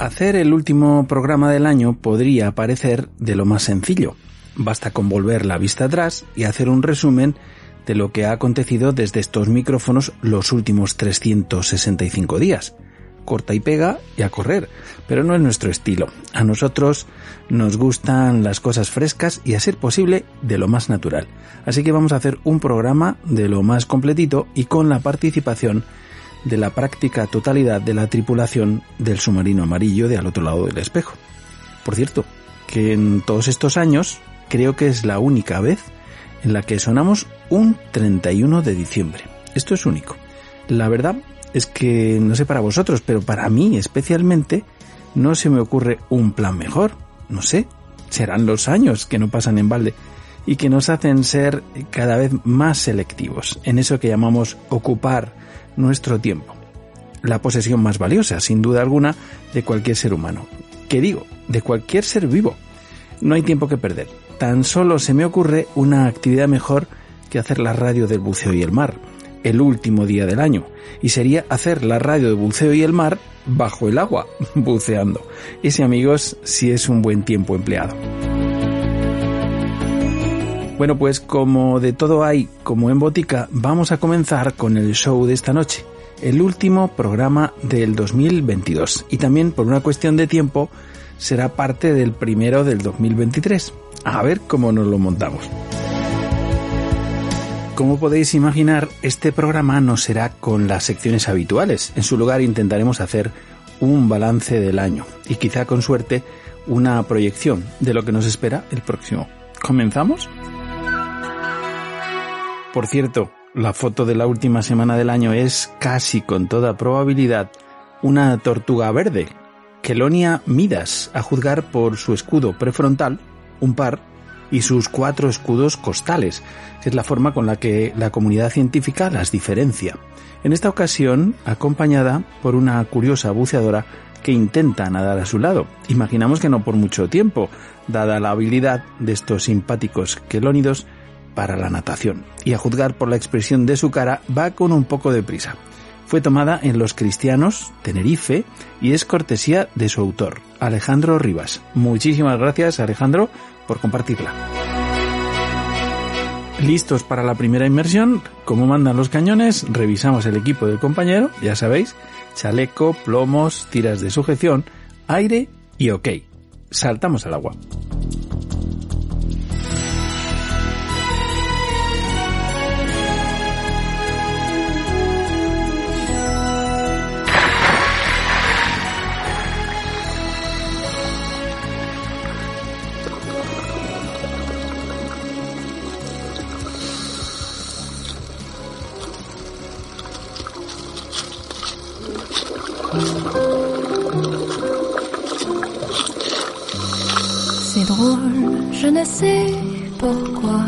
Hacer el último programa del año podría parecer de lo más sencillo. Basta con volver la vista atrás y hacer un resumen de lo que ha acontecido desde estos micrófonos los últimos 365 días. Corta y pega y a correr, pero no es nuestro estilo. A nosotros nos gustan las cosas frescas y a ser posible de lo más natural. Así que vamos a hacer un programa de lo más completito y con la participación la práctica totalidad de la tripulación del submarino amarillo de al otro lado del espejo. Por cierto, que en todos estos años creo que es la única vez en la que sonamos un 31 de diciembre. Esto es único. La verdad es que no sé para vosotros, pero para mí especialmente no se me ocurre un plan mejor. No sé, serán los años que no pasan en balde y que nos hacen ser cada vez más selectivos en eso que llamamos ocupar nuestro tiempo. La posesión más valiosa, sin duda alguna, de cualquier ser humano. ¿Qué digo? De cualquier ser vivo. No hay tiempo que perder. Tan solo se me ocurre una actividad mejor que hacer la radio del buceo y el mar, el último día del año, y sería hacer la radio del buceo y el mar bajo el agua, buceando. Ese, amigos, sí es un buen tiempo empleado. Bueno, pues como de todo hay, como en botica, vamos a comenzar con el show de esta noche, el último programa del 2022. Y también por una cuestión de tiempo será parte del primero del 2023. A ver cómo nos lo montamos. Como podéis imaginar, este programa no será con las secciones habituales. En su lugar intentaremos hacer un balance del año y quizá con suerte una proyección de lo que nos espera el próximo. ¿Comenzamos? Por cierto, la foto de la última semana del año es casi con toda probabilidad una tortuga verde, Kelonia midas, a juzgar por su escudo prefrontal, un par, y sus cuatro escudos costales, que es la forma con la que la comunidad científica las diferencia. En esta ocasión, acompañada por una curiosa buceadora que intenta nadar a su lado. Imaginamos que no por mucho tiempo, dada la habilidad de estos simpáticos quelónidos para la natación, y a juzgar por la expresión de su cara va con un poco de prisa. Fue tomada en Los Cristianos, Tenerife, y es cortesía de su autor, Alejandro Rivas. Muchísimas gracias, Alejandro, por compartirla. Listos para la primera inmersión, como mandan los cañones, revisamos el equipo del compañero, ya sabéis, chaleco, plomos, tiras de sujeción, aire y ok. Saltamos al agua. Je ne sais pourquoi.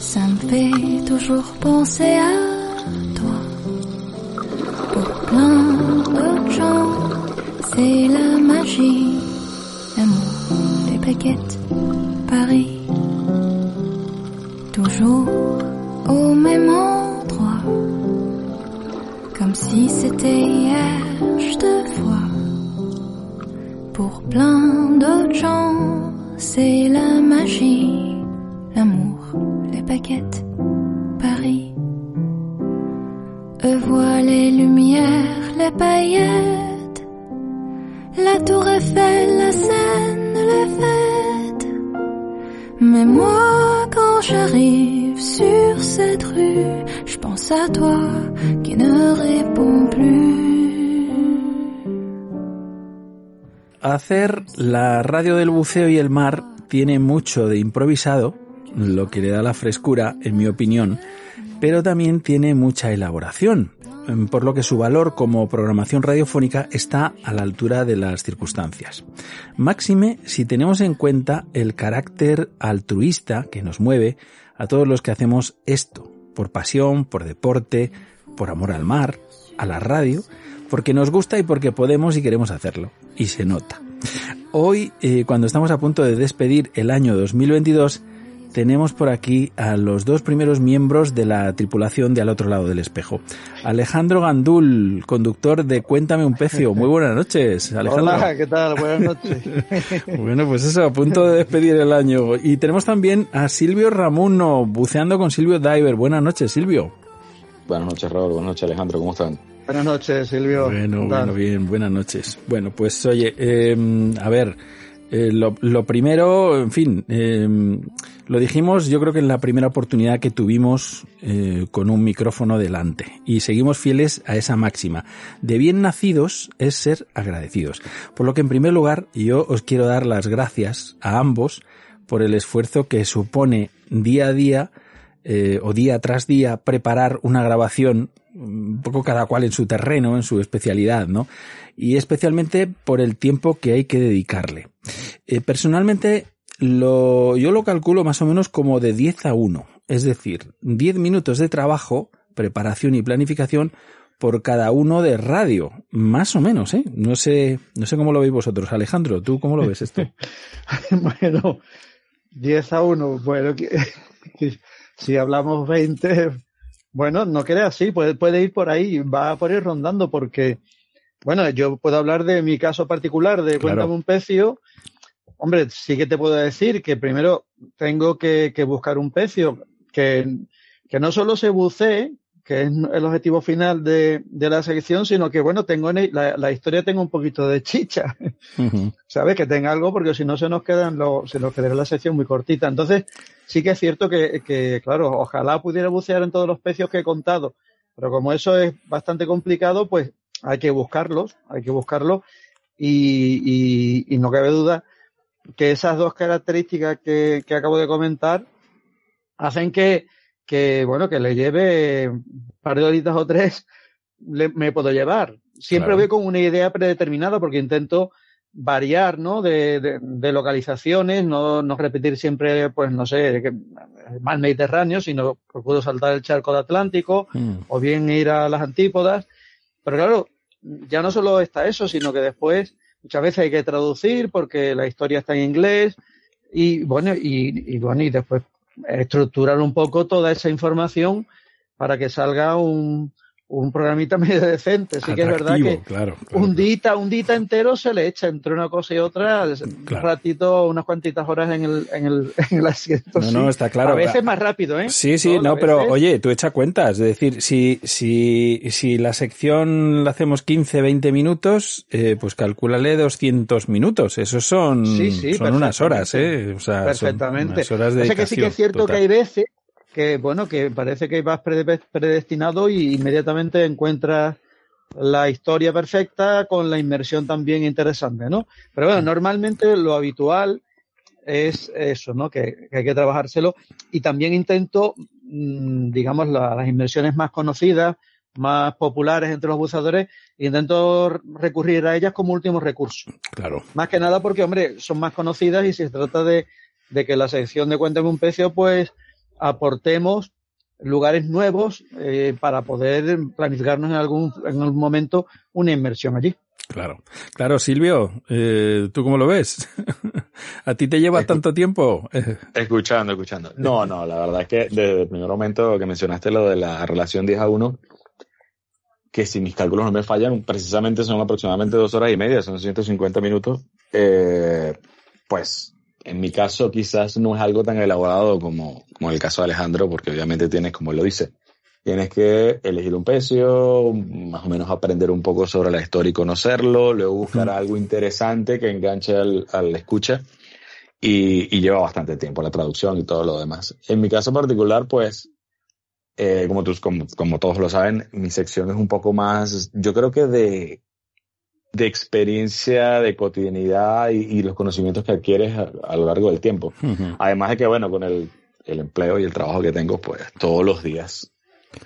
Ça me fait toujours penser à toi. Pour d'autres gens. C'est la magie, l'amour, les baguettes, la radio del buceo y el mar tiene mucho de improvisado, lo que le da la frescura, en mi opinión, pero también tiene mucha elaboración, por lo que su valor como programación radiofónica está a la altura de las circunstancias. Máxime si tenemos en cuenta el carácter altruista que nos mueve a todos los que hacemos esto, por pasión, por deporte, por amor al mar, a la radio, porque nos gusta y porque podemos y queremos hacerlo. Y se nota. Hoy, eh, cuando estamos a punto de despedir el año 2022, tenemos por aquí a los dos primeros miembros de la tripulación de Al otro lado del espejo. Alejandro Gandul, conductor de Cuéntame un pecio. Muy buenas noches, Alejandro. Hola, ¿qué tal? Buenas noches. bueno, pues eso, a punto de despedir el año. Y tenemos también a Silvio Ramuno, buceando con Silvio Diver. Buenas noches, Silvio. Buenas noches, Raúl. Buenas noches, Alejandro. ¿Cómo están? Buenas noches, Silvio. Bueno, bueno, bien, buenas noches. Bueno, pues oye, eh, a ver, eh, lo, lo, primero, en fin, eh, lo dijimos yo creo que en la primera oportunidad que tuvimos eh, con un micrófono delante y seguimos fieles a esa máxima. De bien nacidos es ser agradecidos. Por lo que en primer lugar yo os quiero dar las gracias a ambos por el esfuerzo que supone día a día eh, o día tras día preparar una grabación un poco cada cual en su terreno, en su especialidad, ¿no? Y especialmente por el tiempo que hay que dedicarle. Eh, personalmente, lo, yo lo calculo más o menos como de 10 a 1. Es decir, 10 minutos de trabajo, preparación y planificación por cada uno de radio. Más o menos, ¿eh? No sé, no sé cómo lo veis vosotros. Alejandro, ¿tú cómo lo ves esto? bueno, 10 a 1. Bueno, si hablamos 20, bueno, no quede así, puede, puede ir por ahí, va por ir rondando porque, bueno, yo puedo hablar de mi caso particular, de claro. Cuéntame un pecio. Hombre, sí que te puedo decir que primero tengo que, que buscar un pecio que, que no solo se bucee, que es el objetivo final de, de la sección, sino que, bueno, tengo en el, la, la, historia tengo un poquito de chicha, uh -huh. ¿sabes? Que tenga algo, porque si no se nos quedan lo, se nos quedará la sección muy cortita. Entonces, sí que es cierto que, que, claro, ojalá pudiera bucear en todos los pecios que he contado, pero como eso es bastante complicado, pues hay que buscarlos, hay que buscarlos y, y, y no cabe duda que esas dos características que, que acabo de comentar hacen que, que, bueno, que le lleve un par de horitas o tres, le, me puedo llevar. Siempre claro. voy con una idea predeterminada porque intento variar, ¿no? De, de, de localizaciones, no, no, repetir siempre, pues, no sé, que, mal Mediterráneo, sino puedo saltar el charco de Atlántico mm. o bien ir a las antípodas. Pero claro, ya no solo está eso, sino que después muchas veces hay que traducir porque la historia está en inglés y bueno, y, y bueno, y después estructurar un poco toda esa información para que salga un, un programita medio decente. Sí que es verdad que claro, claro, un dita, un dita entero se le echa entre una cosa y otra, claro. un ratito, unas cuantitas horas en el, en el, en el asiento. No, no, está claro. A veces más rápido, ¿eh? Sí, sí, no, no pero oye, tú echa cuentas, es decir, si, si, si la sección la hacemos 15, 20 minutos, eh, pues calcúlale 200 minutos. Esos son, sí, sí, son unas horas, ¿eh? O sea, perfectamente. Son unas horas de o sea que sí que es cierto total. que hay veces que bueno, que parece que vas predestinado y inmediatamente encuentras la historia perfecta con la inmersión también interesante, ¿no? Pero bueno, normalmente lo habitual es eso, ¿no? Que, que hay que trabajárselo y también intento, mmm, digamos, la, las inmersiones más conocidas, más populares entre los buceadores, intento recurrir a ellas como último recurso. Claro. Más que nada porque, hombre, son más conocidas y se trata de, de que la sección de Cuéntame un pecio, pues, aportemos lugares nuevos eh, para poder planificarnos en algún, en algún momento una inmersión allí. Claro, claro, Silvio, eh, ¿tú cómo lo ves? ¿A ti te lleva tanto tiempo? escuchando, escuchando. No, no, la verdad es que desde el primer momento que mencionaste lo de la relación 10 a 1, que si mis cálculos no me fallan, precisamente son aproximadamente dos horas y media, son 150 minutos, eh, pues en mi caso quizás no es algo tan elaborado como, como el caso de Alejandro, porque obviamente tienes, como él lo dice, tienes que elegir un precio, más o menos aprender un poco sobre la historia y conocerlo, luego buscar algo interesante que enganche al, al escucha y, y, lleva bastante tiempo la traducción y todo lo demás. En mi caso particular, pues, eh, como, tú, como, como todos lo saben, mi sección es un poco más, yo creo que de de experiencia, de cotidianidad y, los conocimientos que adquieres a, lo largo del tiempo. Además de que, bueno, con el, el, empleo y el trabajo que tengo, pues todos los días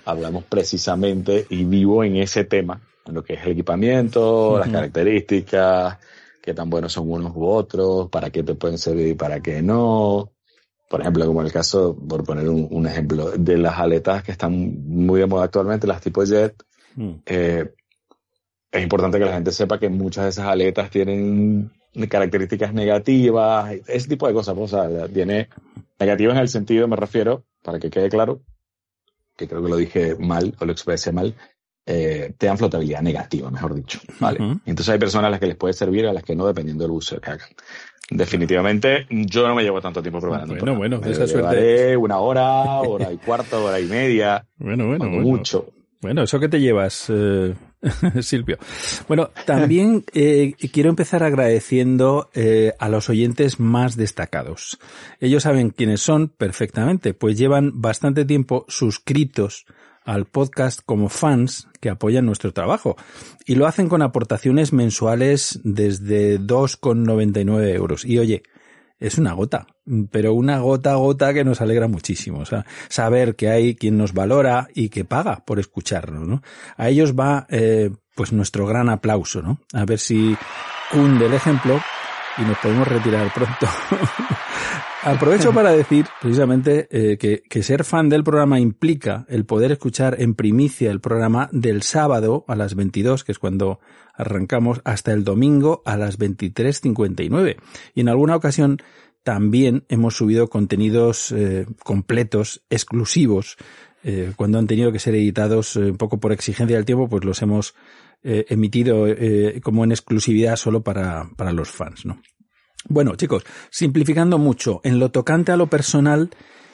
hablamos precisamente y vivo en ese tema, en lo que es el equipamiento, las características, qué tan buenos son unos u otros, para qué te pueden servir y para qué no. Por ejemplo, como en el caso, por poner un, ejemplo, de las aletas que están muy de moda actualmente, las tipo jet, eh, es importante que la gente sepa que muchas de esas aletas tienen características negativas, ese tipo de cosas. Pues, o sea, tiene negativas en el sentido, me refiero, para que quede claro, que creo que lo dije mal o lo expresé mal, eh, te dan flotabilidad negativa, mejor dicho. ¿vale? Entonces hay personas a las que les puede servir, a las que no, dependiendo del uso que hagan. Definitivamente, yo no me llevo tanto tiempo preparando. Bueno, bueno, esa suerte. Una hora, hora y cuarto, hora y media. Bueno, bueno, bueno. Mucho. Bueno, ¿eso que te llevas, eh, Silvio? Bueno, también eh, quiero empezar agradeciendo eh, a los oyentes más destacados. Ellos saben quiénes son perfectamente, pues llevan bastante tiempo suscritos al podcast como fans que apoyan nuestro trabajo y lo hacen con aportaciones mensuales desde 2,99 euros. Y oye, es una gota, pero una gota a gota que nos alegra muchísimo. O sea, saber que hay quien nos valora y que paga por escucharnos, ¿no? A ellos va, eh, pues nuestro gran aplauso, ¿no? A ver si cunde el ejemplo y nos podemos retirar pronto. Aprovecho para decir precisamente eh, que, que, ser fan del programa implica el poder escuchar en primicia el programa del sábado a las 22, que es cuando arrancamos, hasta el domingo a las 23.59. Y en alguna ocasión también hemos subido contenidos eh, completos, exclusivos, eh, cuando han tenido que ser editados un poco por exigencia del tiempo, pues los hemos emitido como en exclusividad solo para, para los fans, ¿no? Bueno, chicos, simplificando mucho, en lo tocante a lo personal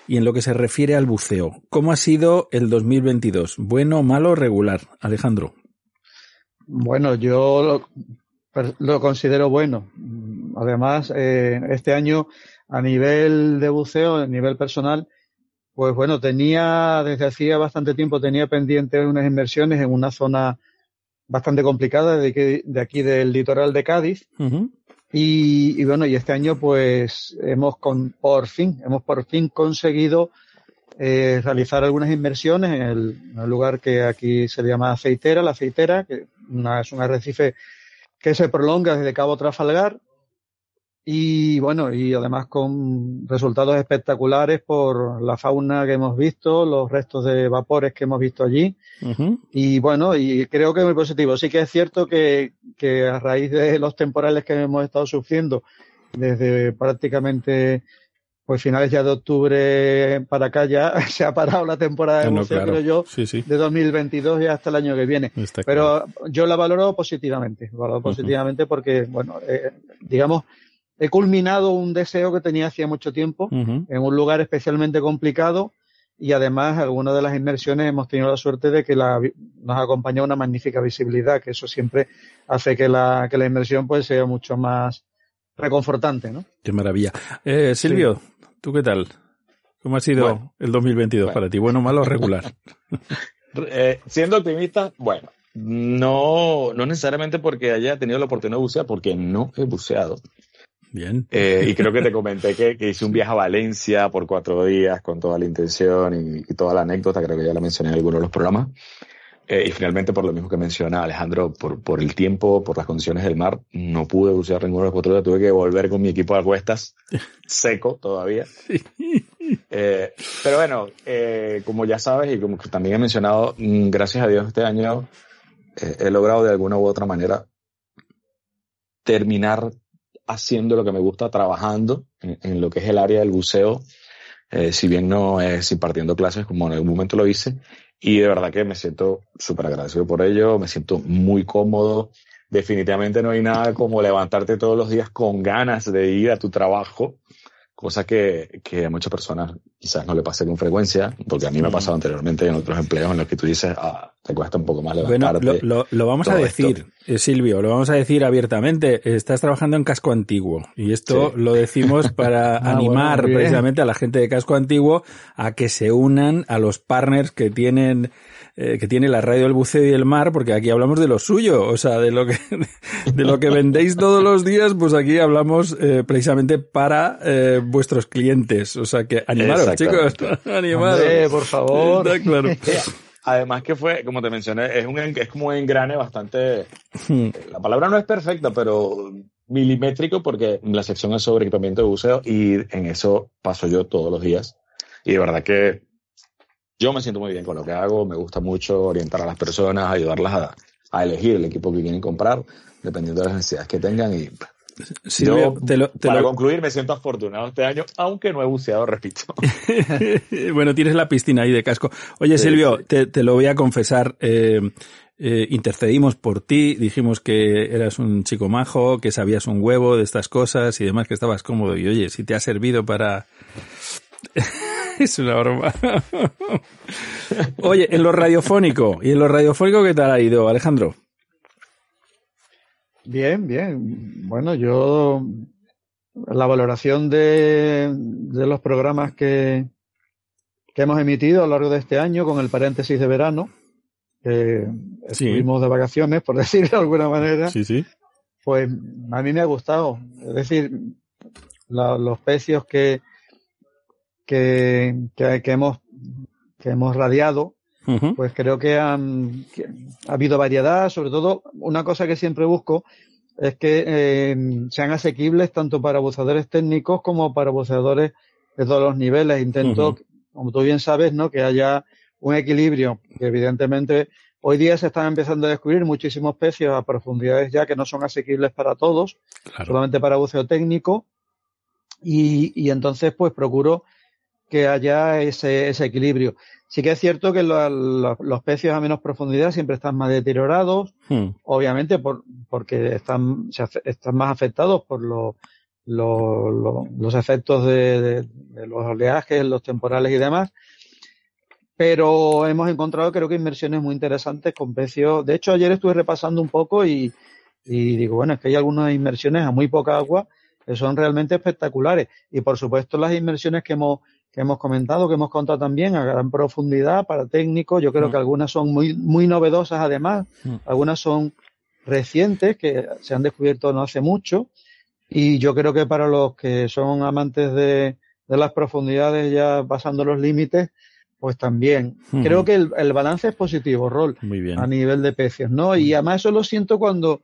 y en lo que se refiere al buceo, ¿cómo ha sido el 2022? ¿Bueno, malo, regular? Alejandro. Bueno, yo lo, considero bueno. Además, eh, este año, a nivel de buceo, a nivel personal, pues bueno, tenía, desde hacía bastante tiempo, tenía pendiente unas inversiones en una zona bastante complicada de, aquí del litoral de Cádiz. Y, bueno, y este año pues hemos con, por fin, hemos por fin conseguido eh, realizar algunas inversiones en el, lugar que aquí se llama Aceitera, la Aceitera, que es un arrecife que se prolonga desde Cabo Trafalgar y bueno, y además con resultados espectaculares por la fauna que hemos visto, los restos de vapores que hemos visto allí. Y bueno, y creo que es muy positivo. Sí que es cierto que, que a raíz de los temporales que hemos estado sufriendo desde prácticamente pues finales ya de octubre para acá ya se ha parado la temporada de museo, creo yo, de 2022 y hasta el año que viene. Pero yo la valoro positivamente, valoro positivamente porque, bueno, eh, digamos, he culminado un deseo que tenía hacía mucho tiempo en un lugar especialmente complicado y además algunas de las inmersiones hemos tenido la suerte de que la, nos acompaña una magnífica visibilidad, que eso siempre hace que la, que la inmersión pues sea mucho más reconfortante, ¿no? Qué maravilla. Eh, Silvio, ¿tú qué tal? ¿Cómo ha sido el 2022 para ti? ¿Bueno, malo o regular? eh, siendo optimista, bueno, no, no necesariamente porque haya tenido la oportunidad de bucear, porque no he buceado. Bien. Eh, y creo que te comenté que, hice un viaje a Valencia por cuatro días con toda la intención y, toda la anécdota, creo que ya la mencioné en algunos de los programas. Eh, y finalmente, por lo mismo que menciona Alejandro, por, por el tiempo, por las condiciones del mar, no pude bucear ninguno de los cuatro días. Tuve que volver con mi equipo de acuestas, seco todavía. Eh, pero bueno, eh, como ya sabes y como también he mencionado, mm, gracias a Dios este año he logrado de alguna u otra manera terminar haciendo lo que me gusta, trabajando en, en lo que es el área del buceo, si bien no es impartiendo clases como en algún momento lo hice, y de verdad que me siento súper agradecido por ello, me siento muy cómodo. Definitivamente no hay nada como levantarte todos los días con ganas de ir a tu trabajo, cosa que, que a muchas personas quizás no le pase con frecuencia, porque a mí me ha pasado anteriormente en otros empleos en los que tú dices, ah, te cuesta un poco más levantarte. Bueno, lo, lo, lo vamos a decir, eh, Silvio, lo vamos a decir abiertamente. Estás trabajando en casco antiguo y esto Sí. lo decimos para Ah, animar bueno, precisamente a la gente de casco antiguo a que se unan a los partners que tienen eh, que tiene la radio del buceo y el mar, porque aquí hablamos de lo suyo, o sea, de lo que de lo que vendéis todos los días, pues aquí hablamos eh, precisamente para eh, vuestros clientes, o sea que animaros, chicos, animaros. Hombre, por favor. Está claro. Además que fue, como te mencioné, es, un, es como un engrane bastante, Hmm. la palabra no es perfecta, pero milimétrico porque la sección es sobre equipamiento de buceo y en eso paso yo todos los días. Y de verdad que yo me siento muy bien con lo que hago, me gusta mucho orientar a las personas, ayudarlas a, a elegir el equipo que quieren comprar, dependiendo de las necesidades que tengan. Y yo, te lo, te para lo- concluir, me siento afortunado este año, aunque no he buceado, repito. bueno, tienes la piscina ahí de casco. Oye, Sí, Silvio, sí. Te, te lo voy a confesar. eh, eh, intercedimos por ti, dijimos que eras un chico majo, que sabías un huevo de estas cosas y demás, que estabas cómodo. Y oye, si te ha servido para... es una broma. oye, en lo radiofónico, ¿y en lo radiofónico qué tal ha ido, Alejandro? Bien, bien. Bueno, yo la valoración de, de los programas que, que hemos emitido a lo largo de este año, con el paréntesis de verano, que Sí. estuvimos de vacaciones, por decirlo de alguna manera, Sí, sí. pues a mí me ha gustado. Es decir, la- los pecios que, que, que, que hemos, que hemos radiado, pues creo que, han, que ha habido variedad, sobre todo una cosa que siempre busco es que eh, sean asequibles tanto para buceadores técnicos como para buceadores de todos los niveles. Intento, como tú bien sabes, ¿no? que haya un equilibrio, que evidentemente hoy día se están empezando a descubrir muchísimos pecios a profundidades ya que no son asequibles para todos, Claro. solamente para buceo técnico, y, y entonces pues procuro que haya ese, ese equilibrio. Sí que es cierto que lo- lo- los pecios a menos profundidad siempre están más deteriorados, Hmm. obviamente por, porque están, se están más afectados por lo- lo- lo- los efectos de, de- de los oleajes, los temporales y demás. Pero hemos encontrado creo que inversiones muy interesantes con pecios. De hecho, ayer estuve repasando un poco y, y digo, bueno, es que hay algunas inversiones a muy poca agua que son realmente espectaculares. Y por supuesto las inversiones que hemos, que hemos comentado, que hemos contado también a gran profundidad para técnicos. Yo creo Mm. que algunas son muy, muy novedosas además. Mm. Algunas son recientes que se han descubierto no hace mucho. Y yo creo que para los que son amantes de, de las profundidades ya pasando los límites, pues también. Mm. Creo que el, el balance es positivo, Rol Muy bien. a nivel de pecios, ¿no? Y además eso lo siento cuando,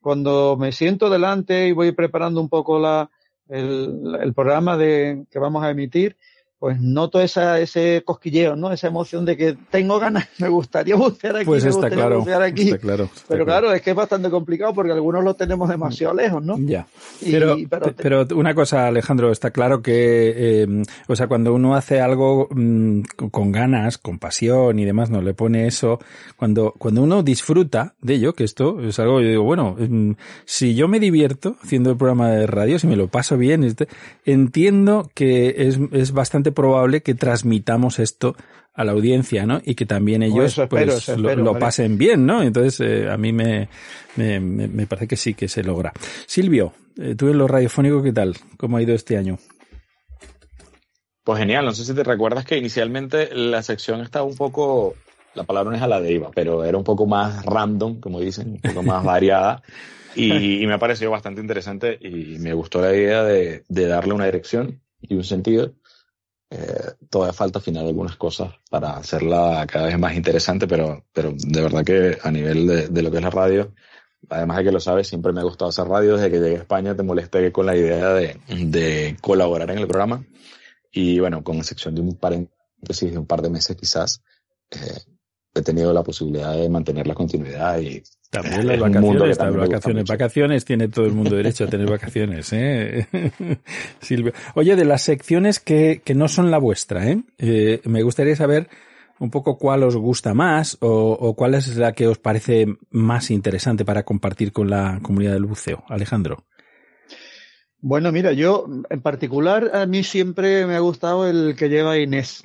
cuando me siento delante y voy preparando un poco la, el, el programa de, que vamos a emitir, pues noto esa, ese cosquilleo, ¿no? Esa emoción de que tengo ganas, me gustaría bucear aquí, Pues me está gustaría claro. bucear aquí. Está claro. está Pero claro, es que es bastante complicado porque algunos lo tenemos demasiado lejos, ¿no? Ya. Y- Pero, pero te- pero una cosa, Alejandro, está claro que, eh, o sea, cuando uno hace algo mm, con, ganas, con pasión y demás, no le pone eso, cuando, cuando uno disfruta de ello, que esto es algo, yo digo, bueno, mm, si yo me divierto haciendo el programa de radio, si me lo paso bien, este, entiendo que es, es bastante probable que transmitamos esto a la audiencia, ¿no? Y que también ellos espero, pues, lo- pasen bien, ¿no? Entonces, eh, a mí me, me, me- me parece que sí que se logra. Silvio, eh, tú en lo radiofónico, ¿qué tal? ¿Cómo ha ido este año? Pues genial, no sé si te recuerdas que inicialmente la sección estaba un poco, la palabra no es a la deriva, pero era un poco más random, como dicen, un poco más variada. Y, y me ha parecido bastante interesante y me gustó la idea de, de darle una dirección y un sentido. Eh, todavía falta afinar algunas cosas para hacerla cada vez más interesante, pero, pero de verdad que a nivel de, de lo que es la radio, además de que lo sabes, siempre me ha gustado hacer radio. Desde que llegué a España te molesté con la idea de, de colaborar en el programa. Y bueno, con excepción de un paréntesis de un par de meses quizás, eh, he tenido la posibilidad de mantener la continuidad y también las vacaciones, vacaciones, vacaciones, tiene todo el mundo derecho a tener vacaciones, ¿eh? Silvio. Oye, de las secciones que, que no son la vuestra, ¿eh? ¿eh? Me gustaría saber un poco cuál os gusta más o, o, cuál es la que os parece más interesante para compartir con la comunidad del buceo. Alejandro. Bueno, mira, yo en particular a mí siempre me ha gustado el que lleva Inés.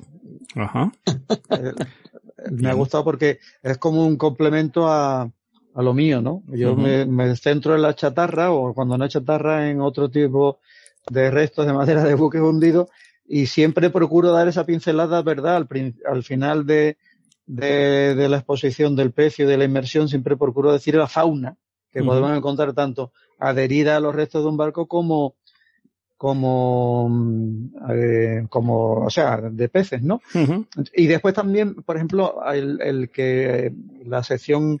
Ajá. me ha gustado porque es como un complemento a, a lo mío, ¿no? Yo uh -huh. me, me, centro en la chatarra o cuando no hay chatarra en otro tipo de restos de madera de buques hundidos y siempre procuro dar esa pincelada, ¿verdad? Al, al final de, de, de, la exposición del precio y de la inmersión, siempre procuro decir la fauna, que uh -huh. podemos encontrar tanto adherida a los restos de un barco como como, eh, como, o sea, de peces, ¿no? Uh -huh. Y después también, por ejemplo, el, el que la sección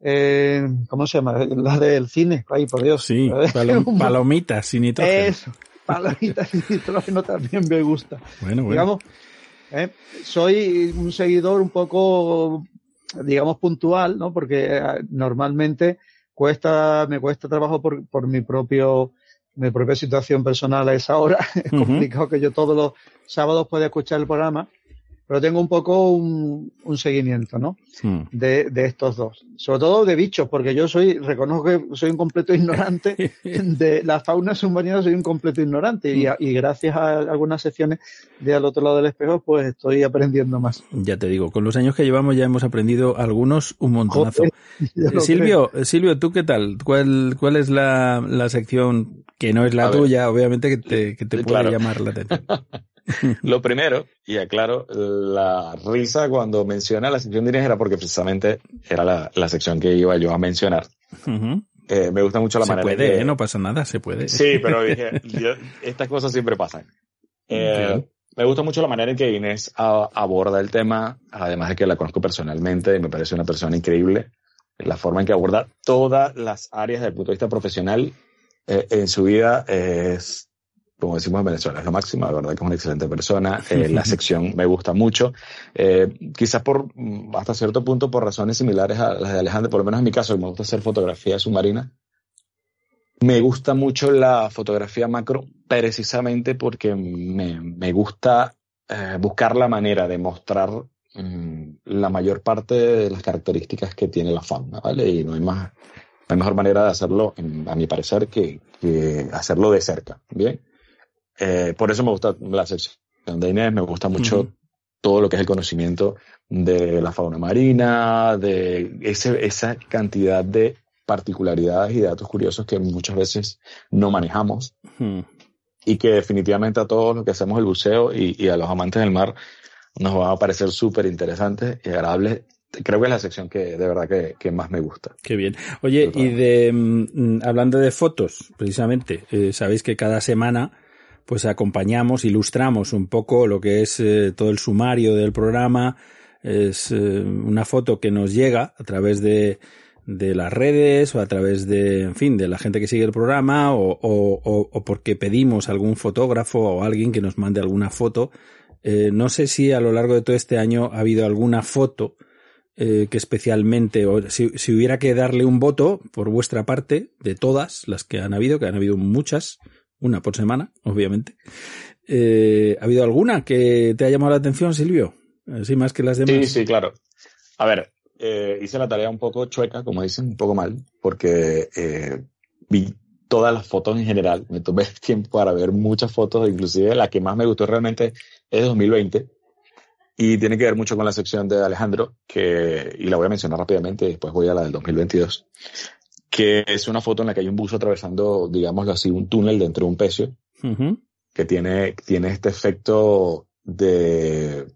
eh, ¿cómo se llama? La del cine, ay, por Dios. Sí, palom palomitas sin nitrógeno. Eso, palomitas sin nitrógeno también me gusta. Bueno, bueno. Digamos, eh, soy un seguidor un poco, digamos, puntual, ¿no? Porque eh, normalmente cuesta, me cuesta trabajo por, por mi propio, mi propia situación personal a esa hora. Es uh -huh. complicado que yo todos los sábados pueda escuchar el programa pero tengo un poco un, un seguimiento, ¿no? Hmm. De, de, estos dos. Sobre todo de bichos, porque yo soy, reconozco que soy un completo ignorante de la fauna submarina, soy un completo ignorante y, y, gracias a algunas secciones de al otro lado del espejo, pues estoy aprendiendo más. Ya te digo, con los años que llevamos ya hemos aprendido algunos un montonazo. Joder, Silvio, creo. Silvio, ¿tú qué tal? ¿Cuál, cuál es la, la sección que no es la a tuya, ver. obviamente, que te, que te puede claro. llamar la atención? Lo primero, y aclaro, la risa cuando menciona la sección de Inés era porque precisamente era la, la sección que iba yo a mencionar. Uh -huh. eh, me gusta mucho la se manera. Puede, que... ¿eh? no pasa nada, se puede. Sí, pero dije, estas cosas siempre pasan. Eh, me gusta mucho la manera en que Inés a, aborda el tema, además de que la conozco personalmente y me parece una persona increíble. La forma en que aborda todas las áreas desde el punto de vista profesional eh, en su vida es como decimos en Venezuela, es lo máximo, la verdad que es una excelente persona, eh, la sección me gusta mucho, eh, quizás por, hasta cierto punto por razones similares a las de Alejandro, por lo menos en mi caso, me gusta hacer fotografía submarina, me gusta mucho la fotografía macro precisamente porque me, me gusta eh, buscar la manera de mostrar mmm, la mayor parte de las características que tiene la fauna, ¿vale? Y no hay más, no hay mejor manera de hacerlo, a mi parecer, que, que hacerlo de cerca, ¿bien? Eh, por eso me gusta la sección de Inés, me gusta mucho uh -huh. todo lo que es el conocimiento de la fauna marina, de ese, esa cantidad de particularidades y datos curiosos que muchas veces no manejamos uh -huh. y que definitivamente a todos los que hacemos el buceo y, y a los amantes del mar nos va a parecer súper interesante y agradable creo que es la sección que de verdad que, que más me gusta. Qué bien. Oye, y de mm, hablando de fotos, precisamente, eh, sabéis que cada semana pues acompañamos, ilustramos un poco lo que es eh, todo el sumario del programa. Es eh, una foto que nos llega a través de, de las redes o a través de, en fin, de la gente que sigue el programa o, o, o porque pedimos a algún fotógrafo o alguien que nos mande alguna foto. Eh, no sé si a lo largo de todo este año ha habido alguna foto eh, que especialmente, o si, si hubiera que darle un voto por vuestra parte, de todas las que han habido, que han habido muchas, una por semana, obviamente. Eh, ¿Ha habido alguna que te ha llamado la atención, Silvio? Así más que las demás. Sí, sí, claro. A ver, eh, hice la tarea un poco chueca, como dicen, un poco mal, porque eh, vi todas las fotos en general. Me tomé tiempo para ver muchas fotos, inclusive la que más me gustó realmente es de 2020. Y tiene que ver mucho con la sección de Alejandro, que, y la voy a mencionar rápidamente, después voy a la del 2022 que es una foto en la que hay un buzo atravesando, digámoslo así, un túnel dentro de un pecio, uh -huh. que tiene, tiene este efecto de,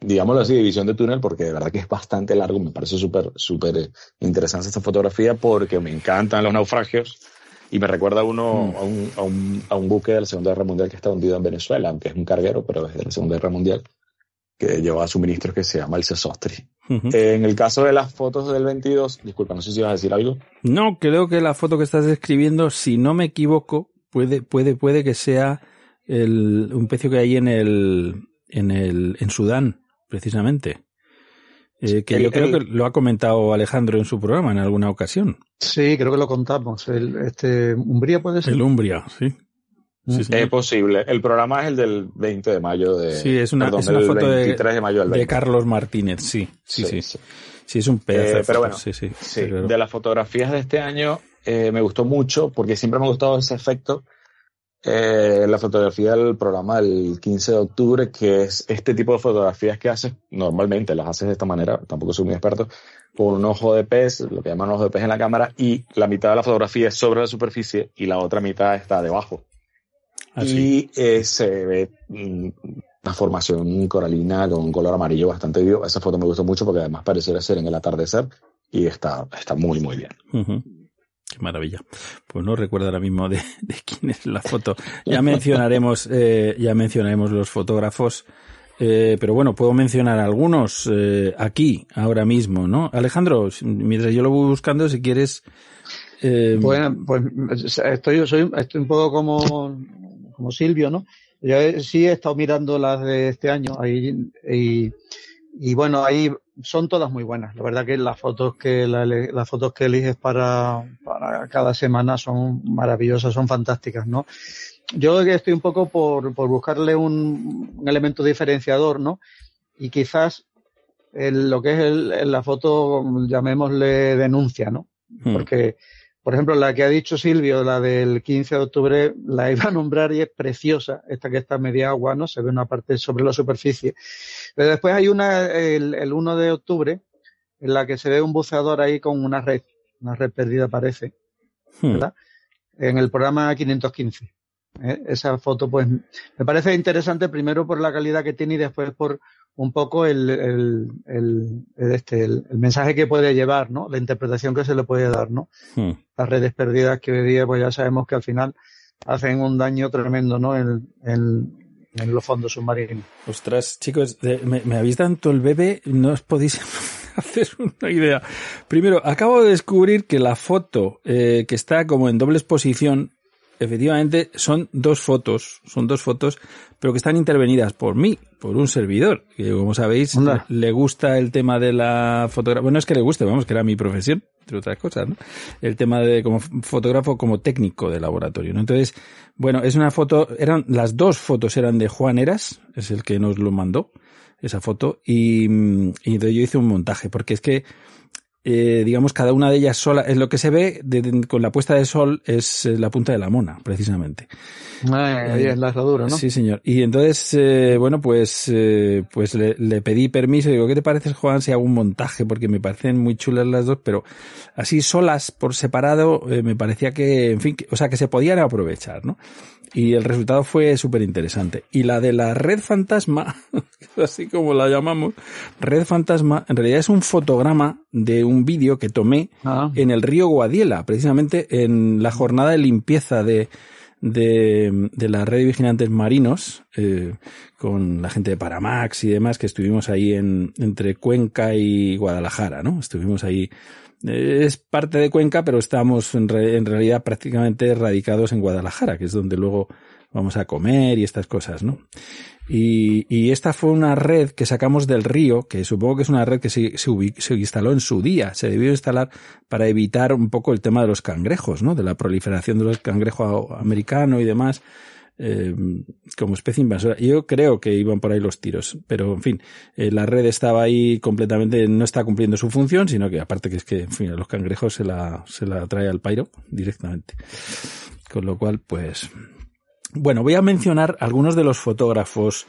digámoslo así, división de túnel, porque de verdad que es bastante largo, me parece súper, súper interesante esta fotografía, porque me encantan los naufragios, Y me recuerda uno a, un, a, un, a un buque de la Segunda Guerra Mundial que está hundido en Venezuela, aunque es un carguero, pero es de la Segunda Guerra Mundial, que lleva suministros que se llama el Sesostri. Ujú. En el caso de las fotos del 22, disculpa, no sé si ibas a decir algo. No, creo que la foto que estás describiendo, si no me equivoco, puede, puede, puede que sea el, un pecio que hay en el, en el, en Sudán, precisamente. Eh, que El- yo creo el- que lo ha comentado Alejandro en su programa en alguna ocasión. Sí, creo que lo contamos. El, este, Umbría puede ser. El Umbria, sí. Sí. Es posible. El programa es el del 20 de mayo de. Sí, es una- perdón, es una del foto de- 23 de mayo del de 20. Carlos Martínez, sí, sí, sí. Sí, es un pedazo Eh, de pero bueno, sí, sí. Sí, de las fotografías de este año eh, me gustó mucho porque siempre me ha gustado ese efecto. eh, la fotografía del programa del 15 de octubre, que es este tipo de fotografías que haces normalmente, las haces de esta manera, tampoco soy muy experto, con un ojo de pez, lo que llaman ojo de pez en la cámara, y la mitad de la fotografía es sobre la superficie y la otra mitad está debajo. Así. Y eh, se ve mm, una formación coralina con un color amarillo bastante vivo. Esa foto me gustó mucho porque además pareciera ser en el atardecer y está, está muy, muy bien. Qué maravilla. Pues no recuerdo ahora mismo de, de quién es la foto. Ya mencionaremos, eh, ya mencionaremos los fotógrafos. Eh, pero bueno, puedo mencionar algunos eh, aquí, ahora mismo, ¿no? Alejandro, mientras yo lo voy buscando, si quieres. eh, Bueno, pues estoy, soy, estoy un poco como, como Silvio, ¿no? Yo he- sí he estado mirando las de este año ahí, y, y bueno, ahí son todas muy buenas. La verdad que las fotos que la- las fotos que eliges para, para cada semana son maravillosas, son fantásticas, ¿no? Yo estoy un poco por, por buscarle un, un elemento diferenciador, ¿no? Y quizás el- lo que es el- el- la foto, llamémosle denuncia, ¿no? hmm, Porque, por ejemplo, la que ha dicho Silvio, la del 15 de octubre, la iba a nombrar y es preciosa, esta que está media agua, ¿no? Se ve una parte sobre la superficie. Pero después hay una, el, el 1 de octubre, en la que se ve un buceador ahí con una red, una red perdida parece, hmm. ¿verdad? En el programa 515. ¿eh? Esa foto, pues, me parece interesante primero por la calidad que tiene y después por un poco el, el, el, el este, el, el mensaje que puede llevar, ¿no? La interpretación que se le puede dar, ¿no? Hmm. las redes perdidas que hoy día pues ya sabemos que al final hacen un daño tremendo ¿no? en, en, en los fondos submarinos. Ostras, chicos, de- me, me habéis tanto el bebé, no os podéis hacer una idea. Primero, acabo de descubrir que la foto eh, que está como en doble exposición, efectivamente, son dos fotos, son dos fotos, pero que están intervenidas por mí, por un servidor, que como sabéis, le gusta el tema de la fotografía. Bueno, no es que le guste, vamos, que era mi profesión, entre otras cosas, ¿no? El tema de como fotógrafo, como técnico de laboratorio, ¿no? Entonces, bueno, es una foto, eran, las dos fotos eran de Juan Eras, es el que nos lo mandó, esa foto, y, mm, y entonces yo hice un montaje, porque es que, eh, digamos, cada una de ellas sola, es lo que se ve de- de- con la puesta de sol es eh, la punta de la mona, precisamente. Ahí es la herradura, ¿no? Sí, señor. Y entonces, eh, bueno, pues, eh, pues le, le pedí permiso. Digo, ¿qué te parece, Juan, si hago un montaje? Porque me parecen muy chulas las dos, pero así solas, por separado, eh, me parecía que, en fin, que- o sea, que se podían aprovechar, ¿no? Y el resultado fue súper interesante. Y la de la red fantasma, así como la llamamos, red fantasma, en realidad es un fotograma de un vídeo que tomé Ah, en el río Guadiela, precisamente en la jornada de limpieza de, de, de la red de vigilantes marinos, eh, con la gente de Paramax y demás, que estuvimos ahí en, entre Cuenca y Guadalajara, ¿no? Estuvimos ahí. Es parte de Cuenca, pero estamos en, re- en realidad prácticamente radicados en Guadalajara, que es donde luego vamos a comer y estas cosas, ¿no? Y, y esta fue una red que sacamos del río, que supongo que es una red que se, se, se instaló en su día, se debió instalar para evitar un poco el tema de los cangrejos, ¿no? De la proliferación de los cangrejos americano y demás, eh, como especie invasora. Yo creo que iban por ahí los tiros, pero en fin, eh, la red estaba ahí completamente, no está cumpliendo su función, sino que aparte que es que, en fin, a los cangrejos se la, se la trae al pairo directamente. Con lo cual, pues, bueno, voy a mencionar algunos de los fotógrafos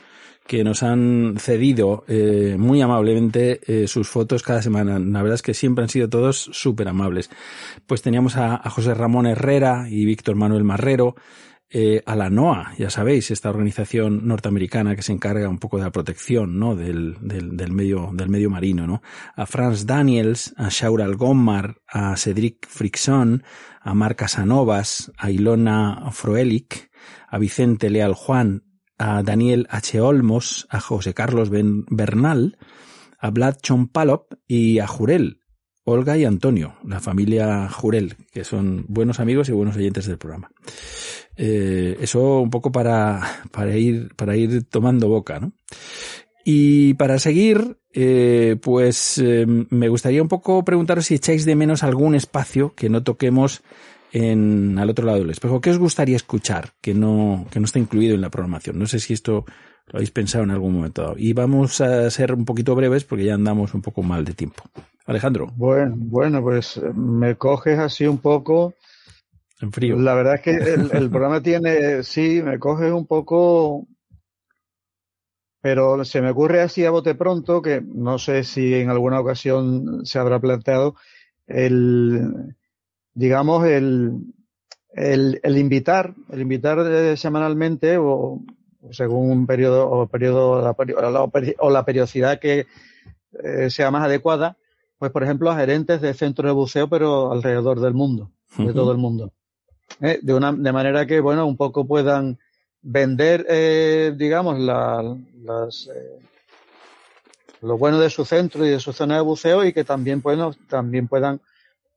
que nos han cedido eh, muy amablemente sus fotos cada semana. La verdad es que siempre han sido todos súper amables. Pues teníamos a, a José Ramón Herrera y Víctor Manuel Marrero, eh, a la NOAA, ya sabéis, esta organización norteamericana que se encarga un poco de la protección ¿no? del, del, del medio, del medio marino, ¿no? a Franz Daniels, a Shaura Algomar, a Cedric Frixon, a Marc Casanovas, a Ilona Froelich, a Vicente Leal Juan, a Daniel H. Olmos, a José Carlos ben Bernal, a Vlad Chompalop y a Jurel, Olga y Antonio, la familia Jurel, que son buenos amigos y buenos oyentes del programa. Eh, eso un poco para, para ir, para ir tomando boca, ¿no? Y para seguir, eh, pues eh, me gustaría un poco preguntaros si echáis de menos algún espacio que no toquemos en al otro lado del espejo. ¿Qué os gustaría escuchar que no, que no está incluido en la programación? No sé si esto lo habéis pensado en algún momento. Y vamos a ser un poquito breves porque ya andamos un poco mal de tiempo. Alejandro. Bueno, bueno, pues me coges así un poco. En frío. La verdad es que el, el programa tiene, sí, me coges un poco, pero se me ocurre así a bote pronto, que no sé si en alguna ocasión se habrá planteado, el, digamos, el, el, el invitar, el invitar eh, semanalmente o según un periodo o periodo la, o la periodicidad que eh, sea más adecuada, pues por ejemplo a gerentes de centros de buceo, pero alrededor del mundo, de todo el mundo. Eh, de una de manera que bueno un poco puedan vender eh, digamos la, las eh, lo bueno de su centro y de su zona de buceo y que también bueno también puedan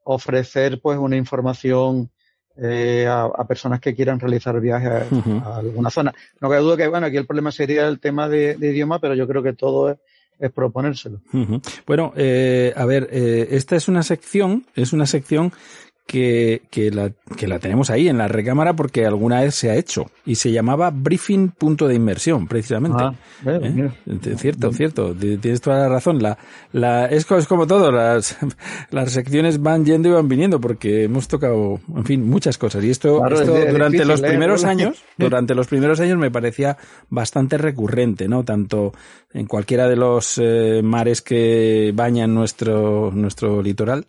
ofrecer pues una información eh, a, a personas que quieran realizar viajes a alguna zona. No cabe duda que bueno aquí el problema sería el tema de, de idioma, pero yo creo que todo es, es proponérselo. Bueno, eh, a ver, eh, esta es una sección, es una sección que, que, la, que la tenemos ahí en la recámara porque alguna vez se ha hecho y se llamaba Briefing Punto de Inmersión, precisamente. Ah, eh, ¿Eh? mira. Cierto, cierto, ti- tienes toda la razón. La, la, es, es como todo, las, las secciones van yendo y van viniendo porque hemos tocado, en fin, muchas cosas. Y esto, Claro, esto es- es durante difícil, los ¿eh? primeros años, durante los primeros años me parecía bastante recurrente, ¿no? Tanto en cualquiera de los eh, mares que bañan nuestro, nuestro litoral,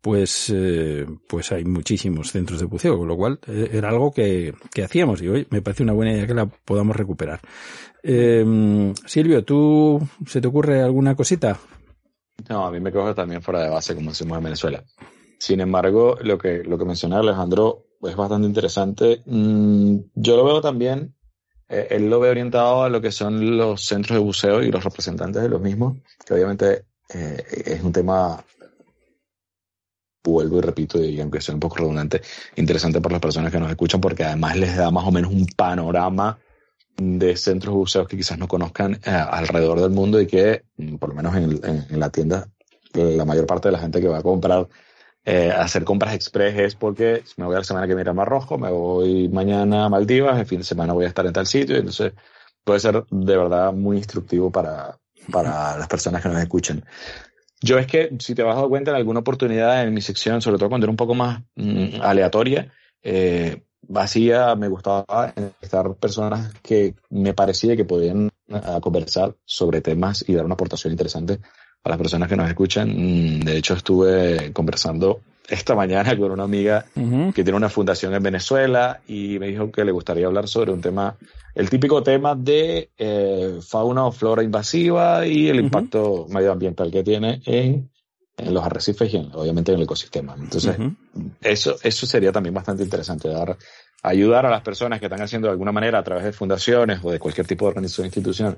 pues, eh, pues hay muchísimos centros de buceo, con lo cual eh, era algo que, que hacíamos y hoy me parece una buena idea que la podamos recuperar. Eh, Silvio, ¿tú se te ocurre alguna cosita? No, a mí me coge también fuera de base, como decimos en Venezuela. Sin embargo, lo que, lo que menciona Alejandro es bastante interesante. Mm, yo lo veo también, eh, él lo ve orientado a lo que son los centros de buceo y los representantes de los mismos, que obviamente eh, es un tema, vuelvo y repito, y aunque sea un poco redundante, interesante para las personas que nos escuchan, porque además les da más o menos un panorama de centros buceos que quizás no conozcan eh, alrededor del mundo y que, mm, por lo menos en, la tienda, la mayor parte de la gente que va a comprar, eh, hacer compras express es porque me voy a la semana que viene a Mar Rojo, me voy mañana a Maldivas, el fin de semana voy a estar en tal sitio, entonces puede ser de verdad muy instructivo para, para las personas que nos escuchen. Yo es que, si te has dado cuenta, en alguna oportunidad en mi sección, sobre todo cuando era un poco más mm, aleatoria, eh, vacía, me gustaba estar personas que me parecía que podían ah, conversar sobre temas y dar una aportación interesante a las personas que nos escuchan. Mm, De hecho, estuve conversando esta mañana con una amiga que tiene una fundación en Venezuela y me dijo que le gustaría hablar sobre un tema, el típico tema de eh, fauna o flora invasiva y el impacto medioambiental que tiene en, en los arrecifes y en- obviamente en el ecosistema. Entonces, eso, eso sería también bastante interesante, dar, ayudar a las personas que están haciendo de alguna manera a través de fundaciones o de cualquier tipo de organización o institución,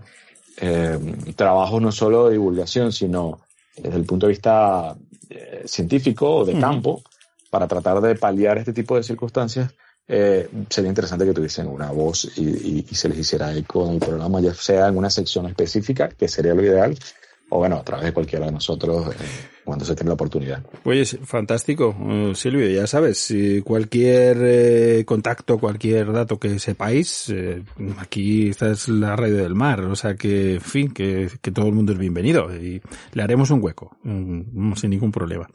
eh, trabajo no solo de divulgación, sino desde el punto de vista eh, científico o de campo, para tratar de paliar este tipo de circunstancias, eh, sería interesante que tuviesen una voz y, y- y se les hiciera eco en el programa, ya sea en una sección específica, que sería lo ideal, o bueno, a través de cualquiera de nosotros eh, cuando se tenga la oportunidad. Pues fantástico, eh, Silvio, ya sabes, cualquier eh, contacto, cualquier dato que sepáis, eh, aquí esta es la radio del mar, o sea que, en fin, que, todo el mundo es bienvenido y le haremos un hueco, mm, sin ningún problema.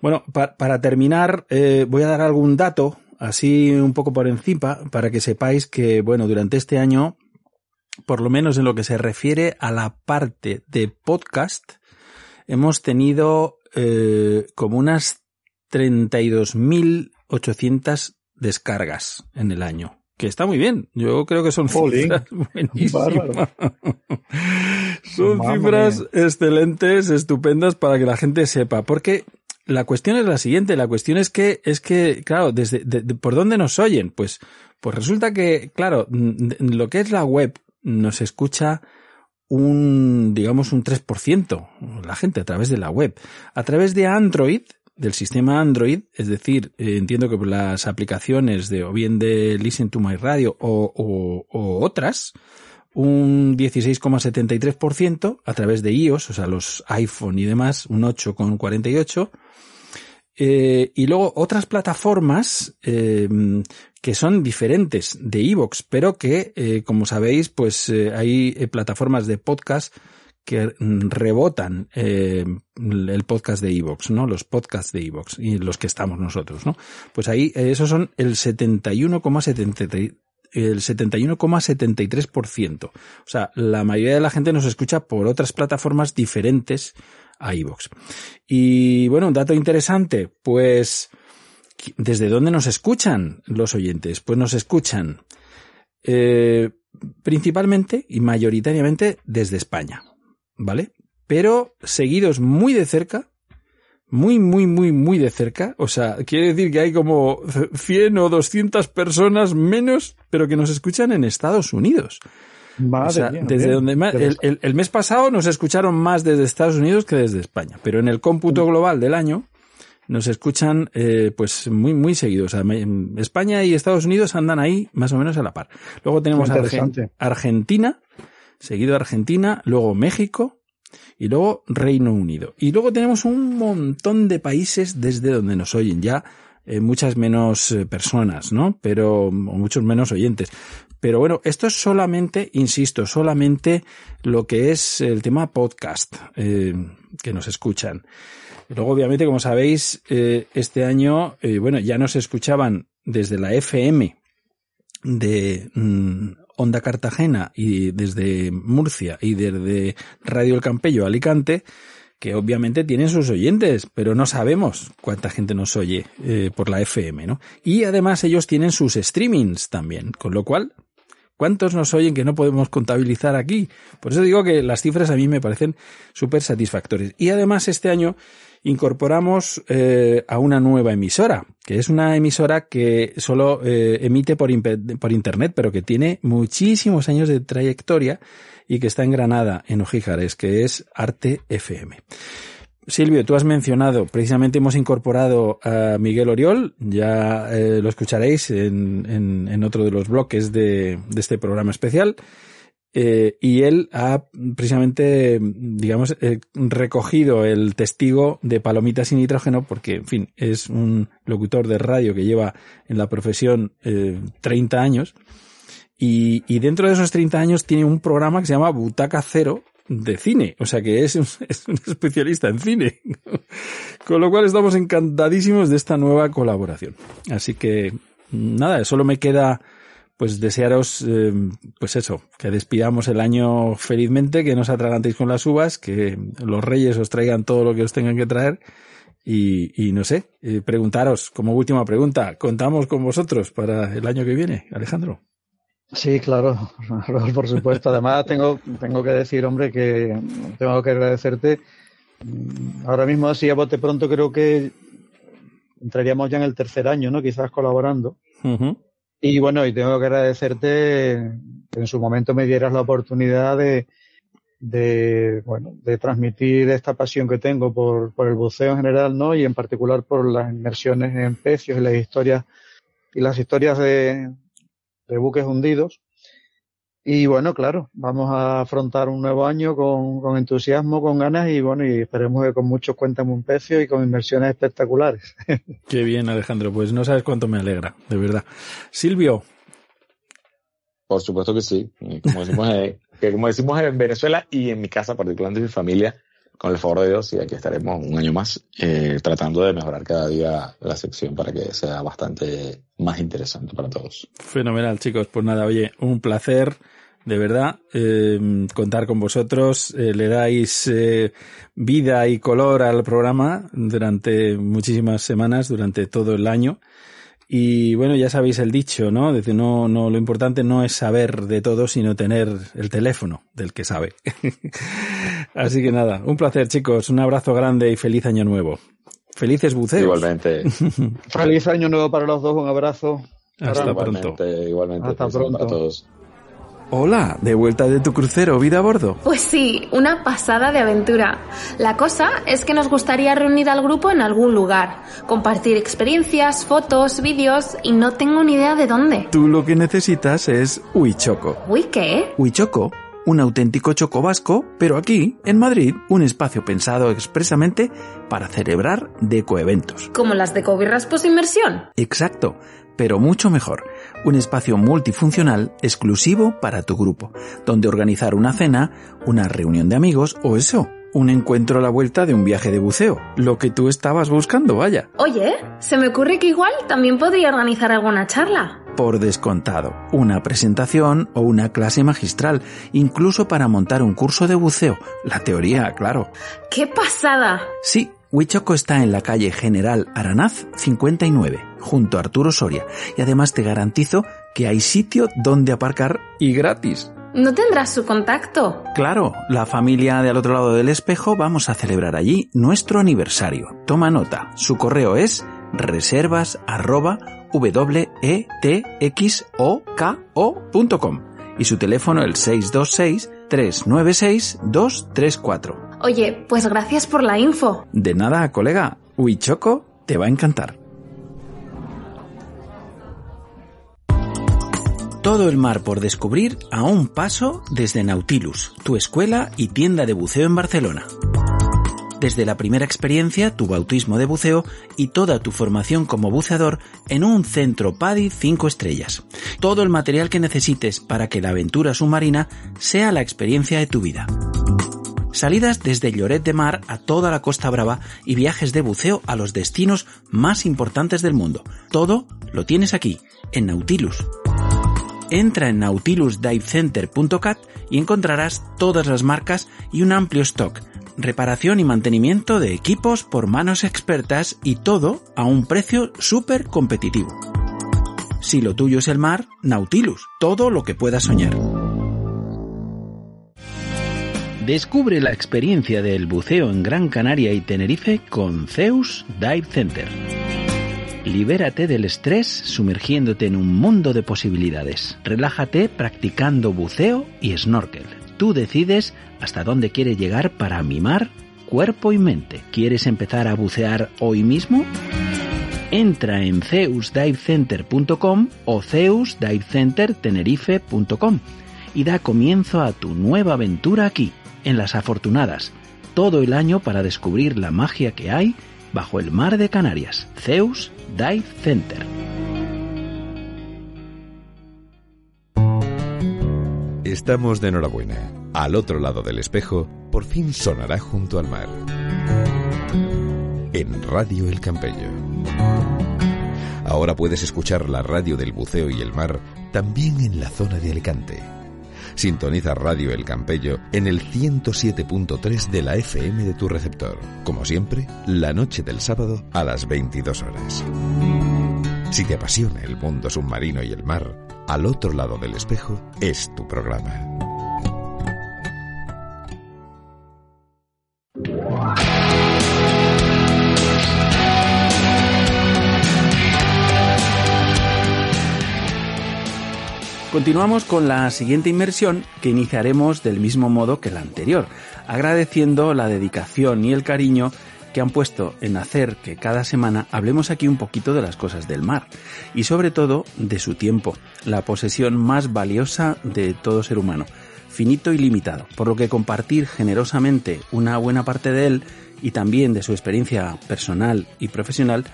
Bueno, pa- para terminar, voy a dar algún dato, así un poco por encima, para que sepáis que, bueno, durante este año, por lo menos en lo que se refiere a la parte de podcast, hemos tenido eh, como unas 32.800 descargas en el año. que está muy bien. Yo creo que son cifras buenísimas. son cifras excelentes, estupendas para que la gente sepa. Porque la cuestión es la siguiente, la cuestión es que, es que, claro, desde, ¿por dónde nos oyen? Pues, pues resulta que, claro, lo que es la web nos escucha un, digamos, un 3%, la gente a través de la web. A través de Android, del sistema Android, es decir, eh, entiendo que las aplicaciones de o bien de Listen to My Radio o, o, o otras, un 16,73% a través de iOS, o sea, los iPhone y demás, un 8,48%. Eh, y luego otras plataformas eh, que son diferentes de Evox, pero que, eh, como sabéis, pues hay plataformas de podcast que rebotan el podcast de Evox, ¿no? Los podcasts de Evox y los que estamos nosotros, ¿no? Pues ahí esos son el 71,73 el 71,73%. O sea, la mayoría de la gente nos escucha por otras plataformas diferentes a iVoox. Y bueno, un dato interesante, pues, ¿desde dónde nos escuchan los oyentes? Pues nos escuchan eh, principalmente y mayoritariamente desde España, ¿vale? Pero seguidos muy de cerca muy, muy, muy, muy de cerca. O sea, quiere decir que hay como 100 o 200 personas menos, pero que nos escuchan en Estados Unidos. Madre o sea, mía, desde bien. donde más, el, el- el mes pasado nos escucharon más desde Estados Unidos que desde España, pero en el cómputo global del año nos escuchan eh, pues muy muy seguidos. O sea, España y Estados Unidos andan ahí más o menos a la par. Luego tenemos Argen-. Argentina, seguido Argentina, luego México y luego Reino Unido. Y luego tenemos un montón de países desde donde nos oyen ya eh, muchas menos eh, personas, ¿no? Pero o muchos menos oyentes. Pero bueno, esto es solamente, insisto, solamente lo que es el tema podcast eh, que nos escuchan. Luego, obviamente, como sabéis, eh, este año, bueno, ya nos escuchaban desde la FM de mm, Onda Cartagena y desde Murcia y desde Radio El Campello Alicante, que obviamente tienen sus oyentes, pero no sabemos cuánta gente nos oye eh, por la FM, ¿no? Y además ellos tienen sus streamings también, con lo cual, ¿cuántos nos oyen que no podemos contabilizar aquí? Por eso digo que las cifras a mí me parecen súper satisfactorias. Y además este año incorporamos eh, a una nueva emisora, que es una emisora que solo eh, emite por, por Internet, pero que tiene muchísimos años de trayectoria y que está en Granada, en Ojíjares, que es Arte FM. Silvio, tú has mencionado, precisamente hemos incorporado a Miguel Oriol, ya eh, lo escucharéis en, en, en otro de los bloques de, de este programa especial. Eh, y él ha precisamente, digamos, eh, recogido el testigo de Palomitas sin nitrógeno porque, en fin, es un locutor de radio que lleva en la profesión eh, 30 años y, y dentro de esos 30 años tiene un programa que se llama Butaca Cero de cine, o sea que es un, es un especialista en cine. Con lo cual estamos encantadísimos de esta nueva colaboración. Así que, nada, solo me queda pues desearos, eh, pues eso, que despidamos el año felizmente, que no os atragantéis con las uvas, que los reyes os traigan todo lo que os tengan que traer y, y no sé, eh, preguntaros como última pregunta, ¿contamos con vosotros para el año que viene, Alejandro? Sí, claro, por supuesto. Además, tengo, tengo que decir, hombre, que tengo que agradecerte. Mm, Ahora mismo, así a bote pronto, creo que entraríamos ya en el tercer año, ¿no? Quizás colaborando. Y bueno, y tengo que agradecerte que en su momento me dieras la oportunidad de, de, bueno, de transmitir esta pasión que tengo por, por el buceo en general, ¿no? Y en particular por las inmersiones en pecios y las historias, y las historias de, de buques hundidos. Y bueno, claro, vamos a afrontar un nuevo año con, con entusiasmo, con ganas y bueno, y esperemos que con muchos cuentan un pecio y con inversiones espectaculares. Qué bien, Alejandro, pues no sabes cuánto me alegra, de verdad. Silvio, Por supuesto que sí. Como decimos, eh, que como decimos en Venezuela y en mi casa, particularmente mi familia, con el favor de Dios, y aquí estaremos un año más eh, tratando de mejorar cada día la sección para que sea bastante más interesante para todos. Fenomenal, chicos. Pues nada, oye, un placer, de verdad, eh, contar con vosotros. Eh, le dais eh, vida y color al programa durante muchísimas semanas, durante todo el año. Y bueno, ya sabéis el dicho, ¿no? Dice, no, no, lo importante no es saber de todo, sino tener el teléfono del que sabe. Así que nada, un placer, chicos. Un abrazo grande y feliz año nuevo. Felices buceos. Igualmente. Feliz año nuevo para los dos, un abrazo. Hasta igualmente, pronto. Igualmente. Hasta para pronto. todos. Hola, de vuelta de tu crucero, vida a bordo. Pues sí, una pasada de aventura. La cosa es que nos gustaría reunir al grupo en algún lugar, compartir experiencias, fotos, vídeos y no tengo ni idea de dónde. Tú lo que necesitas es Huichoco. Uy, ¿qué? Huichoco, un auténtico choco vasco, pero aquí, en Madrid, un espacio pensado expresamente para celebrar decoeventos. Como las de Cobirras Post Inmersión. Exacto, pero mucho mejor. Un espacio multifuncional exclusivo para tu grupo, donde organizar una cena, una reunión de amigos o eso, un encuentro a la vuelta de un viaje de buceo. Lo que tú estabas buscando, vaya. Oye, se me ocurre que igual también podría organizar alguna charla. Por descontado, una presentación o una clase magistral, incluso para montar un curso de buceo. La teoría, claro. ¡Qué pasada! Sí, Huichoco está en la calle General Aranaz 59, junto a Arturo Soria, y además te garantizo que hay sitio donde aparcar y gratis. ¿No tendrás su contacto? Claro, la familia de al otro lado del espejo vamos a celebrar allí nuestro aniversario. Toma nota, su correo es reservas arroba E y su teléfono el 626 396 234. Oye, pues gracias por la info. De nada, colega. Huichoco te va a encantar. Todo el mar por descubrir a un paso desde Nautilus, tu escuela y tienda de buceo en Barcelona. Desde la primera experiencia, tu bautismo de buceo y toda tu formación como buceador en un centro PADI 5 estrellas. Todo el material que necesites para que la aventura submarina sea la experiencia de tu vida. Salidas desde Lloret de Mar a toda la Costa Brava y viajes de buceo a los destinos más importantes del mundo. Todo lo tienes aquí, en Nautilus. Entra en nautilusdivecenter.cat y encontrarás todas las marcas y un amplio stock, reparación y mantenimiento de equipos por manos expertas y todo a un precio súper competitivo. Si lo tuyo es el mar, Nautilus, todo lo que puedas soñar. Descubre la experiencia del buceo en Gran Canaria y Tenerife con Zeus Dive Center. Libérate del estrés sumergiéndote en un mundo de posibilidades. Relájate practicando buceo y snorkel. Tú decides hasta dónde quieres llegar para mimar cuerpo y mente. ¿Quieres empezar a bucear hoy mismo? Entra en zeusdivecenter.com o zeusdivecentertenerife.com y da comienzo a tu nueva aventura aquí, en Las Afortunadas, todo el año para descubrir la magia que hay bajo el mar de Canarias. Zeus Dive Center. Estamos de enhorabuena. Al otro lado del espejo, por fin sonará junto al mar. En Radio El Campello. Ahora puedes escuchar la radio del buceo y el mar también en la zona de Alicante. Sintoniza Radio El Campello en el 107.3 de la FM de tu receptor. Como siempre, la noche del sábado a las 22 horas. Si te apasiona el mundo submarino y el mar, al otro lado del espejo es tu programa. Continuamos con la siguiente inmersión que iniciaremos del mismo modo que la anterior, agradeciendo la dedicación y el cariño que han puesto en hacer que cada semana hablemos aquí un poquito de las cosas del mar y sobre todo de su tiempo, la posesión más valiosa de todo ser humano, finito y limitado, por lo que compartir generosamente una buena parte de él y también de su experiencia personal y profesional,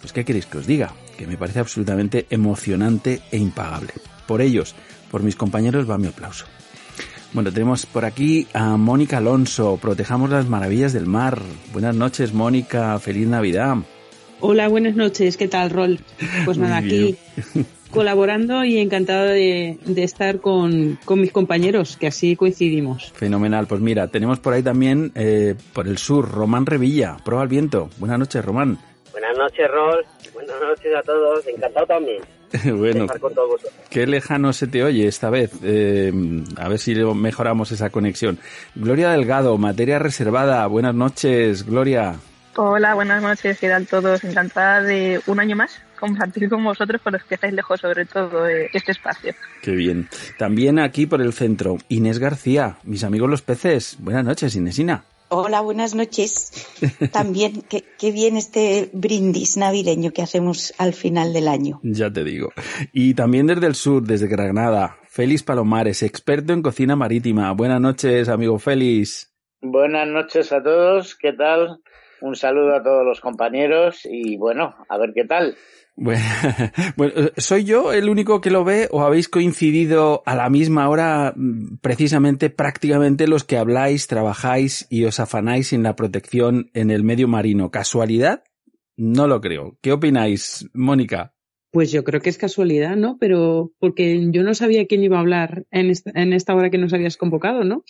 pues qué queréis que os diga, que me parece absolutamente emocionante e impagable. Por ellos, por mis compañeros va mi aplauso. Bueno, tenemos por aquí a Mónica Alonso, Protejamos las Maravillas del Mar. Buenas noches, Mónica, feliz Navidad. Hola, buenas noches, ¿qué tal, Rol? Pues nada, aquí colaborando y encantado de, de estar con, con mis compañeros, que así coincidimos. Fenomenal, pues mira, tenemos por ahí también, eh, por el sur, Román Revilla, Prueba al Viento. Buenas noches, Román. Buenas noches, Rol. Buenas noches a todos. Encantado también. bueno, qué lejano se te oye esta vez. Eh, a ver si mejoramos esa conexión. Gloria Delgado, materia reservada. Buenas noches, Gloria. Hola, buenas noches, ¿qué tal todos? Encantada de un año más compartir con vosotros, por los que estáis lejos sobre todo de este espacio. Qué bien. También aquí por el centro, Inés García, mis amigos los peces. Buenas noches, Inésina. Hola, buenas noches. También, qué, qué, bien este brindis navideño que hacemos al final del año. Ya te digo. Y también desde el sur, desde Granada, Félix Palomares, experto en cocina marítima. Buenas noches, amigo Félix. Buenas noches a todos, ¿qué tal? Un saludo a todos los compañeros y bueno, a ver qué tal. Bueno, ¿soy yo el único que lo ve o habéis coincidido a la misma hora mm, precisamente prácticamente los que habláis, trabajáis y os afanáis en la protección en el medio marino? ¿Casualidad? No lo creo. ¿Qué opináis, Mónica? Pues yo creo que es casualidad, ¿no? Pero porque yo no sabía quién iba a hablar en esta, en esta hora que nos habías convocado, ¿no?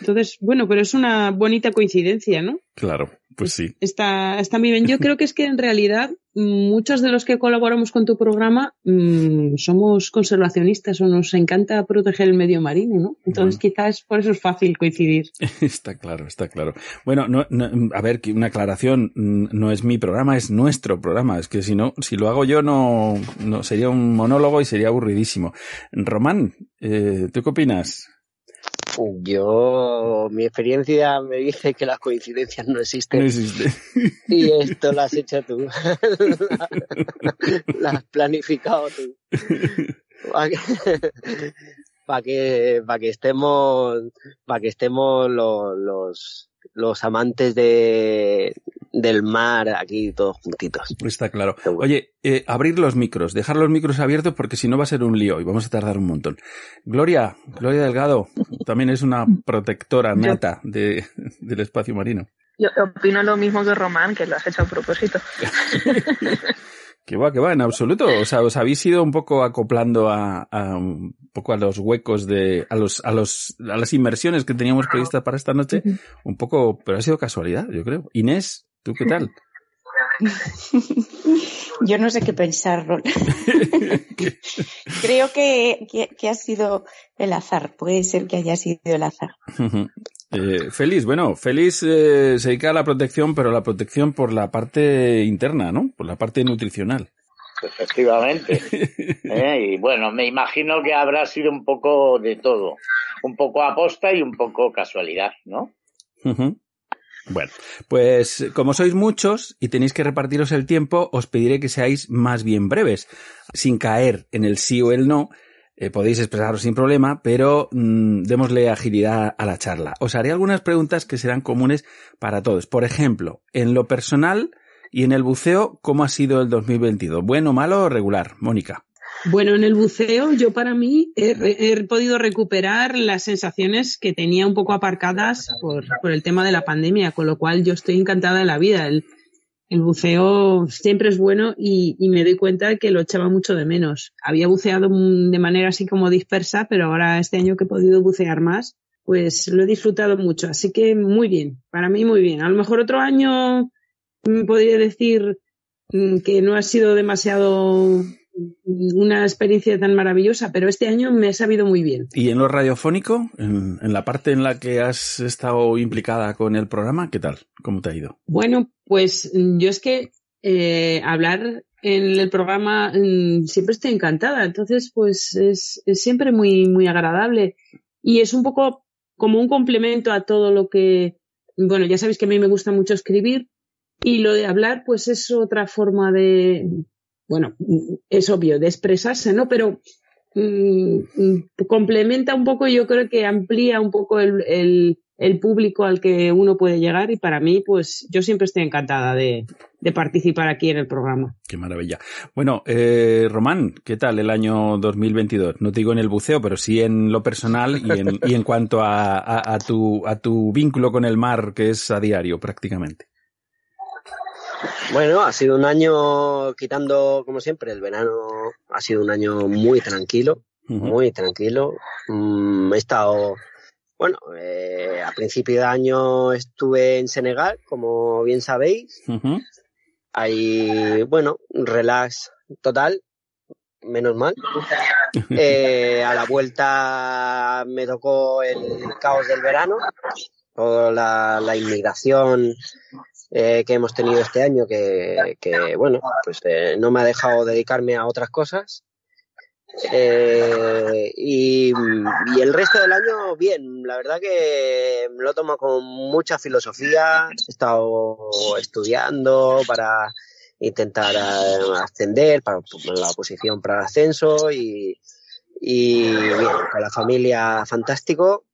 Entonces, bueno, pero es una bonita coincidencia, ¿no? Claro, pues sí. Está, está muy bien. Yo creo que es que en realidad muchos de los que colaboramos con tu programa mmm, somos conservacionistas o nos encanta proteger el medio marino, ¿no? Entonces bueno. quizás por eso es fácil coincidir. está claro, está claro. Bueno, no, no, a ver, una aclaración, no es mi programa, es nuestro programa. Es que si no, si lo hago yo no, no sería un monólogo y sería aburridísimo. Román, eh, ¿tú qué opinas? Yo, mi experiencia me dice que las coincidencias no existen. No existe. Y esto lo has hecho tú. lo has planificado tú. Para que, para que, para que estemos, para que estemos los, los, los amantes de, del mar aquí todos juntitos. Está claro. Oye, eh, abrir los micros, dejar los micros abiertos porque si no va a ser un lío y vamos a tardar un montón. Gloria, Gloria Delgado, también es una protectora nata de, del espacio marino. Yo opino lo mismo que Román, que lo has hecho a propósito. Que va, que va, en absoluto. O sea, os habéis ido un poco acoplando a, a, un poco a los huecos de, a los, a los, a las inversiones que teníamos previstas para esta noche. Un poco, pero ha sido casualidad, yo creo. Inés, ¿tú qué tal? Yo no sé qué pensar, Ron. Creo que, que, que, ha sido el azar. Puede ser que haya sido el azar. Eh, Félix, bueno, Félix eh, se dedica a la protección, pero la protección por la parte interna, ¿no? Por la parte nutricional. Efectivamente. ¿Eh? Y bueno, me imagino que habrá sido un poco de todo. Un poco aposta y un poco casualidad, ¿no? Uh -huh. Bueno, pues como sois muchos y tenéis que repartiros el tiempo, os pediré que seáis más bien breves, sin caer en el sí o el no. Eh, podéis expresaros sin problema, pero mmm, démosle agilidad a la charla. Os haré algunas preguntas que serán comunes para todos. Por ejemplo, en lo personal y en el buceo, ¿cómo ha sido el 2022? ¿Bueno, malo o regular? Mónica. Bueno, en el buceo yo para mí he, podido recuperar las sensaciones que tenía un poco aparcadas por, el tema de la pandemia, con lo cual yo estoy encantada de la vida. El buceo siempre es bueno y, me doy cuenta que lo echaba mucho de menos. Había buceado de manera así como dispersa, pero ahora este año que he podido bucear más, pues lo he disfrutado mucho. Así que muy bien, para mí muy bien. A lo mejor otro año podría decir mm, que no ha sido demasiado una experiencia tan maravillosa, pero este año me ha sabido muy bien. ¿Y en lo radiofónico, en, en, la parte en la que has estado implicada con el programa, qué tal? ¿Cómo te ha ido? Bueno, pues yo es que eh, hablar en el programa mmm, siempre estoy encantada, entonces pues es, es, siempre muy, muy agradable y es un poco como un complemento a todo lo que, bueno, ya sabéis que a mí me gusta mucho escribir y lo de hablar pues es otra forma de, bueno, es obvio, de expresarse, ¿no? Pero mmm, complementa un poco, yo creo que amplía un poco el, el, público al que uno puede llegar y para mí, pues yo siempre estoy encantada de, participar aquí en el programa. Qué maravilla. Bueno, eh, Román, ¿qué tal el año 2022? No te digo en el buceo, pero sí en lo personal y en, y en cuanto a, tu, a tu vínculo con el mar, que es a diario prácticamente. Bueno, ha sido un año, quitando como siempre el verano, ha sido un año muy tranquilo, uh -huh. muy tranquilo. Mm, he estado, bueno, eh, a principio de año estuve en Senegal, como bien sabéis. Uh -huh. hay, bueno, relax total, menos mal. Eh, a la vuelta me tocó el caos del verano, toda la, la inmigración eh, que hemos tenido este año, que, bueno, pues eh, no me ha dejado dedicarme a otras cosas. Eh, y, el resto del año, bien, la verdad que me lo tomo con mucha filosofía, he estado estudiando para intentar eh, ascender, para la oposición para el ascenso y, bien, con la familia fantástico.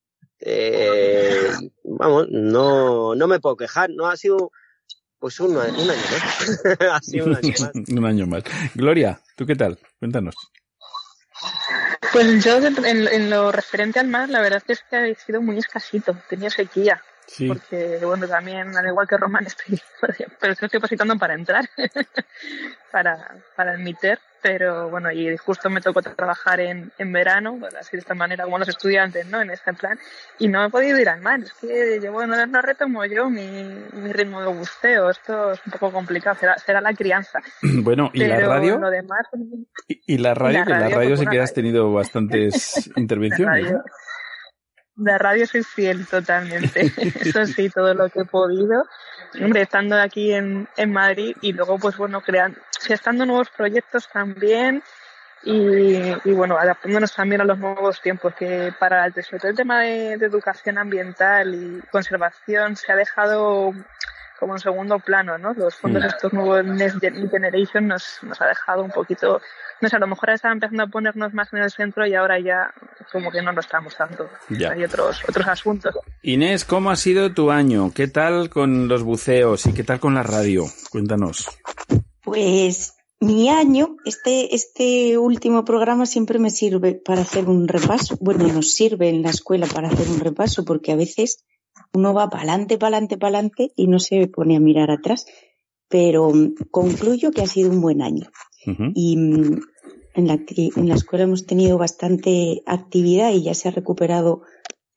Vamos, no, no me puedo quejar, no ha sido pues un, un año más. ha sido un año más. Un año más. Gloria, ¿tú qué tal? Cuéntanos. Pues yo, en, en lo referente al mar, la verdad es que ha sido muy escasito. Tenía sequía. Sí. Porque, bueno, también, al igual que Román, estoy, pero estoy depositando para entrar, para, para admitir, pero bueno, y justo me tocó trabajar en, en verano, pues así de esta manera, como los estudiantes, ¿no? En este plan, y no he podido ir al mar, es que llevo, no, no retomo yo mi, mi ritmo de buceo, esto es un poco complicado, será, será la crianza. Bueno, ¿y la radio? Lo demás, ¿Y, y la radio? la la radio, radio pues, sí que has tenido bastantes intervenciones. radio. ¿no? De radio soy fiel totalmente. Eso sí, todo lo que he podido. Hombre, estando aquí en, en Madrid y luego, pues bueno, creando, gestando nuevos proyectos también y, y bueno, adaptándonos también a los nuevos tiempos, que para el, sobre el tema de educación ambiental y conservación se ha dejado como en segundo plano, ¿no? Los fondos Mm. estos nuevos Next Gen- Generation nos, nos ha dejado un poquito, no sé, a lo mejor estaba empezando a ponernos más en el centro y ahora ya como que no lo estamos tanto. Ya. Hay otros, otros asuntos. Inés, ¿cómo ha sido tu año? ¿Qué tal con los buceos y qué tal con la radio? Cuéntanos. Pues mi año, este, este último programa siempre me sirve para hacer un repaso. Bueno, nos sirve en la escuela para hacer un repaso porque a veces uno va para adelante, para adelante, para adelante y no se pone a mirar atrás. Pero mm, concluyo que ha sido un buen año. Y mm, en la, en la escuela hemos tenido bastante actividad y ya se ha recuperado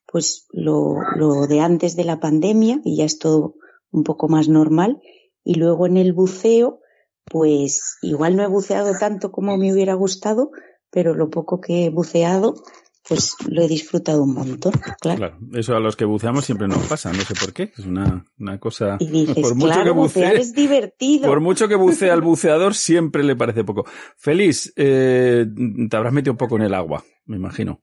pues lo, lo de antes de la pandemia y ya es todo un poco más normal. Y luego en el buceo, pues igual no he buceado tanto como me hubiera gustado, pero lo poco que he buceado, pues lo he disfrutado un montón, claro. Claro, eso a los que buceamos siempre nos pasa, no sé por qué, es una, una cosa... Y dices, por mucho claro, que bucear bucee, es divertido. por mucho que bucee al buceador siempre le parece poco. Feliz, eh, te habrás metido un poco en el agua, me imagino.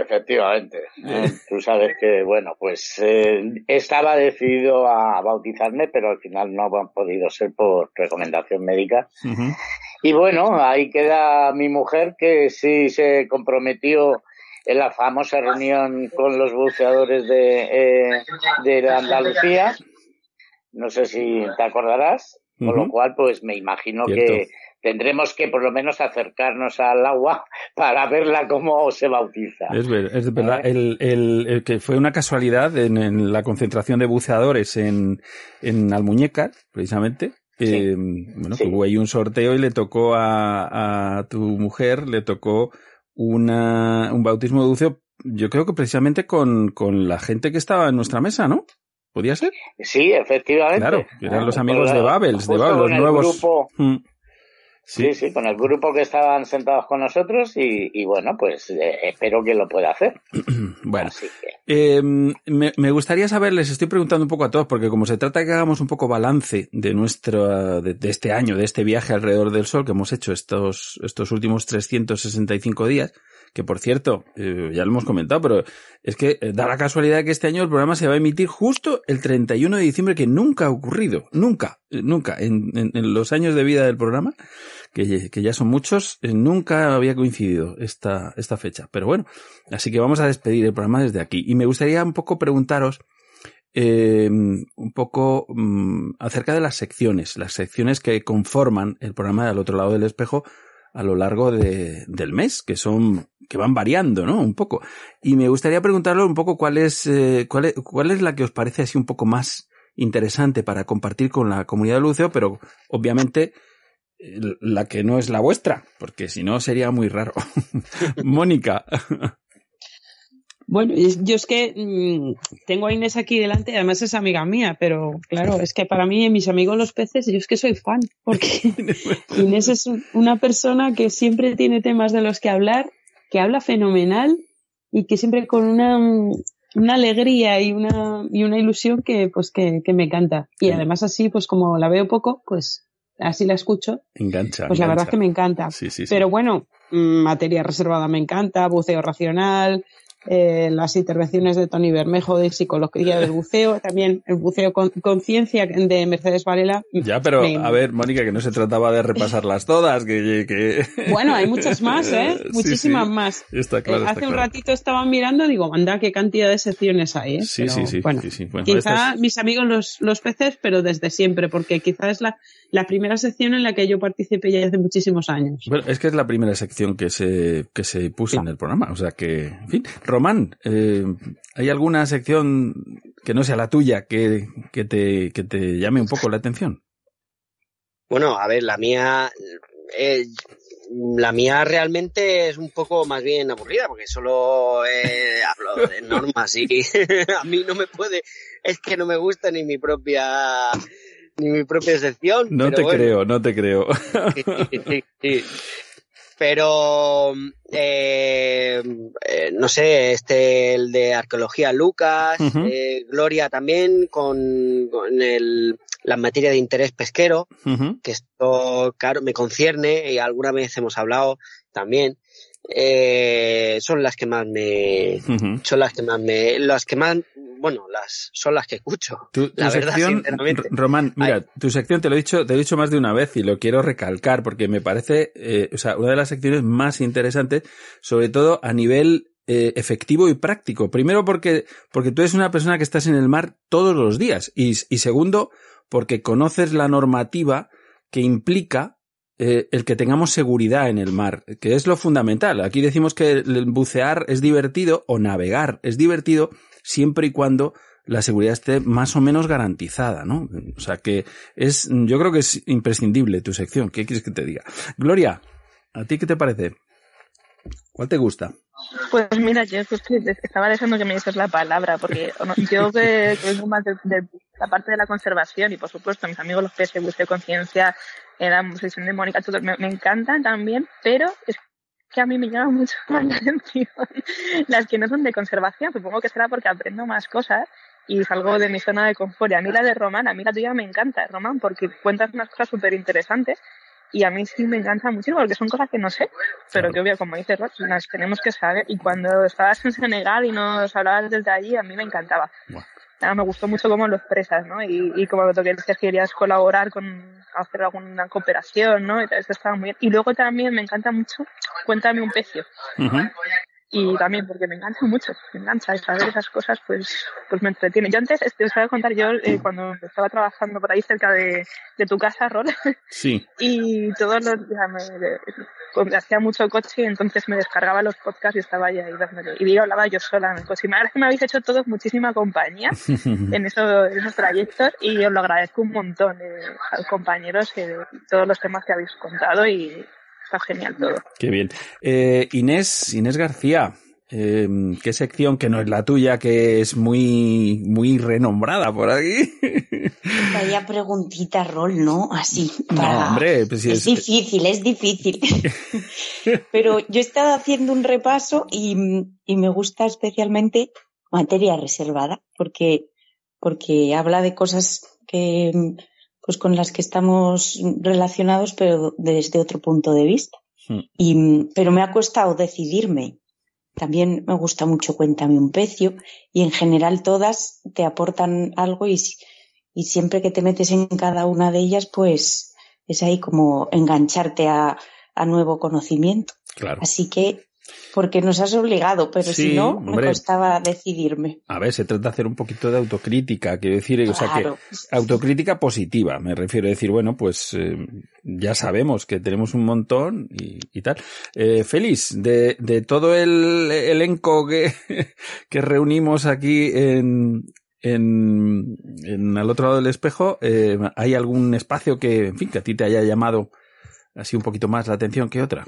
Efectivamente. ¿eh? Tú sabes que, bueno, pues eh, estaba decidido a bautizarme, pero al final no han podido ser por recomendación médica. Y bueno, ahí queda mi mujer que sí se comprometió en la famosa reunión con los buceadores de, eh, de Andalucía. No sé si te acordarás. Con lo cual, pues me imagino Cierto. que tendremos que por lo menos acercarnos al agua para verla cómo se bautiza. Es, ver- es verdad, el, el- el que fue una casualidad en, en la concentración de buceadores en, en Almuñécar, precisamente. eh, bueno, que hubo ahí un sorteo y le tocó a, a tu mujer, le tocó una, un bautismo de buceo, yo creo que precisamente con, con la gente que estaba en nuestra mesa, ¿no? ¿Podía ser? Sí, efectivamente. Claro, eran Ah, los amigos de Babels, de Babel, los nuevos. grupo- Mm. Sí. sí, con el grupo que estaban sentados con nosotros y, y bueno, pues eh, espero que lo pueda hacer. Bueno, eh, me, me gustaría saber, les estoy preguntando un poco a todos, porque como se trata de que hagamos un poco balance de nuestro, de, de este año, de este viaje alrededor del Sol que hemos hecho estos, estos últimos 365 días, que por cierto, eh, ya lo hemos comentado, pero es que eh, da la casualidad que este año el programa se va a emitir justo el 31 de diciembre, que nunca ha ocurrido, nunca, eh, nunca, en, en- en los años de vida del programa, que, ya son muchos, eh, nunca había coincidido esta, esta fecha. Pero bueno, así que vamos a despedir el programa desde aquí. Y me gustaría un poco preguntaros eh, un poco mm, acerca de las secciones, las secciones que conforman el programa del otro lado del espejo a lo largo de- del mes, que son, que van variando, ¿no? Un poco. Y me gustaría preguntarle un poco cuál es, eh, cuál es, cuál es la que os parece así un poco más interesante para compartir con la comunidad del buceo, pero obviamente la que no es la vuestra, porque si no sería muy raro. Mónica. Bueno, yo es que mmm, tengo a Inés aquí delante, además es amiga mía, pero claro, es que para mí, mis amigos los peces, yo es que soy fan, porque Inés es una persona que siempre tiene temas de los que hablar, que habla fenomenal y que siempre con una, una alegría y una, y una ilusión que, pues, que, que me encanta. Y además así, pues como la veo poco, pues así la escucho. Engancha. Pues engancha. la verdad es que me encanta. Sí, sí, sí. Pero bueno, mm, materia reservada me encanta, buceo racional, eh, las intervenciones de Tony Bermejo de psicología del buceo, también el buceo con conciencia de Mercedes Varela. Ya, pero Me- a ver, Mónica, que no se trataba de repasarlas todas, que... que... Bueno, hay muchas más, ¿eh? Muchísimas sí. más. Está claro, Eh, está hace un ratito estaba mirando, digo, anda, qué cantidad de secciones hay, ¿eh? Sí, Pero, sí, sí, Bueno, sí. Bueno, quizá mis amigos los, los peces, pero desde siempre, porque quizá es la, la primera sección en la que yo participé ya hace muchísimos años. Bueno, es que es la primera sección que se, que se puso en el programa, o sea que, en fin. Román, eh, ¿hay alguna sección que no sea la tuya que, que, te, que te llame un poco la atención? Bueno, a ver, la mía, eh, la mía realmente es un poco más bien aburrida porque solo eh, hablo de normas y a mí no me puede, es que no me gusta ni mi propia, ni mi propia sección. No pero te bueno. creo, no te creo. Sí, sí, sí, sí. Pero, eh, eh, no sé, este, el de arqueología Lucas, eh, Gloria también, con, con el, la materia de interés pesquero, que esto, claro, me concierne y alguna vez hemos hablado también. Eh, son las que más me, son las que más me, las que más, bueno, las, son las que escucho. Tu, tu La verdad, sección. R- Román, mira, tu sección te lo he dicho, te lo he dicho más de una vez y lo quiero recalcar porque me parece, eh, o sea, una de las secciones más interesantes, sobre todo a nivel eh, efectivo y práctico. Primero porque, porque tú eres una persona que estás en el mar todos los días y, y segundo porque conoces la normativa que implica eh, el que tengamos seguridad en el mar, que es lo fundamental. Aquí decimos que el bucear es divertido o navegar es divertido siempre y cuando la seguridad esté más o menos garantizada, ¿no? O sea que es, yo creo que es imprescindible tu sección. ¿Qué quieres que te diga? Gloria, ¿a ti qué te parece? ¿Cuál te gusta? Pues mira, yo estaba deseando que me dices la palabra, porque yo que, vengo más de, de la parte de la conservación y por supuesto mis amigos los peces, buceo conciencia, eh, la sección de Mónica, todo, me, me encantan también, pero es que a mí me llama mucho más la atención las que no son de conservación, supongo que será porque aprendo más cosas y salgo de mi zona de confort. Y a mí la de Román, a mí la tuya me encanta, Román, porque cuentas unas cosas súper interesantes y a mí sí me encanta muchísimo porque son cosas que no sé, pero que obvio, como dices, las tenemos que saber. Y cuando estabas en Senegal y nos hablabas desde allí, a mí me encantaba. Nada, me gustó mucho cómo lo expresas, ¿no? Y, y como que querías colaborar con hacer alguna cooperación, ¿no? Y eso estaba muy bien. Y luego también me encanta mucho, cuéntame un pecio. Y también porque me engancha mucho, me engancha y saber esas cosas pues pues me entretiene. Yo antes, este, os voy a contar, yo eh, cuando estaba trabajando por ahí cerca de, de tu casa, Rol, Sí. y todos los días me, me- hacía mucho coche y entonces me descargaba los podcasts y estaba ahí, ahí dándole. Y yo hablaba yo sola en el coche. Y me parece que me habéis hecho todos muchísima compañía en, eso, en esos trayectos y os lo agradezco un montón eh, a los compañeros eh, todos los temas que habéis contado y está genial todo. Qué bien. Eh, Inés, Inés García, eh, ¿qué sección que no es la tuya, que es muy, muy renombrada por aquí? Vaya preguntita, Rol, ¿no? Así. No, hombre, pues sí es es- difícil, es difícil. Pero yo he estado haciendo un repaso y, y me gusta especialmente materia reservada, porque, porque habla de cosas que, pues con las que estamos relacionados, pero desde otro punto de vista. Hmm. Y, pero me ha costado decidirme. También me gusta mucho Cuéntame un pecio y en general todas te aportan algo y, y siempre que te metes en cada una de ellas, pues es ahí como engancharte a, a nuevo conocimiento. Claro. Así que, porque nos has obligado, pero Sí, si no, me costaba decidirme. A ver, se trata de hacer un poquito de autocrítica, quiero decir, o sea que autocrítica positiva, me refiero a decir, bueno, pues eh, ya sabemos que tenemos un montón y, y tal. Eh, Félix, de, de todo el elenco que, que reunimos aquí en, en, en al otro lado del espejo, eh, ¿hay algún espacio que, en fin, que a ti te haya llamado así un poquito más la atención que otra?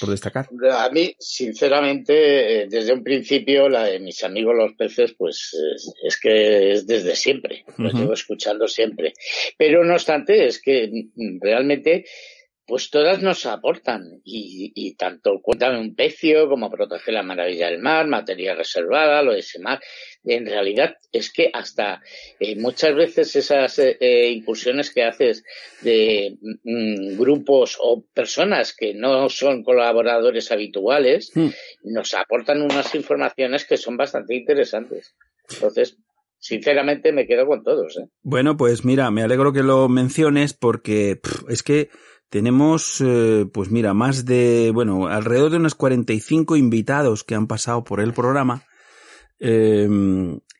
Por destacar? A mí, sinceramente, eh, desde un principio, la de mis amigos los peces, pues es, es que es desde siempre, los Ujú. llevo escuchando siempre. Pero no obstante, es que mm, realmente, pues todas nos aportan y, y tanto Cuéntame un pecio como Proteger la maravilla del mar, Materia reservada, lo de ese mar. En realidad es que hasta eh, muchas veces esas eh, eh, incursiones que haces de mm, grupos o personas que no son colaboradores habituales Hmm. nos aportan unas informaciones que son bastante interesantes. Entonces, sinceramente me quedo con todos. ¿eh? Bueno, pues mira, me alegro que lo menciones porque pff, es que tenemos, eh, pues mira, más de, bueno, alrededor de unos 45 invitados que han pasado por el programa eh,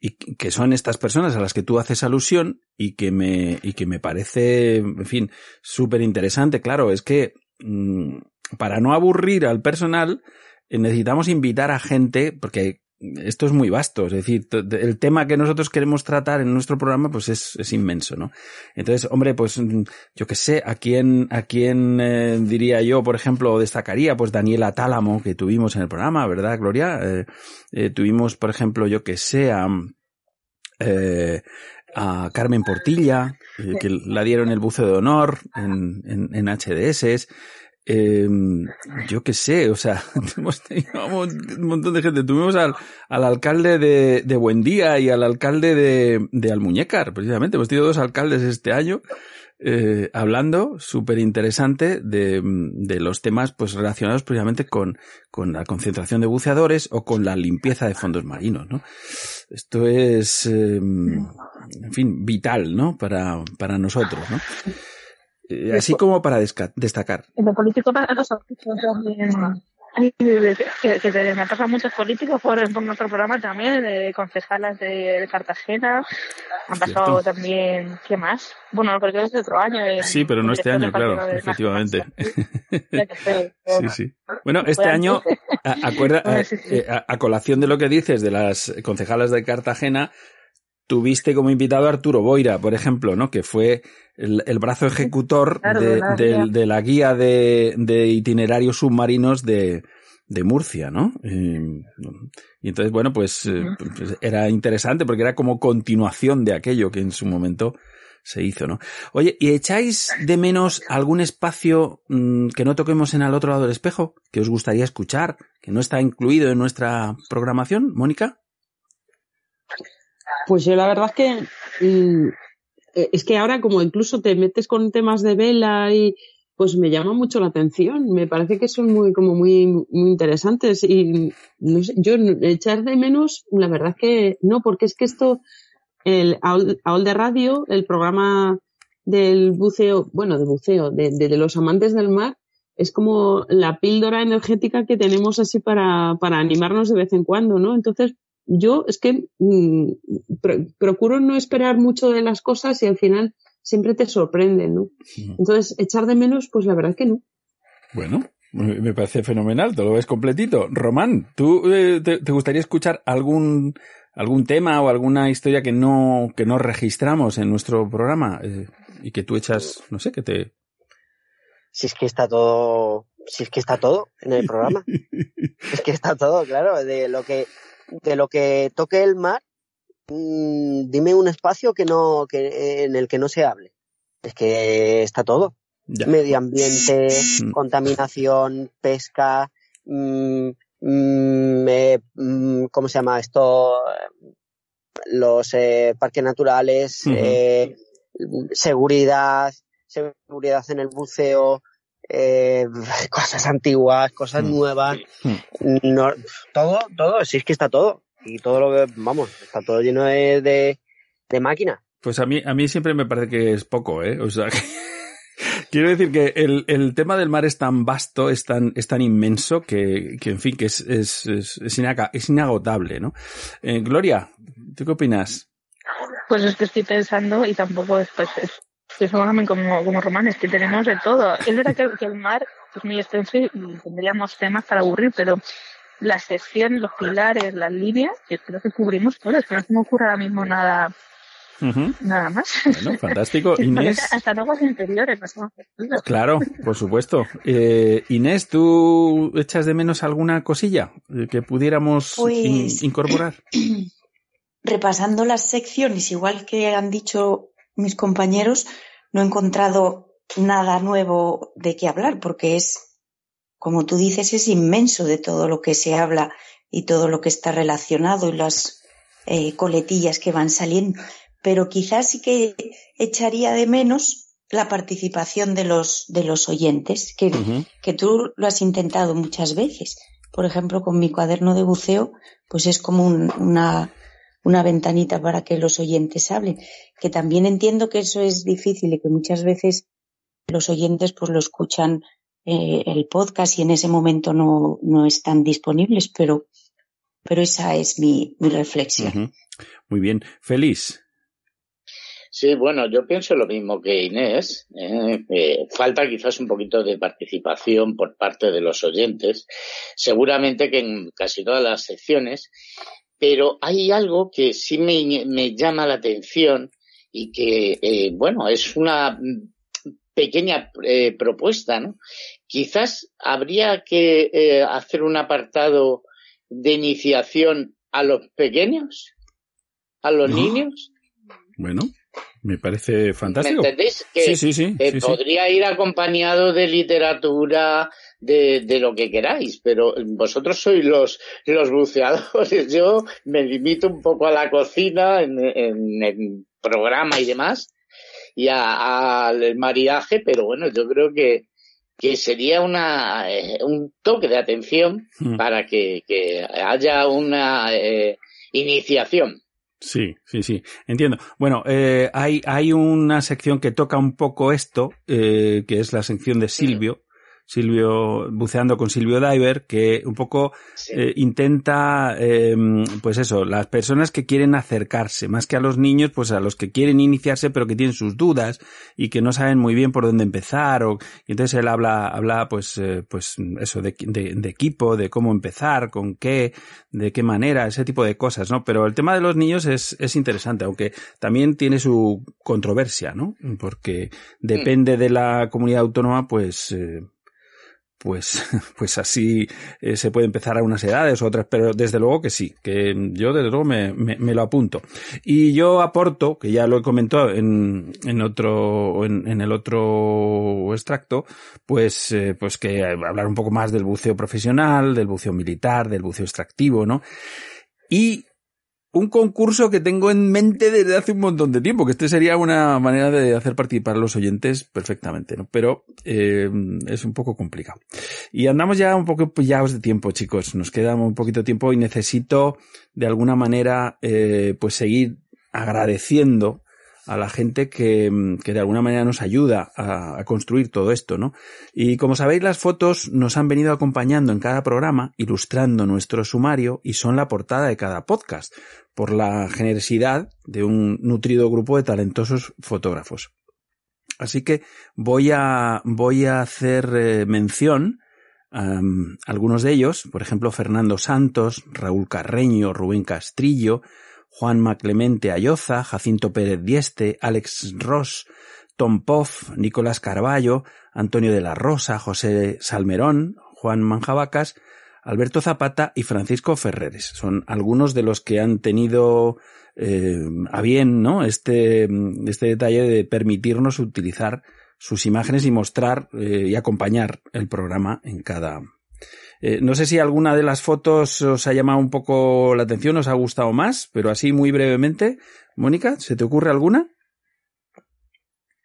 y que son estas personas a las que tú haces alusión y que me, y que me parece, en fin, súper interesante. Claro, es que mm, para no aburrir al personal eh, necesitamos invitar a gente porque esto es muy vasto, es decir, el tema que nosotros queremos tratar en nuestro programa pues es, es inmenso, ¿no? Entonces, hombre, pues mm, yo qué sé, a quién, a quién eh, diría yo, por ejemplo, destacaría, pues Daniela Tálamo, que tuvimos en el programa, ¿verdad, Gloria? Eh, eh, tuvimos, por ejemplo, yo que sé, a, a Carmen Portilla, que la dieron el buceo de honor en, en, en HDS. Eh, yo qué sé, o sea, hemos tenido un montón de gente. Tuvimos al, al alcalde de, de Buendía y al alcalde de, de Almuñécar, precisamente. Hemos tenido dos alcaldes este año eh, hablando, súper interesante, de, de los temas pues relacionados precisamente con, con la concentración de buceadores o con la limpieza de fondos marinos, ¿no? Esto es, eh, en fin, vital, ¿no? Para, para nosotros, ¿no? Eh, así como para desca- destacar. En lo político pasa Que, pasan muchos políticos por, por nuestro programa también, de concejalas de, Cartagena. Han pasado Cierto. también, ¿qué más? Bueno, porque es de otro año. el Sí, pero no este año, claro, efectivamente. Sí, sí. Bueno, este año, a- acuerda, eh, eh, a colación de lo que dices de las concejalas de Cartagena, tuviste como invitado a Arturo Boira, por ejemplo, ¿no? Que fue el, el brazo ejecutor de, de la guía. de la guía de, de itinerarios submarinos de, de Murcia, ¿no? Y entonces, bueno, pues, eh, pues era interesante porque era como continuación de aquello que en su momento se hizo, ¿no? Oye, ¿y echáis de menos algún espacio mm, que no toquemos en al otro lado del espejo? ¿Que os gustaría escuchar? ¿Que no está incluido en nuestra programación, Mónica? Pues yo la verdad es que mm, eh, es que ahora como incluso te metes con temas de vela y pues me llama mucho la atención. Me parece que son muy como muy muy interesantes y no sé, yo echar de menos la verdad es que no porque es que esto el AOL, de radio, el programa del buceo, bueno, de buceo, de, de, de los amantes del mar, es como la píldora energética que tenemos así para, para animarnos de vez en cuando, ¿no? Entonces, yo es que mm, pro- procuro no esperar mucho de las cosas y al final siempre te sorprenden, ¿no? Entonces, echar de menos, pues la verdad es que no. Bueno, me me parece fenomenal, te lo ves completito. Román, ¿tú eh, te, te gustaría escuchar algún algún tema o alguna historia que no que no registramos en nuestro programa eh, y que tú echas, no sé, que te Si es que está todo, si es que está todo en el programa. es que está todo, claro, de lo que, de lo que toque el mar, mm, dime un espacio que no, que, en el que no se hable. Es que está todo. Ya. Medio ambiente, Mm. contaminación, pesca, mm, mm, eh, mm, ¿cómo se llama esto? Los eh, parques naturales, eh, seguridad, seguridad en el buceo, eh, cosas antiguas, cosas Mm. nuevas, Mm. no, todo, todo, si es que está todo. Y todo lo que, vamos, está todo lleno de, de, de máquinas. Pues a mí, a mí siempre me parece que es poco, ¿eh? O sea, que- quiero decir que el, el tema del mar es tan vasto, es tan, es tan inmenso que, que en fin, que es, es, es, es inagotable, ¿no? Eh, Gloria, ¿tú qué opinas? Pues es que estoy pensando y tampoco es, pues, es, también como, como romanes, que tenemos de todo. Es verdad que, que el mar es muy extenso y tendríamos temas para aburrir, pero la sección, los pilares, las líneas, yo creo que cubrimos todo. Es que no se me ocurre ahora mismo nada Nada más. Bueno, fantástico. Inés. Hasta luego interiores nos hemos Claro, por supuesto. Eh, Inés, ¿tú echas de menos alguna cosilla que pudiéramos Pues- in- incorporar? repasando las secciones, igual que han dicho mis compañeros, no he encontrado nada nuevo de qué hablar, porque es, como tú dices, es inmenso de todo lo que se habla y todo lo que está relacionado y las eh, coletillas que van saliendo. Pero quizás sí que echaría de menos la participación de los, de los oyentes, que, Ujú. que tú lo has intentado muchas veces. Por ejemplo, con mi cuaderno de buceo, pues es como un- una, una ventanita para que los oyentes hablen. Que también entiendo que eso es difícil y que muchas veces los oyentes pues lo escuchan eh, el podcast y en ese momento no, no están disponibles, pero, pero esa es mi, mi reflexión. Muy bien. Feliz. Sí, bueno, yo pienso lo mismo que Inés. ¿eh? Eh, falta quizás un poquito de participación por parte de los oyentes, seguramente que en casi todas las secciones, pero hay algo que sí me, me llama la atención y que, eh, bueno, es una pequeña eh, propuesta, ¿no? Quizás habría que eh, hacer un apartado de iniciación a los pequeños, a los No. niños. Bueno, me parece fantástico. ¿Me entendéis? Que Sí, sí, sí. podría ir acompañado de literatura, de, de lo que queráis, pero vosotros sois los, los buceadores. Yo me limito un poco a la cocina, en, en, en programa y demás, y al maridaje, pero bueno, yo creo que, que sería una, eh, un toque de atención Mm. para que, que haya una eh, iniciación. Sí, sí, sí, entiendo. Bueno, eh, hay, hay una sección que toca un poco esto, eh, que es la sección de Silvio, Silvio, buceando con Silvio Diver, que un poco eh, intenta, eh, pues eso, las personas que quieren acercarse, más que a los niños, pues a los que quieren iniciarse, pero que tienen sus dudas y que no saben muy bien por dónde empezar, o, y entonces él habla, habla, pues, eh, pues eso, de, de, de equipo, de cómo empezar, con qué, de qué manera, ese tipo de cosas, ¿no? Pero el tema de los niños es, es interesante, aunque también tiene su controversia, ¿no? Porque depende de la comunidad autónoma, pues, eh, pues, pues así eh, se puede empezar a unas edades u otras, pero desde luego que sí, que yo desde luego me, me, lo apunto. Y yo aporto, que ya lo he comentado en, en otro, en, en el otro extracto, pues, eh, pues que hablar un poco más del buceo profesional, del buceo militar, del buceo extractivo, ¿no? Y un concurso que tengo en mente desde hace un montón de tiempo, que este sería una manera de hacer participar a los oyentes perfectamente, ¿no? Pero eh, es un poco complicado. Y andamos ya un poco pillados de tiempo, chicos. Nos queda un poquito de tiempo y necesito de alguna manera eh, pues seguir agradeciendo a la gente que, que de alguna manera nos ayuda a, a, construir todo esto, ¿no? Y como sabéis, las fotos nos han venido acompañando en cada programa, ilustrando nuestro sumario y son la portada de cada podcast, por la generosidad de un nutrido grupo de talentosos fotógrafos. Así que voy a, voy a hacer eh, mención Um, algunos de ellos, por ejemplo, Fernando Santos, Raúl Carreño, Rubén Castrillo, Juan Maclemente Ayoza, Jacinto Pérez Dieste, Alex Ross, Tom Poff, Nicolás Carballo, Antonio de la Rosa, José Salmerón, Juan Manjabacas, Alberto Zapata y Francisco Ferreres. Son algunos de los que han tenido eh, a bien ¿no? este, este detalle de permitirnos utilizar sus imágenes y mostrar eh, y acompañar el programa en cada. Eh, no sé si alguna de las fotos os ha llamado un poco la atención, os ha gustado más, pero así muy brevemente. Mónica, ¿se te ocurre alguna?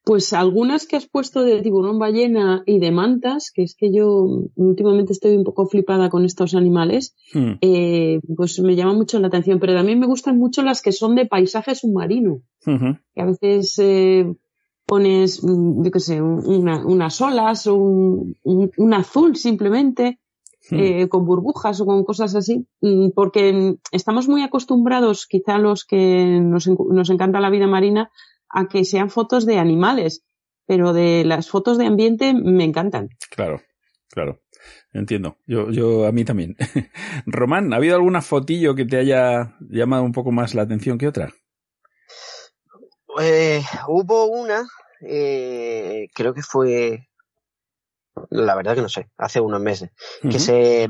Pues algunas que has puesto de tiburón ballena y de mantas, que es que yo últimamente estoy un poco flipada con estos animales, hmm. eh, pues me llama mucho la atención, pero también me gustan mucho las que son de paisaje submarino, uh -huh. que a veces eh, pones, yo qué sé, una, unas olas un, un azul simplemente, hmm. eh, con burbujas o con cosas así, porque estamos muy acostumbrados, quizá los que nos, nos encanta la vida marina, a que sean fotos de animales, pero de las fotos de ambiente me encantan. Claro, claro. Entiendo. Yo, yo, a mí también. Román, ¿ha habido alguna fotillo que te haya llamado un poco más la atención que otra? Eh, hubo una, eh, creo que fue, la verdad que no sé, hace unos meses, que se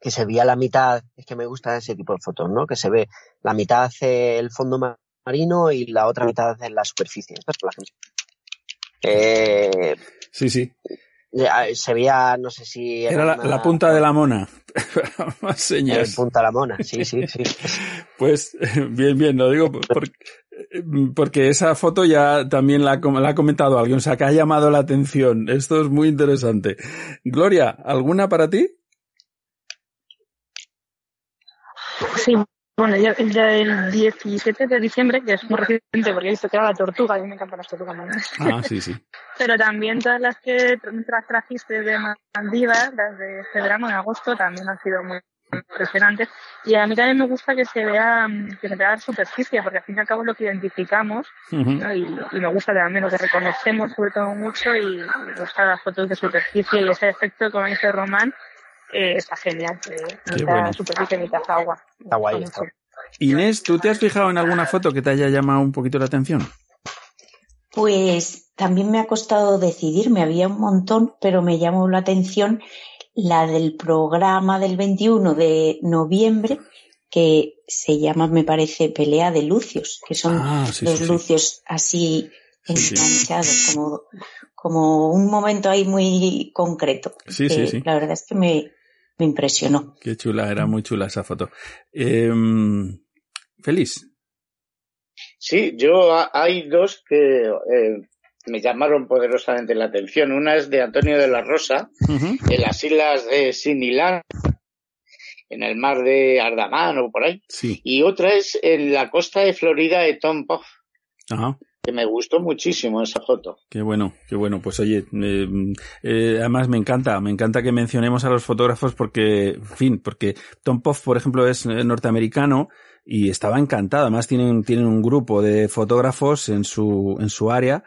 que se veía la mitad, es que me gusta ese tipo de fotos, ¿no? Que se ve la mitad el fondo ma- marino y la otra mitad en la superficie. Eh, Sí, sí. ya, se veía, no sé si Era la, una- la punta de la mona. Más el señas. punta de la mona, sí, sí, sí. Pues bien, bien, lo digo por- porque esa foto ya también la, la ha comentado alguien, o sea, que ha llamado la atención. Esto es muy interesante. Gloria, ¿alguna para ti? Sí, bueno, ya, ya el 17 de diciembre, que es muy reciente porque he visto que era la tortuga, y me encantan las tortugas marinas. Ah, sí, sí. Pero también todas las que tra- trajiste de Maldivas, las de este verano, en agosto, también han sido muy impresionantes. Y a mí también me gusta que se vea, mm, que se vea la superficie, porque al fin y al cabo es lo que identificamos, y, y me gusta también lo que reconocemos sobre todo mucho, y me las fotos de superficie y ese efecto, como dice Román, eh, está genial, eh, mitad bueno. superficie, mitad agua. Está guay, Me está Inés, ¿tú te has fijado en alguna foto que te haya llamado un poquito la atención? Pues también me ha costado decidirme, había un montón, pero me llamó la atención la del programa del 21 de noviembre, que se llama, me parece, Pelea de Lucios, que son Ah, sí, los sí, sí. lucios así Sí, sí. enganchados, como, como un momento ahí muy concreto. Sí, sí, sí. La verdad es que me, me impresionó. Qué chula, era muy chula esa foto. Em, Feliz. Sí, yo ha- hay dos que eh, me llamaron poderosamente la atención. Una es de Antonio de la Rosa, en las islas de Sinilán, en el mar de Ardamán o por ahí. Sí. Y otra es en la costa de Florida de Tom Puff, Ajá. que me gustó muchísimo esa foto. Qué bueno, qué bueno. Pues oye, eh, eh, además me encanta, me encanta que mencionemos a los fotógrafos porque, en fin, porque Tom Poff, por ejemplo, es eh, norteamericano y estaba encantado. Además tienen, tienen un grupo de fotógrafos en su, en su área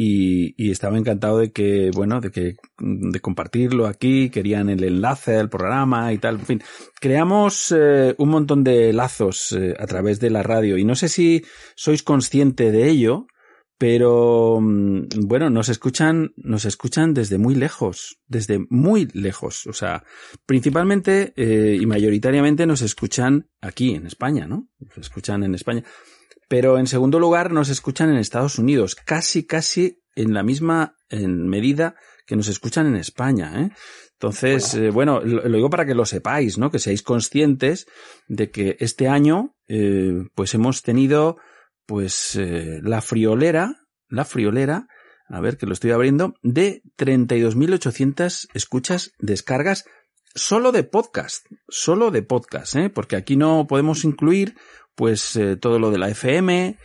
y, y estaba encantado de que, bueno, de que, de compartirlo aquí, querían el enlace al programa y tal. En fin, creamos eh, un montón de lazos eh, a través de la radio y no sé si sois consciente de ello, pero mm, bueno, nos escuchan, nos escuchan desde muy lejos, desde muy lejos, o sea, principalmente eh, y mayoritariamente nos escuchan aquí en España, ¿no? Nos escuchan en España. Pero en segundo lugar nos escuchan en Estados Unidos, casi, casi en la misma en medida que nos escuchan en España, ¿eh? Entonces, eh, bueno, lo, lo digo para que lo sepáis, ¿no? Que seáis conscientes de que este año, eh, pues hemos tenido, pues, eh, la friolera, la friolera, a ver que lo estoy abriendo, de 32.800 escuchas, descargas, solo de podcast, solo de podcast, ¿eh? Porque aquí no podemos incluir, pues, eh, todo lo de la FM,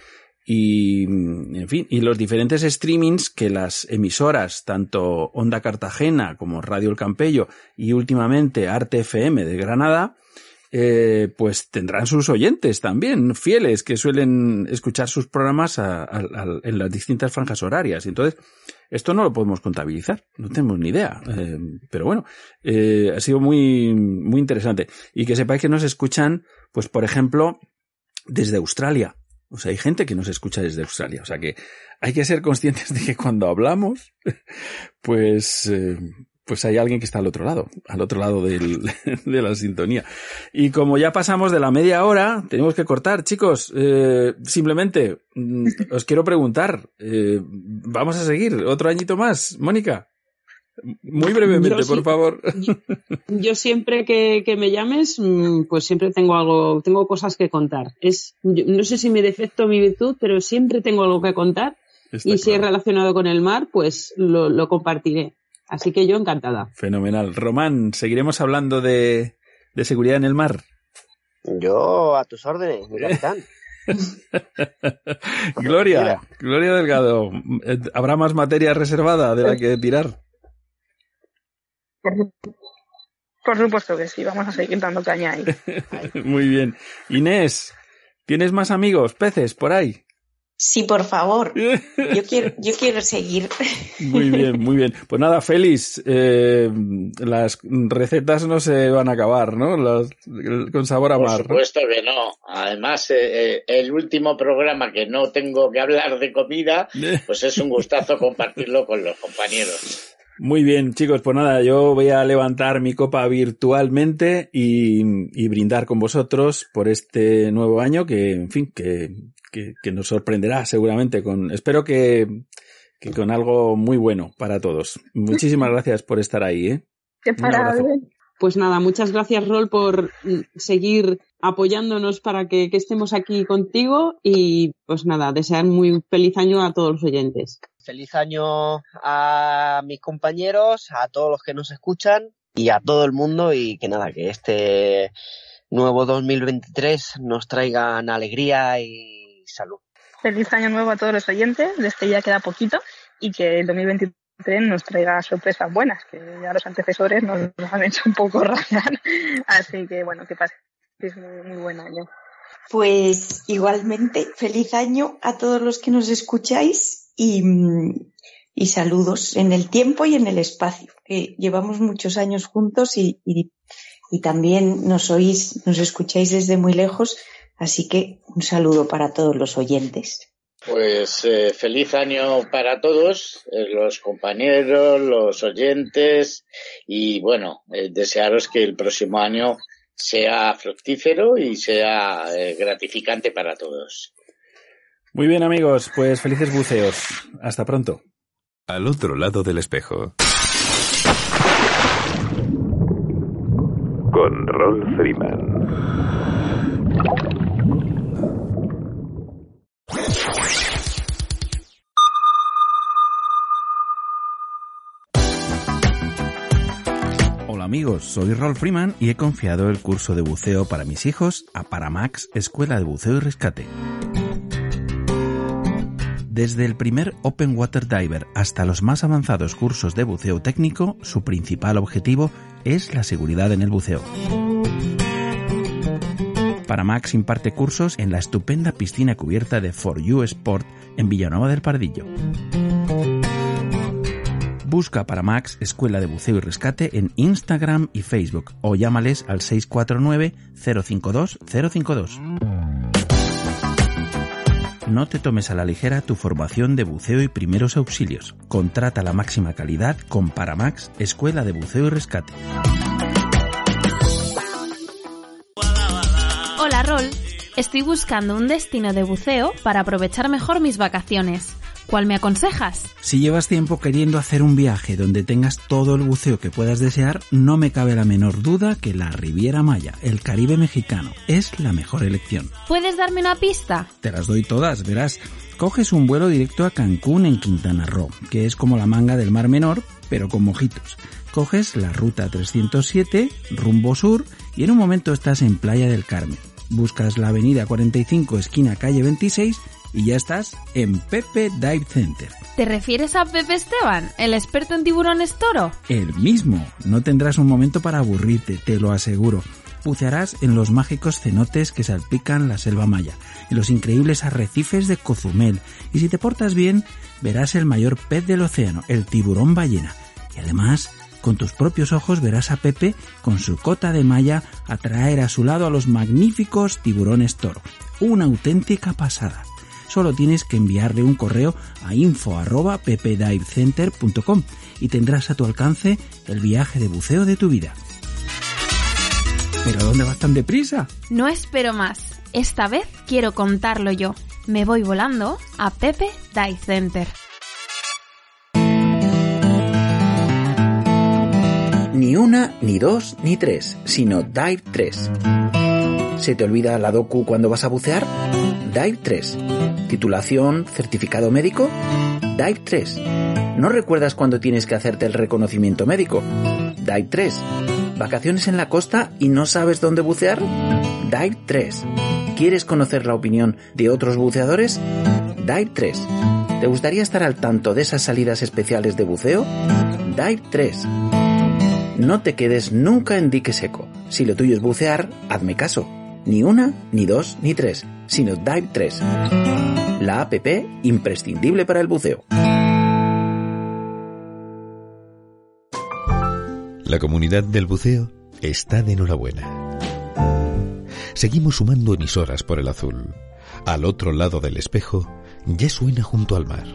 y, mm, en fin, y los diferentes streamings que las emisoras, tanto Onda Cartagena como Radio El Campello y últimamente Arte FM de Granada, eh, pues tendrán sus oyentes también, fieles, que suelen escuchar sus programas en las distintas franjas horarias. Entonces, esto no lo podemos contabilizar, no tenemos ni idea. Eh, pero bueno, ha sido muy, muy interesante. Y que sepáis que nos escuchan, pues por ejemplo, desde Australia. O sea, hay gente que nos escucha desde Australia. O sea que hay que ser conscientes de que cuando hablamos, pues, eh, pues hay alguien que está al otro lado, al otro lado de la sintonía. Y como ya pasamos de la media hora, tenemos que cortar, chicos. Eh, simplemente mm, os quiero preguntar, eh, vamos a seguir otro añito más, Mónica. Muy brevemente, Yo sí. por favor. Yo siempre que, que me llames, mm, pues siempre tengo algo, tengo cosas que contar. Es, yo- no sé si mi defecto o mi virtud, pero siempre tengo algo que contar. Está y si es relacionado con el mar, pues lo, lo compartiré. Así que yo encantada. Fenomenal. Román, seguiremos hablando de, de seguridad en el mar. Yo a tus órdenes, mi capitán. Gloria, Gloria Delgado, eh, ¿habrá más materia reservada de la que tirar? Por, por supuesto que sí, vamos a seguir dando caña ahí. Muy bien. Inés, ¿tienes más amigos, peces por ahí? Sí, por favor. Yo quiero, yo quiero seguir. Muy bien, muy bien. Pues nada, Félix, eh, las recetas no se van a acabar, ¿no? Las, con sabor a mar. Por supuesto que no. Además, eh, eh, el último programa que no tengo que hablar de comida, pues es un gustazo compartirlo con los compañeros. Muy bien, chicos, pues nada, yo voy a levantar mi copa virtualmente y, y, brindar con vosotros por este nuevo año que, en fin, que, que, que nos sorprenderá seguramente con, espero que, que, con algo muy bueno para todos. Muchísimas gracias por estar ahí, ¿eh? Qué Pues nada, muchas gracias, Rol, por seguir apoyándonos para que, que, estemos aquí contigo y pues nada, desear muy feliz año a todos los oyentes. Feliz año a mis compañeros, a todos los que nos escuchan y a todo el mundo y que nada, que este nuevo 2023 nos traigan alegría y salud. Feliz año nuevo a todos los oyentes, de este ya queda poquito y que el 2023 nos traiga sorpresas buenas, que ya los antecesores nos, han hecho un poco rayar, así que bueno, que pase, es muy, muy buen año. Pues igualmente, feliz año a todos los que nos escucháis y, y, saludos en el tiempo y en el espacio, que llevamos muchos años juntos y, y, y, también nos oís, nos escucháis desde muy lejos, así que un saludo para todos los oyentes. Pues eh, feliz año para todos, eh, los compañeros, los oyentes y bueno, eh, desearos que el próximo año sea fructífero y sea eh, gratificante para todos. Muy bien amigos, pues felices buceos. Hasta pronto. Al otro lado del espejo. Con Rolf Freeman. Amigos, soy Rolf Freeman y he confiado el curso de buceo para mis hijos a Paramax, Escuela de Buceo y Rescate. Desde el primer Open Water Diver hasta los más avanzados cursos de buceo técnico, su principal objetivo es la seguridad en el buceo. Paramax imparte cursos en la estupenda piscina cubierta de For You Sport en Villanueva del Pardillo. Busca Paramax Escuela de Buceo y Rescate en Instagram y Facebook o llámales al 649 052 052. No te tomes a la ligera tu formación de buceo y primeros auxilios. Contrata la máxima calidad con Paramax, Escuela de Buceo y Rescate. Hola, Rol. Estoy buscando un destino de buceo para aprovechar mejor mis vacaciones. ¿Cuál me aconsejas? Si llevas tiempo queriendo hacer un viaje donde tengas todo el buceo que puedas desear, no me cabe la menor duda que la Riviera Maya, el Caribe mexicano, es la mejor elección. ¿Puedes darme una pista? Te las doy todas, verás. Coges un vuelo directo a Cancún en Quintana Roo, que es como la manga del Mar Menor, pero con mojitos. Coges la ruta 307, rumbo sur, y en un momento estás en Playa del Carmen. Buscas la avenida 45, esquina calle 26, y ya estás en Pepe Dive Center. ¿Te refieres a Pepe Esteban, el experto en tiburones toro? El mismo. No tendrás un momento para aburrirte, te lo aseguro. Bucearás en los mágicos cenotes que salpican la selva maya, en los increíbles arrecifes de Cozumel, y si te portas bien, verás el mayor pez del océano, el tiburón ballena. Y además, con tus propios ojos verás a Pepe con su cota de malla atraer a su lado a los magníficos tiburones toro. Una auténtica pasada solo tienes que enviarle un correo a info.ppdivecenter.com y tendrás a tu alcance el viaje de buceo de tu vida. ¿Pero a dónde vas tan deprisa? No espero más. Esta vez quiero contarlo yo. Me voy volando a Pepe Dive Center. Ni una, ni dos, ni tres, sino Dive 3. ¿Se te olvida la docu cuando vas a bucear? Dive 3. Titulación, certificado médico. Dive 3. ¿No recuerdas cuando tienes que hacerte el reconocimiento médico? Dive 3. ¿Vacaciones en la costa y no sabes dónde bucear? Dive 3. ¿Quieres conocer la opinión de otros buceadores? Dive 3. ¿Te gustaría estar al tanto de esas salidas especiales de buceo? Dive 3. No te quedes nunca en dique seco. Si lo tuyo es bucear, hazme caso. Ni una, ni dos, ni tres, sino Dive 3. La APP imprescindible para el buceo. La comunidad del buceo está de enhorabuena. Seguimos sumando emisoras por el azul. Al otro lado del espejo ya suena junto al mar.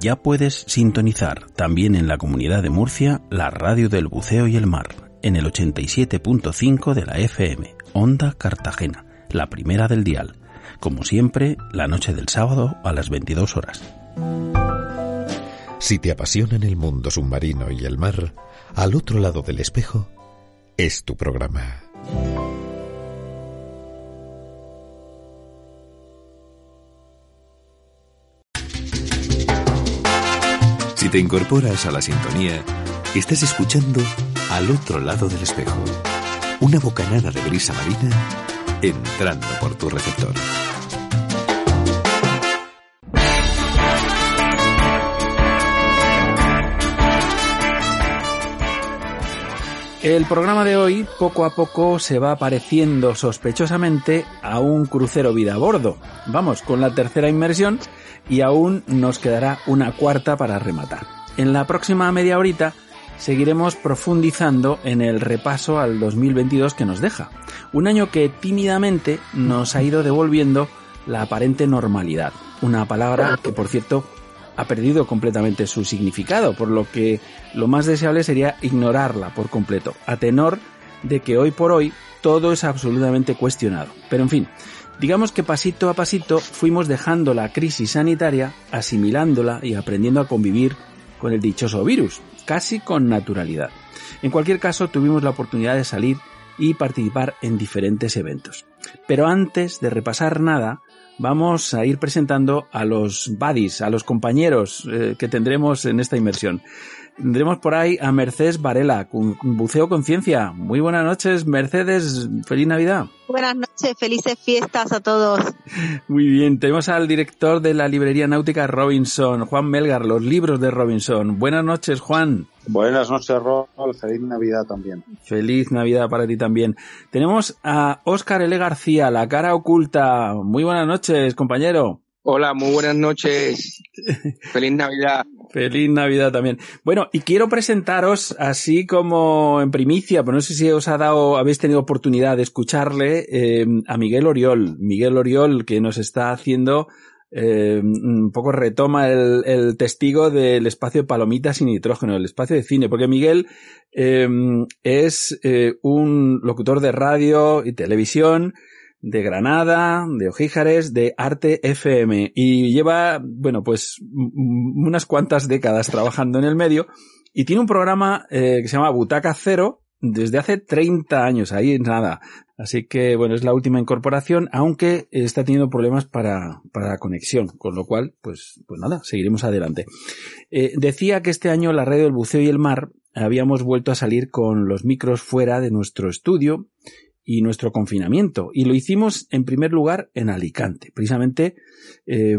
Ya puedes sintonizar también en la comunidad de Murcia la radio del buceo y el mar en el 87.5 de la FM, Onda Cartagena, la primera del dial. Como siempre, la noche del sábado a las 22 horas. Si te apasionan el mundo submarino y el mar, al otro lado del espejo es tu programa. Si te incorporas a la sintonía, estás escuchando Al otro lado del espejo, una bocanada de brisa marina entrando por tu receptor. El programa de hoy poco a poco se va pareciendo sospechosamente a un crucero vida a bordo. Vamos, con la tercera inmersión y aún nos quedará una cuarta para rematar. En la próxima media horita seguiremos profundizando en el repaso al 2022 que nos deja. Un año que tímidamente nos ha ido devolviendo la aparente normalidad. Una palabra que, por cierto, ha perdido completamente su significado, por lo que lo más deseable sería ignorarla por completo, a tenor de que hoy por hoy todo es absolutamente cuestionado. Pero en fin, digamos que pasito a pasito fuimos dejando la crisis sanitaria, asimilándola y aprendiendo a convivir con el dichoso virus, casi con naturalidad. En cualquier caso, tuvimos la oportunidad de salir y participar en diferentes eventos. Pero antes de repasar nada, vamos a ir presentando a los buddies, a los compañeros eh, que tendremos en esta inmersión. Tendremos por ahí a Mercedes Varela, con Buceo Conciencia. Muy buenas noches, Mercedes. Feliz Navidad. Buenas noches, felices fiestas a todos. Muy bien, tenemos al director de la librería náutica Robinson, Juan Melgar, los libros de Robinson. Buenas noches, Juan. Buenas noches, Rol. Feliz Navidad también. Feliz Navidad para ti también. Tenemos a Óscar L. García, la cara oculta. Muy buenas noches, compañero. Hola, muy buenas noches. Feliz Navidad. Feliz Navidad también. Bueno, y quiero presentaros así como en primicia, pero no sé si os ha dado, habéis tenido oportunidad de escucharle, eh, a Miguel Oriol. Miguel Oriol, que nos está haciendo, eh, un poco retoma el, el, testigo del espacio palomitas y nitrógeno, el espacio de cine, porque Miguel eh, es un locutor de radio y televisión, de Granada, de Ojíjares, de Arte FM y lleva, bueno, pues unas cuantas décadas trabajando en el medio y tiene un programa eh, que se llama Butaca Cero desde hace 30 años, ahí nada. Así que, bueno, es la última incorporación, aunque está teniendo problemas para, para conexión, con lo cual, pues, pues nada, seguiremos adelante. Eh, decía que este año la radio del buceo y el mar habíamos vuelto a salir con los micros fuera de nuestro estudio y nuestro confinamiento. Y lo hicimos en primer lugar en Alicante. Precisamente eh,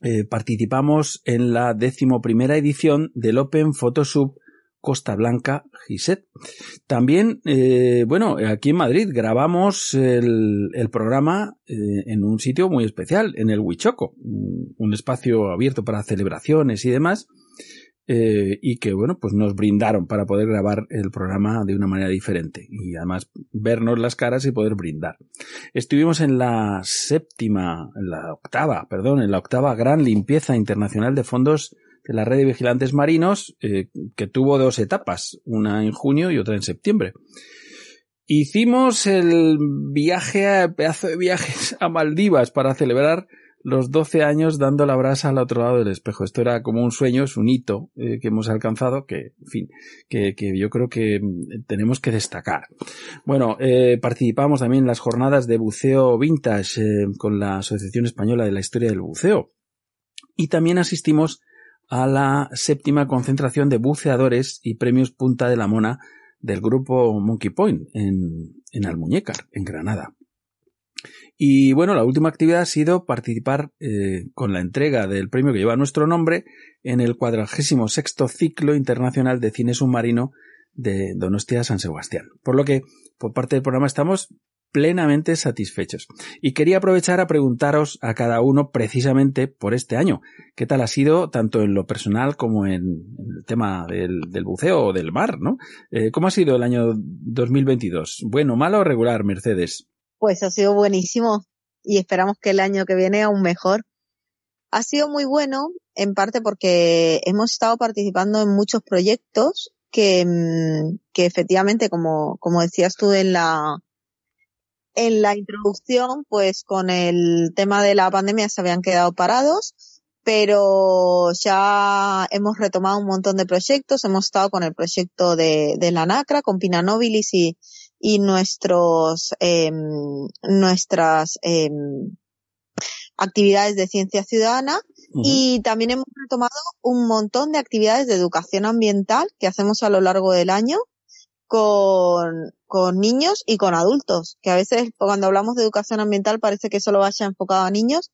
eh, participamos en la decimoprimera edición del Open Photosub Costa Blanca Giset. También, eh, bueno, aquí en Madrid grabamos el, el programa eh, en un sitio muy especial, en el Huichoco, un espacio abierto para celebraciones y demás. Eh, y que bueno pues nos brindaron para poder grabar el programa de una manera diferente y además vernos las caras y poder brindar. Estuvimos en la séptima, en la octava, perdón, en la octava gran limpieza internacional de fondos de la red de vigilantes marinos eh, que tuvo dos etapas, una en junio y otra en septiembre. Hicimos el viaje, pedazo de viajes a Maldivas para celebrar los 12 años dando la brasa al otro lado del espejo. Esto era como un sueño, es un hito eh, que hemos alcanzado que, en fin, que, que, yo creo que mm, tenemos que destacar. Bueno, eh, participamos también en las jornadas de buceo vintage eh, con la Asociación Española de la Historia del Buceo. Y también asistimos a la séptima concentración de buceadores y premios Punta de la Mona del grupo Monkey Point en, en Almuñécar, en Granada. Y bueno, la última actividad ha sido participar eh, con la entrega del premio que lleva nuestro nombre en el cuadragésimo sexto ciclo internacional de cine submarino de Donostia San Sebastián. Por lo que, por parte del programa, estamos plenamente satisfechos. Y quería aprovechar a preguntaros a cada uno precisamente por este año. ¿Qué tal ha sido tanto en lo personal como en, el tema del, buceo o del mar, ¿no? Eh, ¿Cómo ha sido el año 2022? ¿Bueno, malo o regular, Mercedes? Pues ha sido buenísimo y esperamos que el año que viene aún mejor. Ha sido muy bueno, en parte porque hemos estado participando en muchos proyectos que, mm, que efectivamente, como, como decías tú en la, en la introducción, pues con el tema de la pandemia se habían quedado parados, pero ya hemos retomado un montón de proyectos. Hemos estado con el proyecto de, de la NACRA, con Pina Nobilis y, y nuestros, eh, nuestras eh, actividades de ciencia ciudadana. Y también hemos retomado un montón de actividades de educación ambiental que hacemos a lo largo del año con, con niños y con adultos, que a veces cuando hablamos de educación ambiental parece que solo vaya enfocado a niños,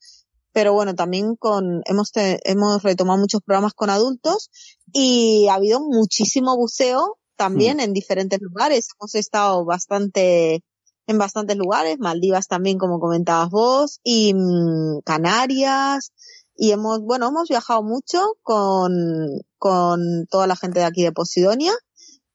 pero bueno, también con, hemos, hemos retomado muchos programas con adultos y ha habido muchísimo buceo también mm. en diferentes lugares. Hemos estado bastante, en bastantes lugares, Maldivas también, como comentabas vos, y mm, Canarias, y hemos, bueno, hemos viajado mucho con, con toda la gente de aquí de Posidonia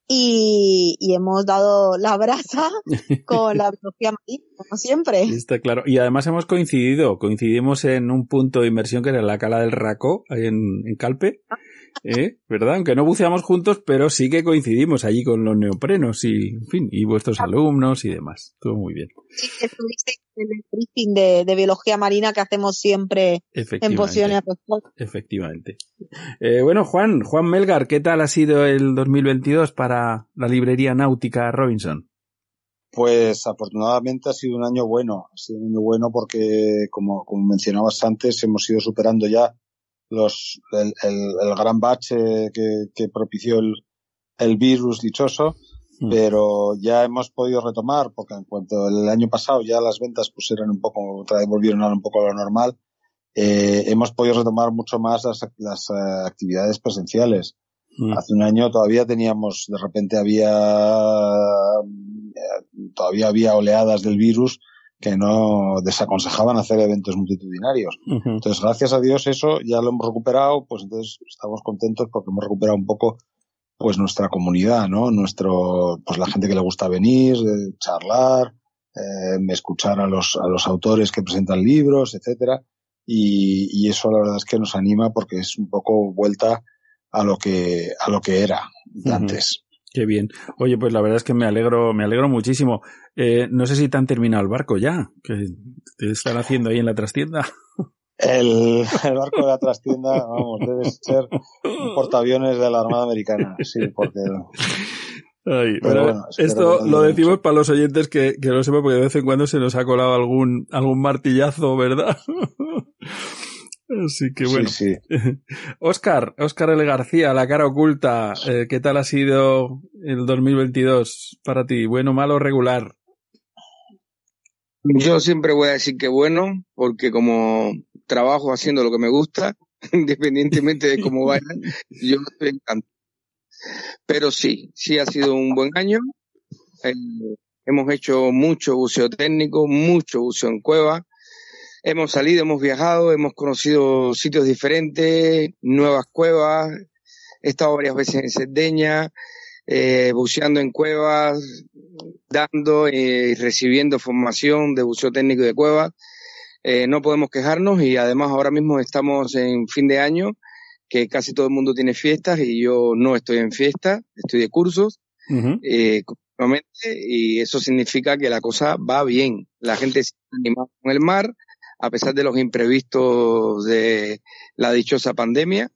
y, y hemos dado la brasa con la biología marina, como siempre. Está claro. Y además hemos coincidido, coincidimos en un punto de inmersión que era la cala del Racó, ahí en, en Calpe. ¿Eh? ¿Verdad? Aunque no buceamos juntos, pero sí que coincidimos allí con los neoprenos y, en fin, y vuestros alumnos y demás. Todo muy bien. Sí, estuviste en el briefing de, biología marina que hacemos siempre en Pociones. Efectivamente. Eh, bueno, Juan, Juan Melgar, ¿qué tal ha sido el 2022 para la librería náutica Robinson? Pues afortunadamente ha sido un año bueno, ha sido un año bueno porque como, como mencionabas antes hemos ido superando ya los, el, el, gran bache que, que propició el, el, virus dichoso, mm. pero ya hemos podido retomar, porque en cuanto el año pasado ya las ventas eran un poco, volvieron a un poco a lo normal, eh, hemos podido retomar mucho más las, las uh, actividades presenciales. Mm. Hace un año todavía teníamos, de repente había, eh, todavía había oleadas del virus que no desaconsejaban hacer eventos multitudinarios. Entonces, gracias a Dios eso ya lo hemos recuperado, pues entonces estamos contentos porque hemos recuperado un poco pues nuestra comunidad, ¿no? Nuestro, pues la gente que le gusta venir, charlar, eh, escuchar a los, a los autores que presentan libros, etcétera. Y, y eso la verdad es que nos anima porque es un poco vuelta a lo que, a lo que era antes. Qué bien. Oye, pues la verdad es que me alegro, me alegro muchísimo. Eh, no sé si te han terminado el barco ya, que te están haciendo ahí en la trastienda. El, barco de la trastienda, vamos, debe ser un portaaviones de la Armada Americana, sí, porque... pero bueno, esto lo decimos para los oyentes que, que lo sepan porque de vez en cuando se nos ha colado algún, algún martillazo, ¿verdad? Así que bueno. Sí, Oscar, Oscar L. García, la cara oculta, eh, ¿qué tal ha sido el 2022 para ti? ¿Bueno, malo, regular? Yo siempre voy a decir que bueno, porque como trabajo haciendo lo que me gusta, independientemente de cómo vaya, yo estoy encantado. Pero sí, sí ha sido un buen año. Eh, hemos hecho mucho buceo técnico, mucho buceo en cueva, Hemos salido, hemos viajado, hemos conocido sitios diferentes, nuevas cuevas. He estado varias veces en Cerdeña, eh, buceando en cuevas, dando y recibiendo formación de buceo técnico de cuevas. Eh, no podemos quejarnos y además ahora mismo estamos en fin de año, que casi todo el mundo tiene fiestas y yo no estoy en fiesta, estoy de cursos. eh, y eso significa que la cosa va bien. La gente se anima con el mar, a pesar de los imprevistos de la dichosa pandemia,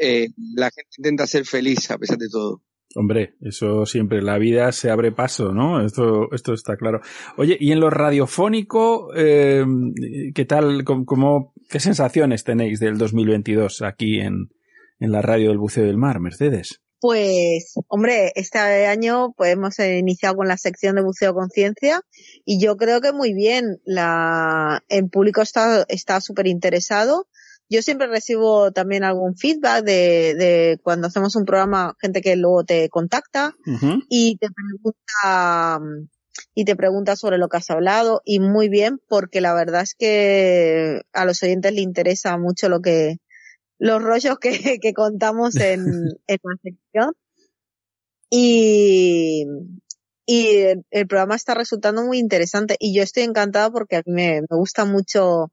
eh, la gente intenta ser feliz a pesar de todo. Hombre, eso siempre, la vida se abre paso, ¿no? Esto, esto está claro. Oye, y en lo radiofónico, eh, ¿qué tal, cómo, qué sensaciones tenéis del 2022 aquí en, en la radio del Buceo del Mar, Mercedes? Pues, hombre, este año pues hemos iniciado con la sección de buceo conciencia y yo creo que muy bien. La, el público está está súper interesado. Yo siempre recibo también algún feedback de, de cuando hacemos un programa, gente que luego te contacta y te pregunta y te pregunta sobre lo que has hablado y muy bien porque la verdad es que a los oyentes les interesa mucho lo que los rollos que, que contamos en, en la sección y, y el, programa está resultando muy interesante y yo estoy encantada porque a mí me, me gusta mucho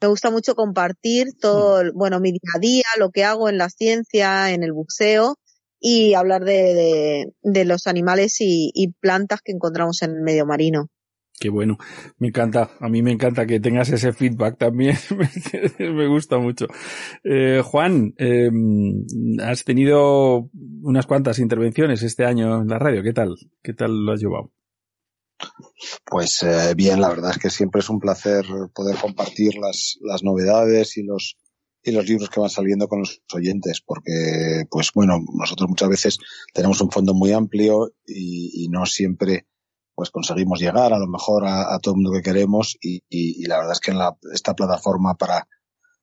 me gusta mucho compartir todo, bueno, mi día a día, lo que hago en la ciencia, en el buceo y hablar de, de, de los animales y, y, plantas que encontramos en el medio marino. Qué bueno, me encanta, a mí me encanta que tengas ese feedback también, me gusta mucho. Eh, Juan, eh, has tenido unas cuantas intervenciones este año en la radio, ¿qué tal? ¿Qué tal lo has llevado? Pues eh, bien, la verdad es que siempre es un placer poder compartir las, las novedades y los, y los libros que van saliendo con los oyentes, porque, pues bueno, nosotros muchas veces tenemos un fondo muy amplio y no siempre pues conseguimos llegar a lo mejor a, a todo el mundo que queremos y, y, y la verdad es que en la, esta plataforma para,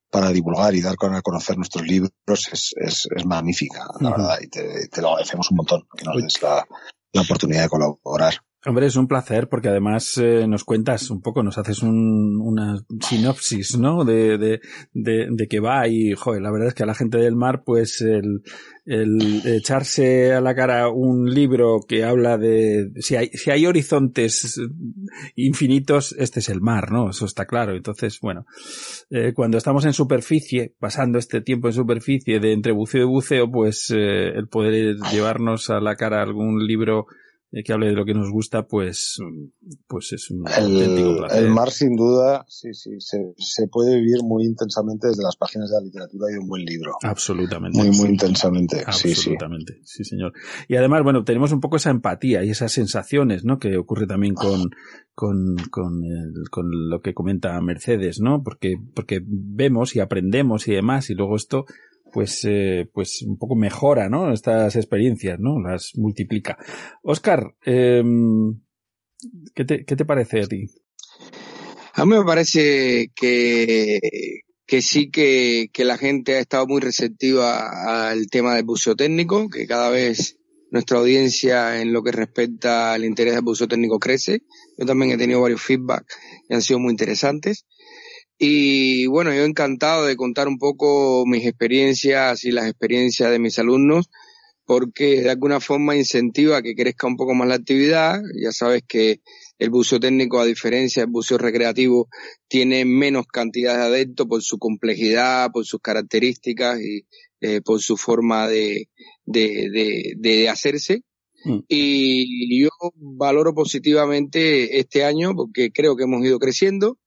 para divulgar y dar a conocer nuestros libros es, es, es magnífica, la uh -huh. verdad, y te, te, lo agradecemos un montón que nos des la, la oportunidad de colaborar. Hombre, es un placer porque además eh, nos cuentas un poco, nos haces un, una sinopsis, ¿no? De, de, de, de que va y, joder, la verdad es que a la gente del mar, pues el, el echarse a la cara un libro que habla de, si hay, si hay horizontes infinitos, este es el mar, ¿no? Eso está claro. Entonces, bueno, eh, cuando estamos en superficie, pasando este tiempo en superficie de entre buceo y buceo, pues eh, el poder llevarnos a la cara algún libro que hable de lo que nos gusta, pues, pues es un el, auténtico placer. El mar, sin duda, sí, sí, se, se, puede vivir muy intensamente desde las páginas de la literatura y un buen libro. Absolutamente. Muy, muy intensamente. Absolutamente, sí, sí. sí, señor. Y además, bueno, tenemos un poco esa empatía y esas sensaciones, ¿no? Que ocurre también con, con, con, el, con lo que comenta Mercedes, ¿no? Porque, porque vemos y aprendemos y demás, y luego esto, pues, eh, pues un poco mejora, ¿no? Estas experiencias, ¿no? Las multiplica. Oscar, eh, ¿qué, te, ¿qué te parece a ti? A mí me parece que, que sí que, que la gente ha estado muy receptiva al tema del buceo técnico, que cada vez nuestra audiencia en lo que respecta al interés del buceo técnico crece. Yo también he tenido varios feedback que han sido muy interesantes. Y bueno, yo encantado de contar un poco mis experiencias y las experiencias de mis alumnos, porque de alguna forma incentiva que crezca un poco más la actividad. Ya sabes que el buceo técnico, a diferencia del buceo recreativo, tiene menos cantidad de adeptos por su complejidad, por sus características y eh, por su forma de, de, de, de hacerse. Mm. Y yo valoro positivamente este año porque creo que hemos ido creciendo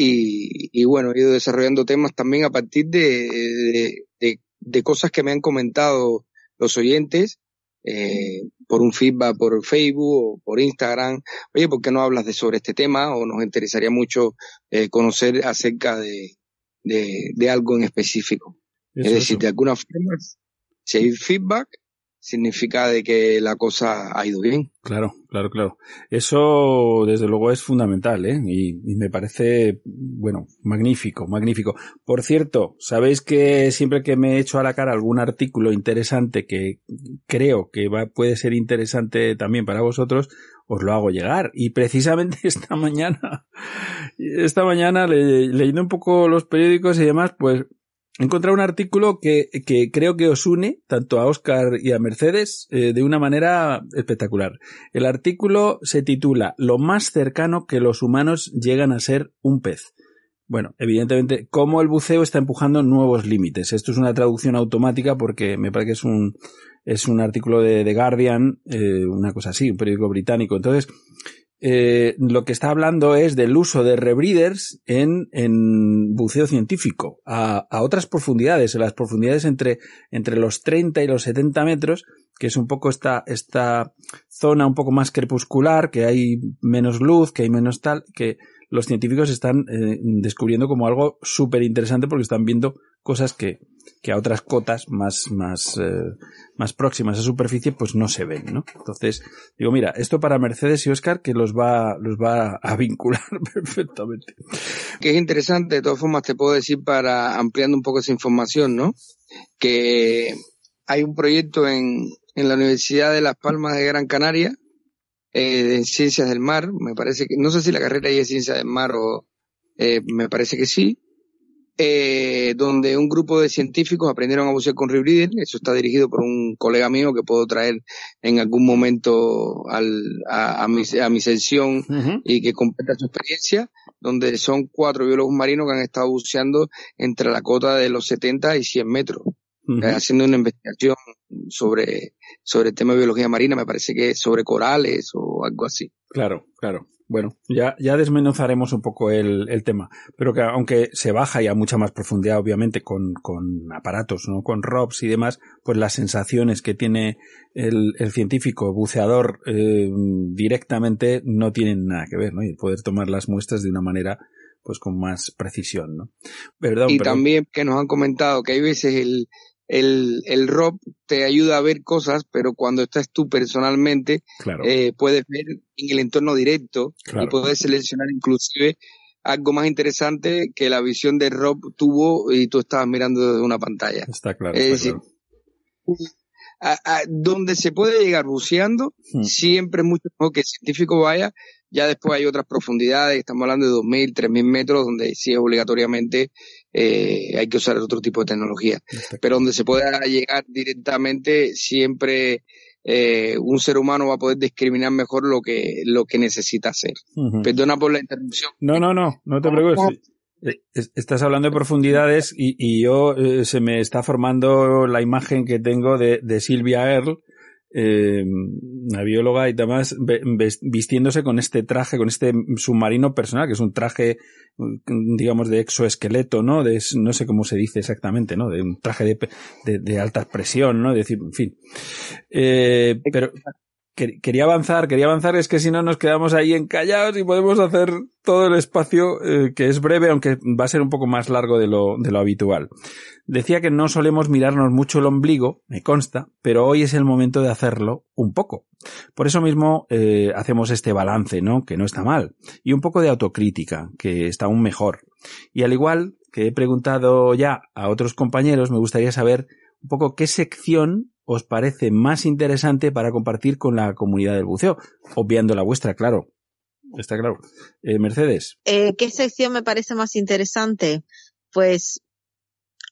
y, y, bueno, he ido desarrollando temas también a partir de, de, de, de cosas que me han comentado los oyentes, eh, por un feedback por Facebook o por Instagram. Oye, ¿por qué no hablas de sobre este tema? O nos interesaría mucho eh, conocer acerca de, de, algo en específico. Eso, es decir, eso. de alguna forma, si hay feedback, significa de que la cosa ha ido bien. Claro, claro, claro. Eso desde luego es fundamental, ¿eh? Y, y, me parece, bueno, magnífico, magnífico. Por cierto, sabéis que siempre que me he hecho a la cara algún artículo interesante que creo que va, puede ser interesante también para vosotros, os lo hago llegar. Y precisamente esta mañana, esta mañana le, leyendo un poco los periódicos y demás, pues encontrado un artículo que, creo que os une tanto a Oscar y a Mercedes eh, de una manera espectacular. El artículo se titula Lo más cercano que los humanos llegan a ser un pez. Bueno, evidentemente, cómo el buceo está empujando nuevos límites. Esto es una traducción automática porque me parece que es un, es un artículo de The Guardian, eh, una cosa así, un periódico británico. Entonces, eh, lo que está hablando es del uso de rebreeders en, en buceo científico a, a, otras profundidades, en las profundidades entre, entre los 30 y los 70 metros, que es un poco esta, esta zona un poco más crepuscular, que hay menos luz, que hay menos tal, que los científicos están eh, descubriendo como algo súper interesante porque están viendo cosas que, que a otras cotas más, más, eh, más próximas a superficie pues no se ven, ¿no? Entonces, digo, mira, esto para Mercedes y Oscar que los va, los va a vincular perfectamente. Que es interesante, de todas formas te puedo decir para ampliando un poco esa información, ¿no? Que hay un proyecto en, en la Universidad de Las Palmas de Gran Canaria eh, en ciencias del mar, me parece que, no sé si la carrera ahí es ciencias del mar o eh, me parece que sí, eh, donde un grupo de científicos aprendieron a bucear con Reef Eso está dirigido por un colega mío que puedo traer en algún momento al, a, a, mi, a mi sesión y que completa su experiencia, donde son cuatro biólogos marinos que han estado buceando entre la cota de los 70 y 100 metros, eh, haciendo una investigación sobre, sobre el tema de biología marina, me parece que es sobre corales o algo así. Claro, claro. Bueno, ya, ya desmenuzaremos un poco el, el, tema, pero que aunque se baja y a mucha más profundidad, obviamente, con, con aparatos, ¿no? con ROPS y demás, pues las sensaciones que tiene el, el científico buceador eh, directamente no tienen nada que ver, ¿no? Y poder tomar las muestras de una manera pues con más precisión, ¿no? Perdón, y también que nos han comentado que hay veces el, el, el ROP te ayuda a ver cosas, pero cuando estás tú personalmente, eh, puedes ver en el entorno directo y puedes seleccionar inclusive algo más interesante que la visión de ROP tuvo y tú estabas mirando desde una pantalla. Está claro. Es decir, donde se puede llegar buceando, hmm. siempre es mucho mejor que el científico vaya ya después hay otras profundidades, estamos hablando de 2.000, 3.000 metros, donde sí es obligatoriamente eh, hay que usar otro tipo de tecnología. Pero donde se pueda llegar directamente, siempre eh, un ser humano va a poder discriminar mejor lo que, lo que necesita hacer. Perdona por la interrupción. No, no, no, no te preocupes. Eh, estás hablando de profundidades y, y yo eh, se me está formando la imagen que tengo de, de Silvia Earle eh, una bióloga y demás, vistiéndose con este traje, con este submarino personal, que es un traje, digamos, de exoesqueleto, ¿no? De, no sé cómo se dice exactamente, ¿no? De un traje de, de, alta presión, ¿no? decir, en fin. Eh, pero quería avanzar, quería avanzar, es que si no nos quedamos ahí encallados y podemos hacer todo el espacio eh, que es breve, aunque va a ser un poco más largo de lo, de lo habitual. Decía que no solemos mirarnos mucho el ombligo, me consta, pero hoy es el momento de hacerlo un poco. Por eso mismo eh, hacemos este balance, ¿no? Que no está mal. Y un poco de autocrítica, que está aún mejor. Y al igual que he preguntado ya a otros compañeros, me gustaría saber un poco qué sección os parece más interesante para compartir con la comunidad del buceo, obviando la vuestra, claro. Está claro. Eh, Mercedes. Eh, ¿Qué sección me parece más interesante? Pues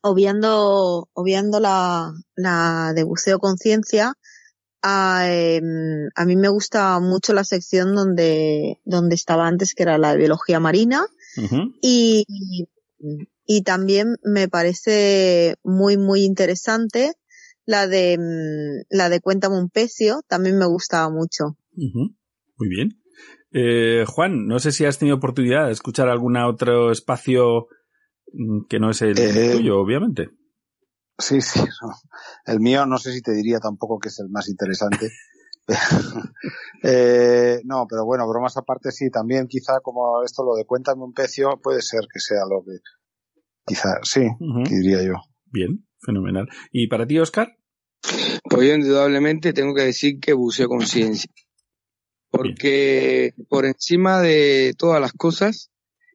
obviando, obviando la, la de buceo conciencia, a, em, a mí me gusta mucho la sección donde, donde estaba antes, que era la de biología marina. y, y también me parece muy, muy interesante la de, mm, la de Cuéntame un pecio también me gustaba mucho. Muy bien. Eh, Juan, no sé si has tenido oportunidad de escuchar algún otro espacio mm, que no es el eh, tuyo, obviamente. Sí, sí. El mío no sé si te diría tampoco que es el más interesante. eh, no, pero bueno, bromas aparte sí, también quizá como esto lo de cuéntame un pecio puede ser que sea lo que quizá sí, diría yo. Bien, fenomenal. ¿Y para ti, Oscar? Pues yo indudablemente tengo que decir que buceo conciencia. Porque por encima de todas las cosas,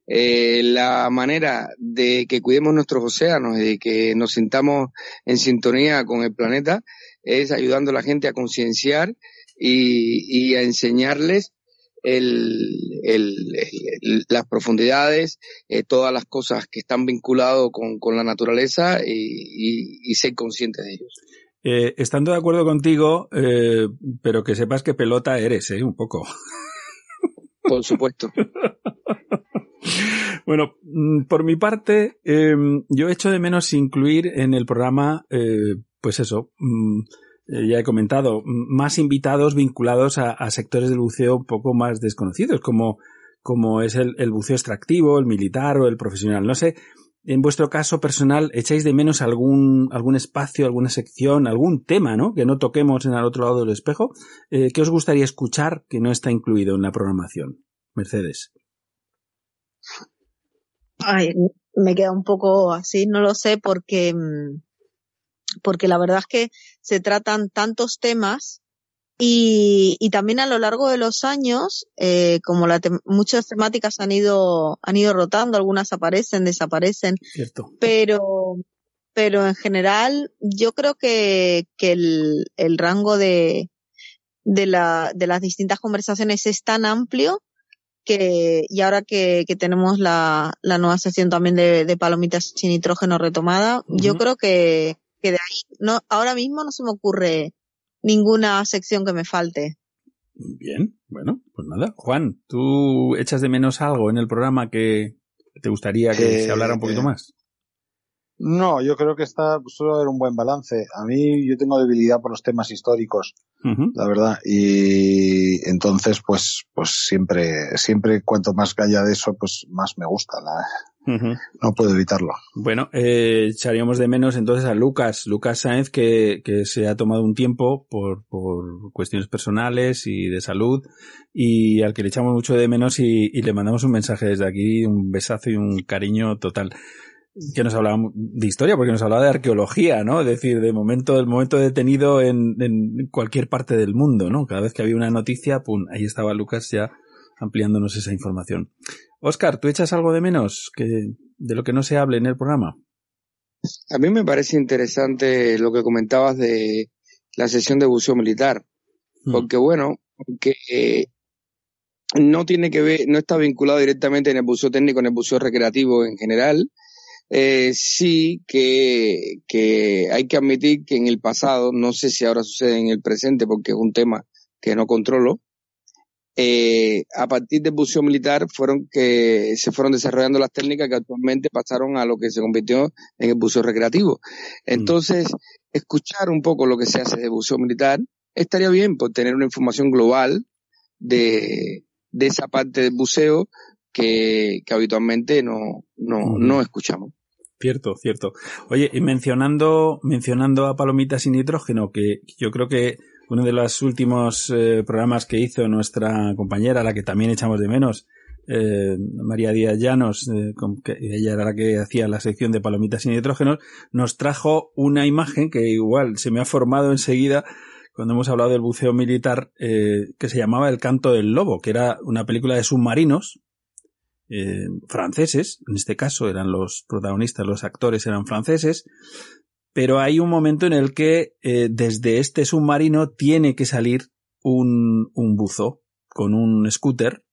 eh, la manera de que cuidemos nuestros océanos y de que nos sintamos en sintonía con el planeta es ayudando a la gente a concienciar y, a enseñarles el, las profundidades, eh, todas las cosas que están vinculadas con, con la naturaleza y, y ser conscientes de ellos. Eh, estando de acuerdo contigo, eh, pero que sepas que pelota eres, ¿eh? Un poco. Por supuesto. bueno, mm, por mi parte, em, yo echo de menos incluir en el programa, eh, pues eso, mm, eh, ya he comentado, más invitados vinculados a, sectores del buceo un poco más desconocidos, como, como es el, el buceo extractivo, el militar o el profesional. No sé, en vuestro caso personal, echáis de menos algún, algún espacio, alguna sección, algún tema, ¿no? Que no toquemos en el otro lado del espejo. Eh, ¿Qué os gustaría escuchar que no está incluido en la programación? Mercedes. Ay, me queda un poco así, no lo sé, porque, mm, porque la verdad es que se tratan tantos temas y, y también a lo largo de los años, eh, como la muchas temáticas han ido, han ido rotando, algunas aparecen, desaparecen. Cierto. Pero, pero en general, yo creo que, que el, el rango de, de, la, de las distintas conversaciones es tan amplio que, y ahora que, que tenemos la, la nueva sección también de, de palomitas sin nitrógeno retomada, yo creo que, que de ahí, no, ahora mismo no se me ocurre ninguna sección que me falte. Bien, bueno, pues nada. Juan, ¿tú echas de menos algo en el programa que te gustaría que Eh, se hablara un poquito eh, más? No, yo creo que está, suele haber un buen balance. A mí, yo tengo debilidad por los temas históricos, la verdad. Y entonces, pues, pues siempre, siempre cuanto más haya de eso, pues más me gusta. La, Ujú. no puedo evitarlo. Bueno, eh, echaríamos de menos entonces a Lucas, Lucas Sáenz, que, que se ha tomado un tiempo por, por cuestiones personales y de salud, y al que le echamos mucho de menos y, y le mandamos un mensaje desde aquí, un besazo y un cariño total. Que nos hablaba de historia, porque nos hablaba de arqueología, ¿no? Es decir, de momento, el momento detenido en, en cualquier parte del mundo, ¿no? Cada vez que había una noticia, pum, ahí estaba Lucas ya ampliándonos esa información. Oscar, ¿tú echas algo de menos que de lo que no se hable en el programa? A mí me parece interesante lo que comentabas de la sesión de buceo militar, porque bueno, que eh, no tiene que ver, no está vinculado directamente en el buceo técnico, en el buceo recreativo en general. Eh, sí que, que hay que admitir que en el pasado, no sé si ahora sucede en el presente porque es un tema que no controlo, eh, a partir del buceo militar fueron que se fueron desarrollando las técnicas que actualmente pasaron a lo que se convirtió en el buceo recreativo. Entonces, escuchar un poco lo que se hace de buceo militar estaría bien por tener una información global de, de esa parte del buceo que, que habitualmente no, no, no escuchamos. Cierto, cierto. Oye, y mencionando, mencionando a Palomitas sin nitrógeno, que yo creo que uno de los últimos eh, programas que hizo nuestra compañera, la que también echamos de menos, eh, María Díaz Llanos, eh, con que ella era la que hacía la sección de Palomitas sin nitrógeno, nos trajo una imagen que igual se me ha formado enseguida cuando hemos hablado del buceo militar, eh, que se llamaba El canto del lobo, que era una película de submarinos, eh, franceses, en este caso eran los protagonistas, los actores eran franceses, pero hay un momento en el que eh, desde este submarino tiene que salir un, un buzo con un scooter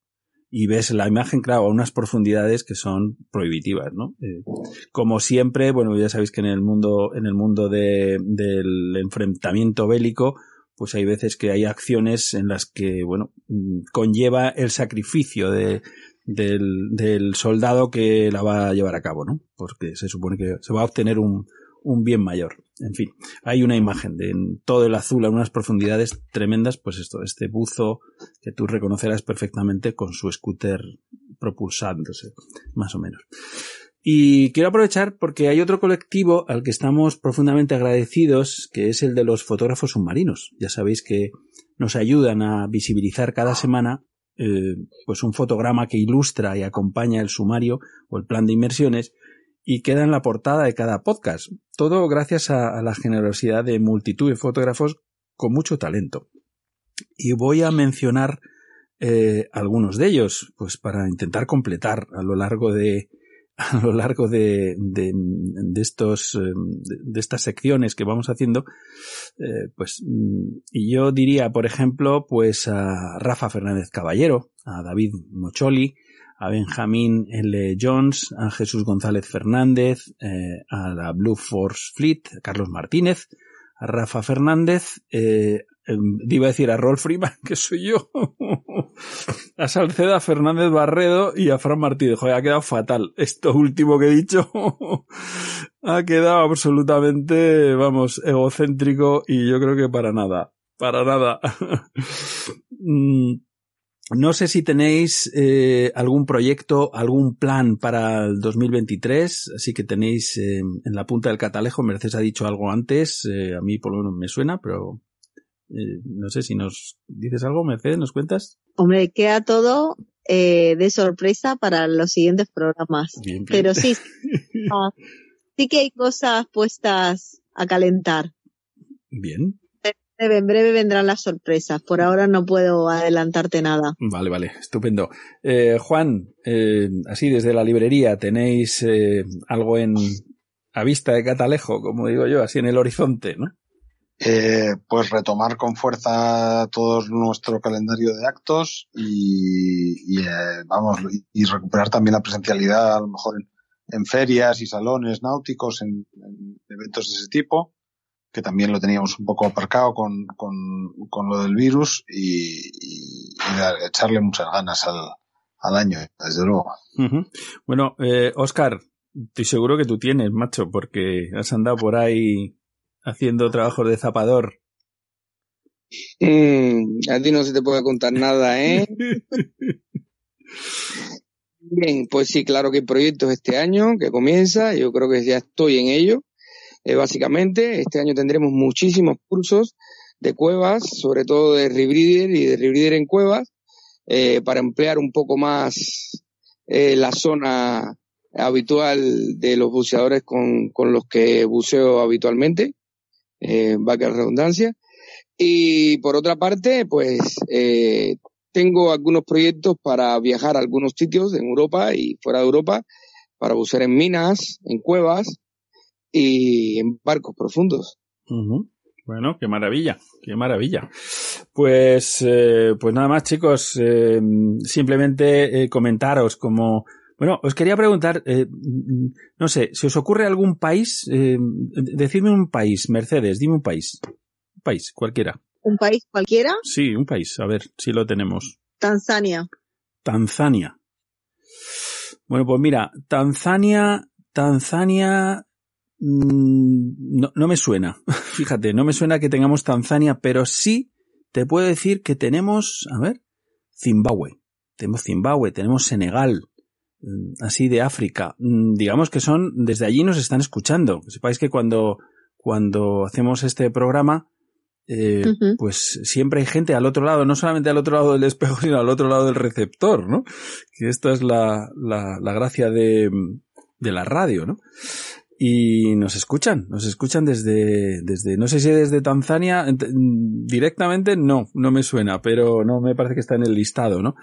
y ves la imagen, claro, a unas profundidades que son prohibitivas, ¿no? Eh, como siempre, bueno, ya sabéis que en el mundo, en el mundo de, del enfrentamiento bélico, pues hay veces que hay acciones en las que, bueno, mm, conlleva el sacrificio de, del, del soldado que la va a llevar a cabo, ¿no? Porque se supone que se va a obtener un, un bien mayor. En fin, hay una imagen de todo el azul a unas profundidades tremendas, pues esto, este buzo que tú reconocerás perfectamente con su scooter propulsándose, más o menos. Y quiero aprovechar porque hay otro colectivo al que estamos profundamente agradecidos, que es el de los fotógrafos submarinos. Ya sabéis que nos ayudan a visibilizar cada semana eh, pues un fotograma que ilustra y acompaña el sumario o el plan de inmersiones y queda en la portada de cada podcast. Todo gracias a, la generosidad de multitud de fotógrafos con mucho talento. Y voy a mencionar eh, algunos de ellos, pues para intentar completar a lo largo de a lo largo de, de, de estos eh, de estas secciones que vamos haciendo, eh, pues mm, y yo diría, por ejemplo, pues a Rafa Fernández Caballero, a David Mocholi, a Benjamín L. Jones, a Jesús González Fernández, eh, a la Blue Force Fleet, a Carlos Martínez, a Rafa Fernández, eh, eh, iba a decir a Rolf Freeman, que soy yo, a Salceda Fernández Barredo y a Fran Martínez. Joder, ha quedado fatal. Esto último que he dicho ha quedado absolutamente, vamos, egocéntrico y yo creo que para nada. Para nada. No sé si tenéis eh, algún proyecto, algún plan para el 2023, así que tenéis eh, en la punta del catalejo, Mercedes ha dicho algo antes, eh, a mí por lo menos me suena, pero eh, no sé si nos dices algo, Mercedes, ¿nos cuentas? Hombre, queda todo eh, de sorpresa para los siguientes programas. Bien, bien. Pero sí, sí que hay cosas puestas a calentar. Bien, En breve, en breve vendrán las sorpresas. Por ahora no puedo adelantarte nada. vale, vale, estupendo. Eh, Juan, eh, así desde la librería, ¿tenéis eh, algo en a vista de catalejo, como digo yo, así en el horizonte, ¿no? eh, pues retomar con fuerza todo nuestro calendario de actos y, y eh, vamos y recuperar también la presencialidad a lo mejor en, en ferias y salones náuticos, en, en, eventos de ese tipo, que también lo teníamos un poco aparcado con, con, con lo del virus y, y, y, echarle muchas ganas al, al año, desde luego. Uh -huh. Bueno, eh, Oscar, estoy seguro que tú tienes, macho, porque has andado por ahí haciendo trabajos de zapador. Mm, a ti no se te puede contar nada, ¿eh? Bien, pues sí, claro que hay proyectos este año que comienza, yo creo que ya estoy en ello. Eh, básicamente, este año tendremos muchísimos cursos de cuevas, sobre todo de rebreeder y de rebreeder en cuevas, eh, para emplear un poco más eh, la zona habitual de los buceadores con, con los que buceo habitualmente, eh, va a quedar redundancia. Y por otra parte, pues tengo algunos proyectos para viajar a algunos sitios en Europa y fuera de Europa, para bucear en minas, en cuevas y en barcos profundos. Uh -huh. Bueno, qué maravilla, qué maravilla. Pues, eh, pues nada más, chicos. Eh, simplemente eh, comentaros como. Bueno, os quería preguntar, eh, no sé, si os ocurre algún país, eh, decidme un país, Mercedes, dime un país. Un país, cualquiera. ¿Un país cualquiera? Sí, un país, a ver si lo tenemos. Tanzania. Tanzania. Bueno, pues mira, Tanzania, Tanzania no, no me suena. Fíjate, no me suena que tengamos Tanzania, pero sí te puedo decir que tenemos, a ver, Zimbabue. Tenemos Zimbabue, tenemos Senegal, así de África. Digamos que son, desde allí nos están escuchando. Que sepáis que cuando, cuando hacemos este programa, eh, uh -huh. pues siempre hay gente al otro lado, no solamente al otro lado del espejo, sino al otro lado del receptor, ¿no? Que esta es la, la, la gracia de, de la radio, ¿no? Y nos escuchan, nos escuchan desde, desde, no sé si desde Tanzania, directamente no, no me suena, pero no me parece que está en el listado, ¿no?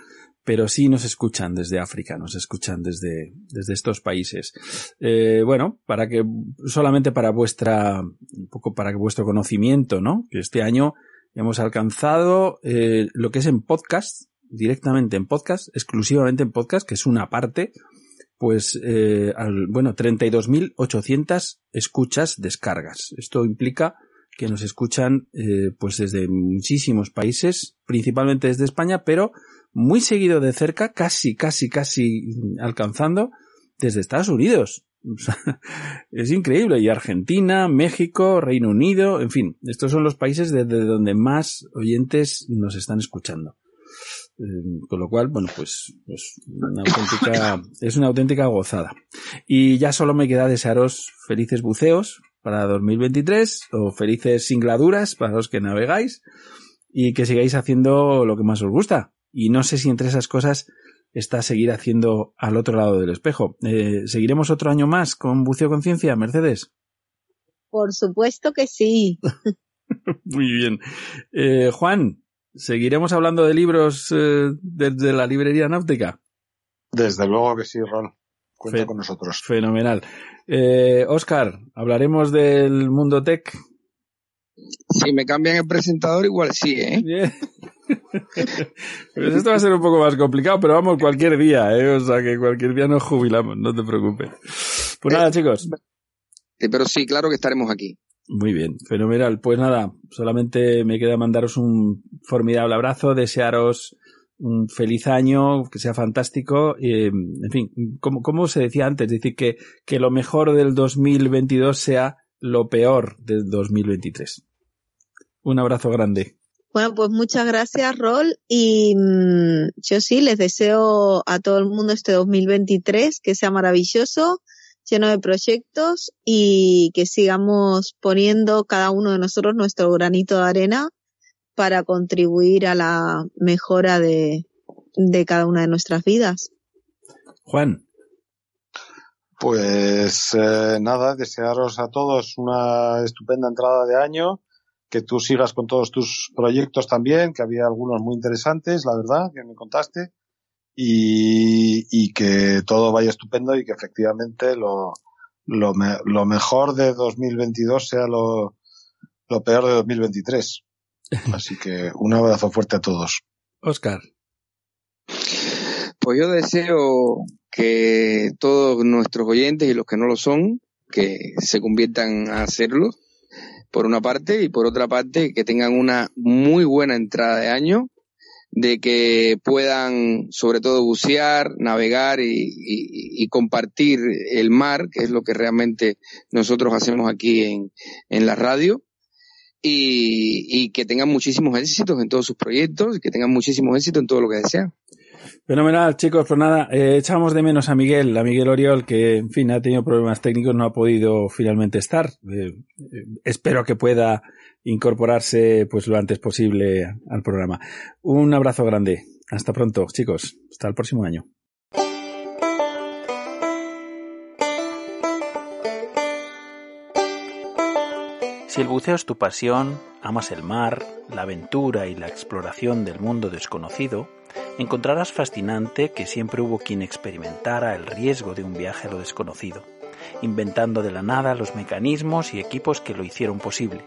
Pero sí nos escuchan desde África, nos escuchan desde, desde estos países. Eh, bueno, para que, solamente para vuestra, un poco para que vuestro conocimiento, ¿no? Que este año hemos alcanzado eh, lo que es en podcast, directamente en podcast, exclusivamente en podcast, que es una parte, pues, eh, al, bueno, 32.800 escuchas descargas. Esto implica que nos escuchan, eh, pues desde muchísimos países, principalmente desde España, pero muy seguido de cerca, casi, casi, casi alcanzando desde Estados Unidos. es increíble. Y Argentina, México, Reino Unido, en fin, estos son los países desde donde más oyentes nos están escuchando. Eh, con lo cual, bueno, pues, pues una auténtica, es una auténtica gozada. Y ya solo me queda desearos felices buceos para 2023 o felices singladuras para los que navegáis y que sigáis haciendo lo que más os gusta. Y no sé si entre esas cosas está seguir haciendo al otro lado del espejo. Eh, ¿Seguiremos otro año más con Buceo Conciencia, Mercedes? Por supuesto que sí. Muy bien. Eh, Juan, ¿Seguiremos hablando de libros eh, desde la librería náutica? Desde luego que sí, Ron. Cuenta Fe con nosotros. Fenomenal. Eh, Oscar, ¿hablaremos del mundo tech? Si me cambian el presentador, igual sí, ¿eh? Yeah. pues esto va a ser un poco más complicado, pero vamos cualquier día, ¿eh? O sea que cualquier día nos jubilamos, no te preocupes. Pues nada, chicos. Pero sí, claro que estaremos aquí. Muy bien, fenomenal. Pues nada, solamente me queda mandaros un formidable abrazo, desearos un feliz año, que sea fantástico. Eh, en fin, como, como se decía antes, decir que, que lo mejor del 2022 sea lo peor del 2023. Un abrazo grande. Bueno, pues muchas gracias, Rol. Y mmm, yo sí, les deseo a todo el mundo este 2023 que sea maravilloso lleno de proyectos y que sigamos poniendo cada uno de nosotros nuestro granito de arena para contribuir a la mejora de, de cada una de nuestras vidas. Juan. Pues eh, nada, desearos a todos una estupenda entrada de año, que tú sigas con todos tus proyectos también, que había algunos muy interesantes, la verdad, que me contaste y, y que todo vaya estupendo y que efectivamente lo, lo, me, lo mejor de 2022 sea lo, lo peor de 2023. Así que un abrazo fuerte a todos. Oscar. Pues yo deseo que todos nuestros oyentes y los que no lo son, que se conviertan a hacerlo, por una parte, y por otra parte, que tengan una muy buena entrada de año, de que puedan sobre todo bucear, navegar y, compartir el mar, que es lo que realmente nosotros hacemos aquí en, en la radio, y, y, que tengan muchísimos éxitos en todos sus proyectos y que tengan muchísimos éxitos en todo lo que desean. Fenomenal, chicos. Pues nada, eh, echamos de menos a Miguel, a Miguel Oriol, que en fin ha tenido problemas técnicos, no ha podido finalmente estar. Eh, eh, espero que pueda incorporarse pues lo antes posible al programa. Un abrazo grande. Hasta pronto, chicos. Hasta el próximo año. Si el buceo es tu pasión, amas el mar, la aventura y la exploración del mundo desconocido, encontrarás fascinante que siempre hubo quien experimentara el riesgo de un viaje a lo desconocido, inventando de la nada los mecanismos y equipos que lo hicieron posible,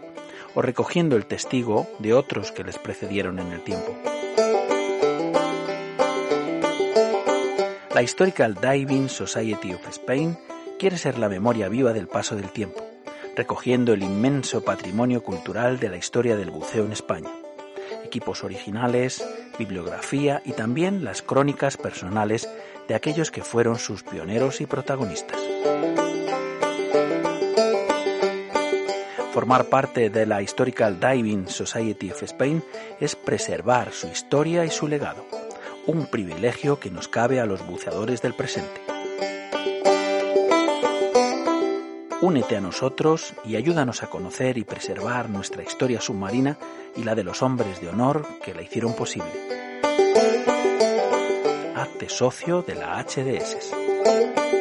o recogiendo el testigo de otros que les precedieron en el tiempo. La Historical Diving Society of Spain quiere ser la memoria viva del paso del tiempo, recogiendo el inmenso patrimonio cultural de la historia del buceo en España equipos originales, bibliografía y también las crónicas personales de aquellos que fueron sus pioneros y protagonistas. Formar parte de la Historical Diving Society of Spain es preservar su historia y su legado, un privilegio que nos cabe a los buceadores del presente. Únete a nosotros y ayúdanos a conocer y preservar nuestra historia submarina y la de los hombres de honor que la hicieron posible. Hazte socio de la HDS.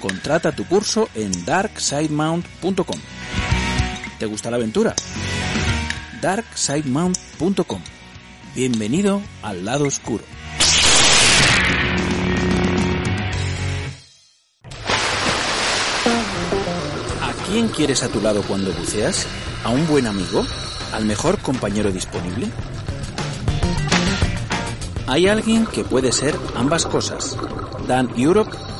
Contrata tu curso en darksidemount.com. ¿Te gusta la aventura? darksidemount.com Bienvenido al lado oscuro. ¿A quién quieres a tu lado cuando buceas? ¿A un buen amigo? ¿Al mejor compañero disponible? Hay alguien que puede ser ambas cosas. Dan Europe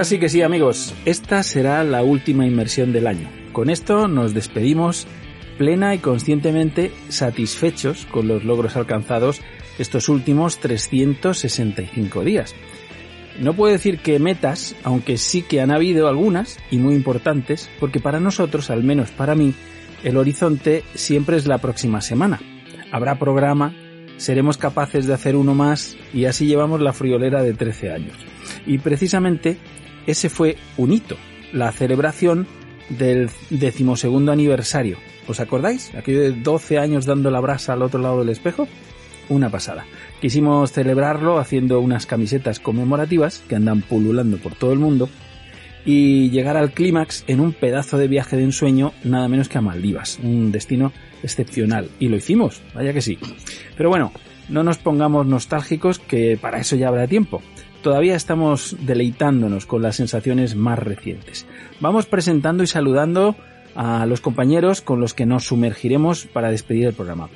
Ahora sí que sí, amigos. Esta será la última inmersión del año. Con esto nos despedimos plena y conscientemente satisfechos con los logros alcanzados estos últimos 365 días. No puedo decir que metas, aunque sí que han habido algunas y muy importantes, porque para nosotros, al menos para mí, el horizonte siempre es la próxima semana. Habrá programa, seremos capaces de hacer uno más y así llevamos la friolera de 13 años. Y precisamente ese fue un hito, la celebración del decimosegundo aniversario. ¿Os acordáis? Aquello de 12 años dando la brasa al otro lado del espejo. Una pasada. Quisimos celebrarlo haciendo unas camisetas conmemorativas que andan pululando por todo el mundo y llegar al clímax en un pedazo de viaje de ensueño nada menos que a Maldivas, un destino excepcional. Y lo hicimos, vaya que sí. Pero bueno, no nos pongamos nostálgicos que para eso ya habrá tiempo todavía estamos deleitándonos con las sensaciones más recientes. Vamos presentando y saludando a los compañeros con los que nos sumergiremos para despedir el programa.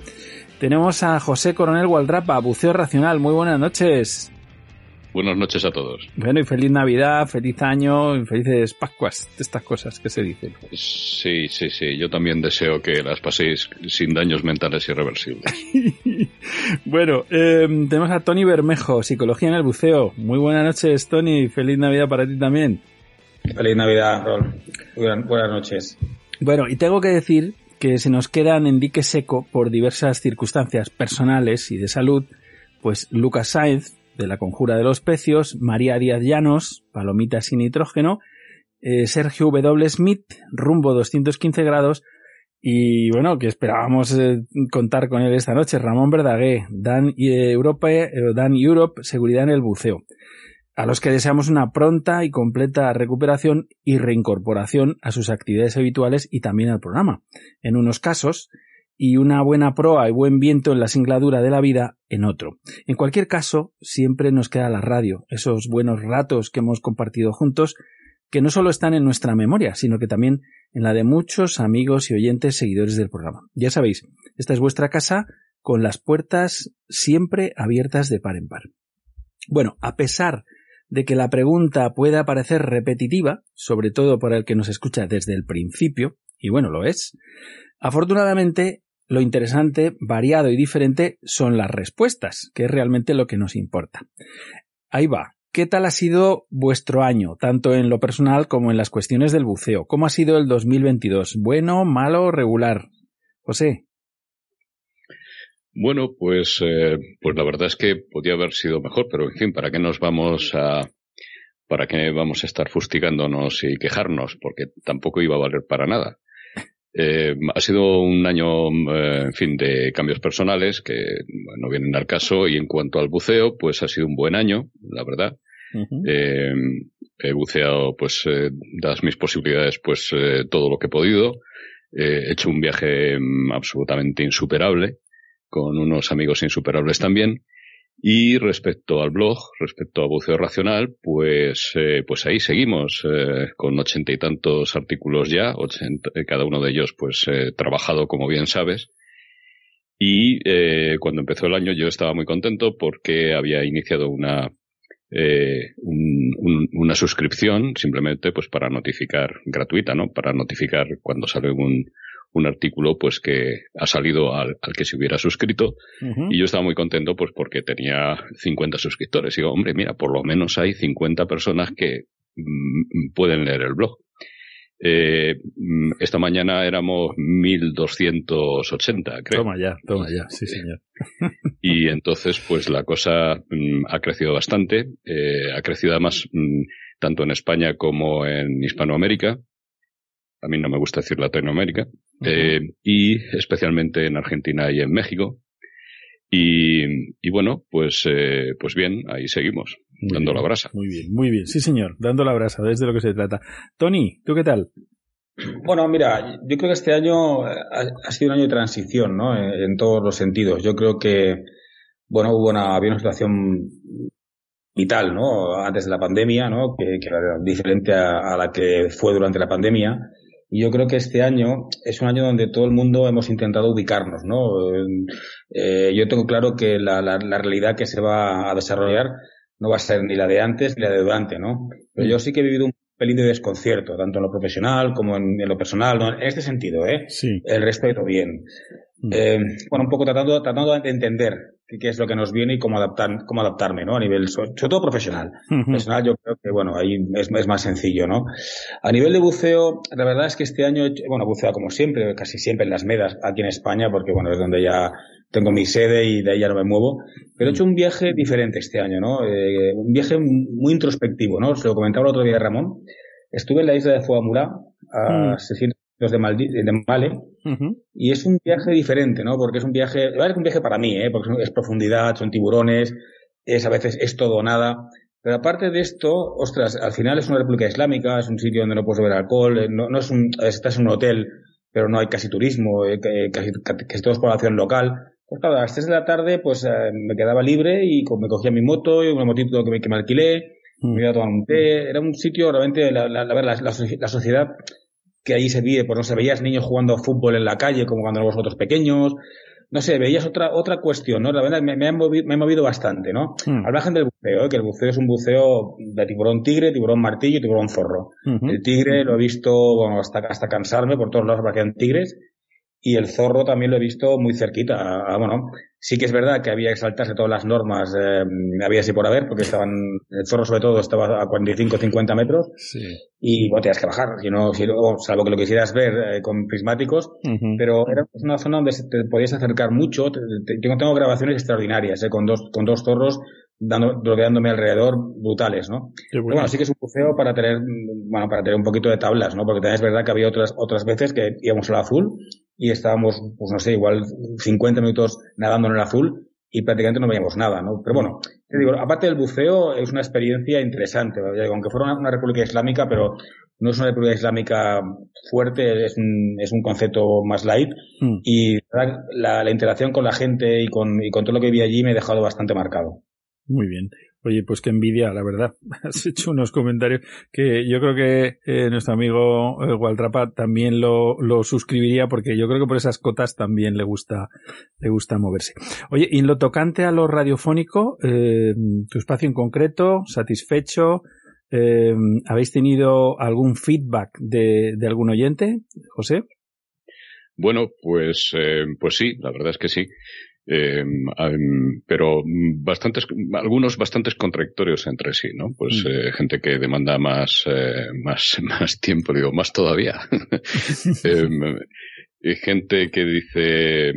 Tenemos a José Coronel Gualdrapa, Buceo Racional. Muy buenas noches. Buenas noches a todos. Bueno, y feliz Navidad, feliz año, y felices Pascuas, estas cosas que se dicen. Sí, sí, sí. Yo también deseo que las paséis sin daños mentales irreversibles. bueno, eh, tenemos a Tony Bermejo, Psicología en el Buceo. Muy buenas noches, Tony. Feliz Navidad para ti también. Feliz Navidad, Rol. Buenas noches. Bueno, y tengo que decir que se nos quedan en dique seco por diversas circunstancias personales y de salud, pues Lucas Sainz, de la Conjura de los Pecios, María Díaz Llanos, Palomita sin nitrógeno, eh, Sergio W. Smith, rumbo 215 grados, y bueno, que esperábamos eh, contar con él esta noche, Ramón Verdaguer, Dan, Europa, eh, Dan Europe, Seguridad en el Buceo, a los que deseamos una pronta y completa recuperación y reincorporación a sus actividades habituales y también al programa. En unos casos, y una buena proa y buen viento en la singladura de la vida en otro. En cualquier caso, siempre nos queda la radio, esos buenos ratos que hemos compartido juntos, que no solo están en nuestra memoria, sino que también en la de muchos amigos y oyentes seguidores del programa. Ya sabéis, esta es vuestra casa con las puertas siempre abiertas de par en par. Bueno, a pesar de que la pregunta pueda parecer repetitiva, sobre todo para el que nos escucha desde el principio, y bueno, lo es, afortunadamente lo interesante, variado y diferente son las respuestas, que es realmente lo que nos importa. Ahí va. ¿Qué tal ha sido vuestro año, tanto en lo personal como en las cuestiones del buceo? ¿Cómo ha sido el 2022? ¿Bueno, malo, regular? José. Bueno, pues, eh, pues la verdad es que podía haber sido mejor, pero en fin, ¿para qué nos vamos a, para qué vamos a estar fustigándonos y quejarnos? Porque tampoco iba a valer para nada. Eh, ha sido un año, eh, en fin, de cambios personales que no vienen al caso y en cuanto al buceo, pues ha sido un buen año, la verdad. eh, he buceado, pues, eh, dadas mis posibilidades, pues, eh, todo lo que he podido. he hecho un viaje mm, absolutamente insuperable, con unos amigos insuperables también. Y respecto al blog, respecto a Buceo Racional, pues, eh, pues ahí seguimos, eh, con ochenta y tantos artículos ya, cada uno de ellos pues eh, trabajado como bien sabes. Y cuando empezó el año yo estaba muy contento porque había iniciado una, una suscripción simplemente pues para notificar gratuita, ¿no? Para notificar cuando sale un, un artículo pues que ha salido al, que se hubiera suscrito y yo estaba muy contento pues porque tenía 50 suscriptores. Y digo, hombre, mira, por lo menos hay 50 personas que mm, pueden leer el blog. Eh, mm, esta mañana éramos 1280, creo. Toma ya, toma ya, sí señor. y entonces pues la cosa mm, ha crecido bastante, eh, ha crecido además tanto en España como en Hispanoamérica a mí no me gusta decir Latinoamérica, eh, y especialmente en Argentina y en México. Y, bueno, pues, eh, pues bien, ahí seguimos, dando la brasa. Muy bien, muy bien, sí señor, dando la brasa, desde lo que se trata. Tony, ¿tú qué tal? Bueno, mira, yo creo que este año ha, sido un año de transición, ¿no? En, todos los sentidos. Yo creo que, bueno, hubo una, había una situación vital, ¿no? Antes de la pandemia, ¿no? Que, era diferente a, la que fue durante la pandemia. Y yo creo que este año es un año donde todo el mundo hemos intentado ubicarnos, ¿no? Eh, yo tengo claro que la, la, realidad que se va a desarrollar no va a ser ni la de antes ni la de durante, ¿no? Pero yo sí que he vivido un pelín de desconcierto, tanto en lo profesional como en, lo personal, ¿no? En este sentido, ¿eh? Sí. El resto de todo bien. Eh, bueno, un poco tratando, tratando de entender qué es lo que nos viene y cómo adaptar, cómo adaptarme, ¿no? A nivel, sobre todo profesional. Personal, yo creo que, bueno, ahí es, es, más sencillo, ¿no? A nivel de buceo, la verdad es que este año, bueno, buceo como siempre, casi siempre en las medas aquí en España, porque, bueno, es donde ya tengo mi sede y de ahí ya no me muevo. Pero he hecho un viaje diferente este año, ¿no? Eh, un viaje muy introspectivo, ¿no? Se lo comentaba el otro día Ramón. Estuve en la isla de Fuamura, a. 600 de, Maldi de Male, y es un viaje diferente, ¿no? Porque es un viaje, es un viaje para mí, ¿eh? Porque es profundidad, son tiburones, es a veces es todo o nada. Pero aparte de esto, ostras, al final es una república islámica, es un sitio donde no puedes beber alcohol, eh, no, no es un, estás en un hotel, pero no hay casi turismo, eh, casi, casi todo es población local. Pues claro, a las 3 de la tarde, pues eh, me quedaba libre y me cogía mi moto y un motito que me, que me alquilé, me iba a tomar un té. Era un sitio realmente, la, la, la sociedad que allí se vive, pues no se veías niños jugando fútbol en la calle como cuando éramos nosotros pequeños. No sé, veías otra, otra cuestión, ¿no? La verdad me, me, ha, movido, me ha movido bastante, ¿no? Al margen del buceo, ¿eh? que el buceo es un buceo de tiburón tigre, tiburón martillo y tiburón zorro. El tigre lo he visto, bueno, hasta, hasta cansarme, por todos lados aparecían tigres. Y el zorro también lo he visto muy cerquita. A, bueno, sí que es verdad que había que saltarse todas las normas, eh, había así por haber, porque estaban, el zorro sobre todo estaba a 45 50 metros. Sí. Y bueno, tenías que bajar, si no, si, salvo que lo quisieras ver eh, con prismáticos. Pero era una zona donde te podías acercar mucho. Te, te, tengo grabaciones extraordinarias, eh, con dos, con dos zorros dando, rodeándome alrededor brutales, ¿no? Bueno. bueno. sí que es un buceo para tener, bueno, para tener un poquito de tablas, ¿no? Porque también es verdad que había otras, otras veces que íbamos al azul y estábamos, pues no sé, igual 50 minutos nadando en el azul y prácticamente no veíamos nada, ¿no? Pero bueno, te digo, aparte del buceo es una experiencia interesante, aunque fuera una, una, república islámica, pero no es una república islámica fuerte, es un, es un concepto más light mm. y la, la, interacción con la gente y con, y con todo lo que vi allí me ha dejado bastante marcado. Muy bien. Oye, pues qué envidia, la verdad. Has hecho unos comentarios que yo creo que eh, nuestro amigo eh, Waltrapa también lo, lo, suscribiría porque yo creo que por esas cotas también le gusta, le gusta moverse. Oye, y en lo tocante a lo radiofónico, eh, tu espacio en concreto, satisfecho, eh, ¿habéis tenido algún feedback de, de algún oyente, José? Bueno, pues, pues sí, la verdad es que sí. Eh, pero bastantes, algunos bastantes contradictorios entre sí, ¿no? Pues mm. eh, gente que demanda más, eh, más, más tiempo, digo, más todavía. eh, gente que dice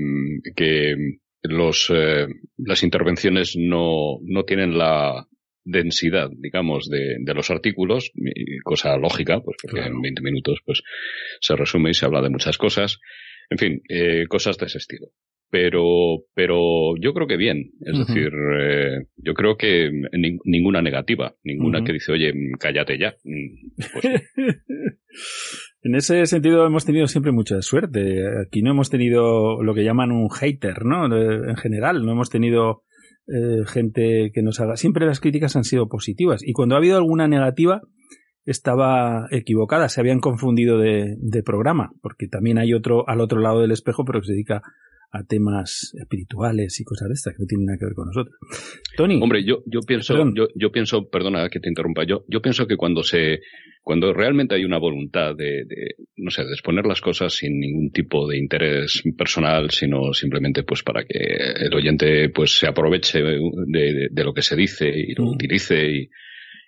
que los, eh, las intervenciones no, no tienen la densidad, digamos, de, de los artículos, cosa lógica, pues porque claro. en 20 minutos pues se resume y se habla de muchas cosas. En fin, eh, cosas de ese estilo pero, pero yo creo que bien. Es uh -huh. decir, eh, yo creo que ni, ninguna negativa, ninguna uh -huh. que dice, oye, cállate ya. Pues, en ese sentido hemos tenido siempre mucha suerte. Aquí no hemos tenido lo que llaman un hater, ¿no? En general, no hemos tenido eh, gente que nos haga. Siempre las críticas han sido positivas. Y cuando ha habido alguna negativa, estaba equivocada, se habían confundido de, de programa, porque también hay otro al otro lado del espejo, pero que se dedica a temas espirituales y cosas de estas que no tienen nada que ver con nosotros. Tony. Hombre, yo, yo pienso, yo, yo, pienso, perdona que te interrumpa, yo, yo pienso que cuando se, cuando realmente hay una voluntad de, de, no sé, de exponer las cosas sin ningún tipo de interés personal, sino simplemente pues para que el oyente pues se aproveche de, de, de lo que se dice y lo mm. utilice y,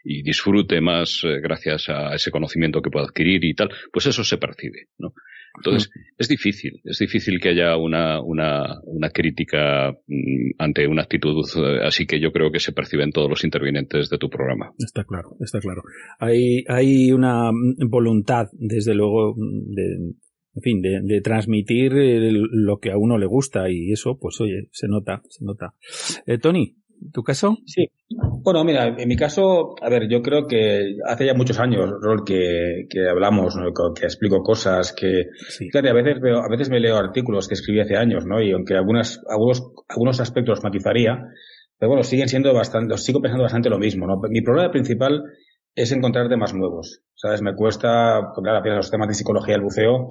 y disfrute más eh, gracias a ese conocimiento que pueda adquirir y tal, pues eso se percibe, ¿no? Entonces, mm. es difícil, es difícil que haya una, una, una crítica mm, ante una actitud eh, así que yo creo que se perciben todos los intervinientes de tu programa. Está claro, está claro. Hay, hay una voluntad, desde luego, de, en fin, de, de transmitir lo que a uno le gusta y eso, pues oye, se nota, se nota. Eh, Tony, ¿Tu caso? Sí. Bueno, mira, en mi caso, a ver, yo creo que hace ya muchos años, Rol, que, que hablamos, ¿no? que explico cosas, que, sí. claro, a veces veo, a veces me leo artículos que escribí hace años, ¿no? Y aunque algunas, algunos, algunos aspectos matizaría, pero bueno, siguen siendo bastante, sigo pensando bastante lo mismo, ¿no? Mi problema principal es encontrar temas nuevos, ¿sabes? Me cuesta, claro, los temas de psicología del buceo,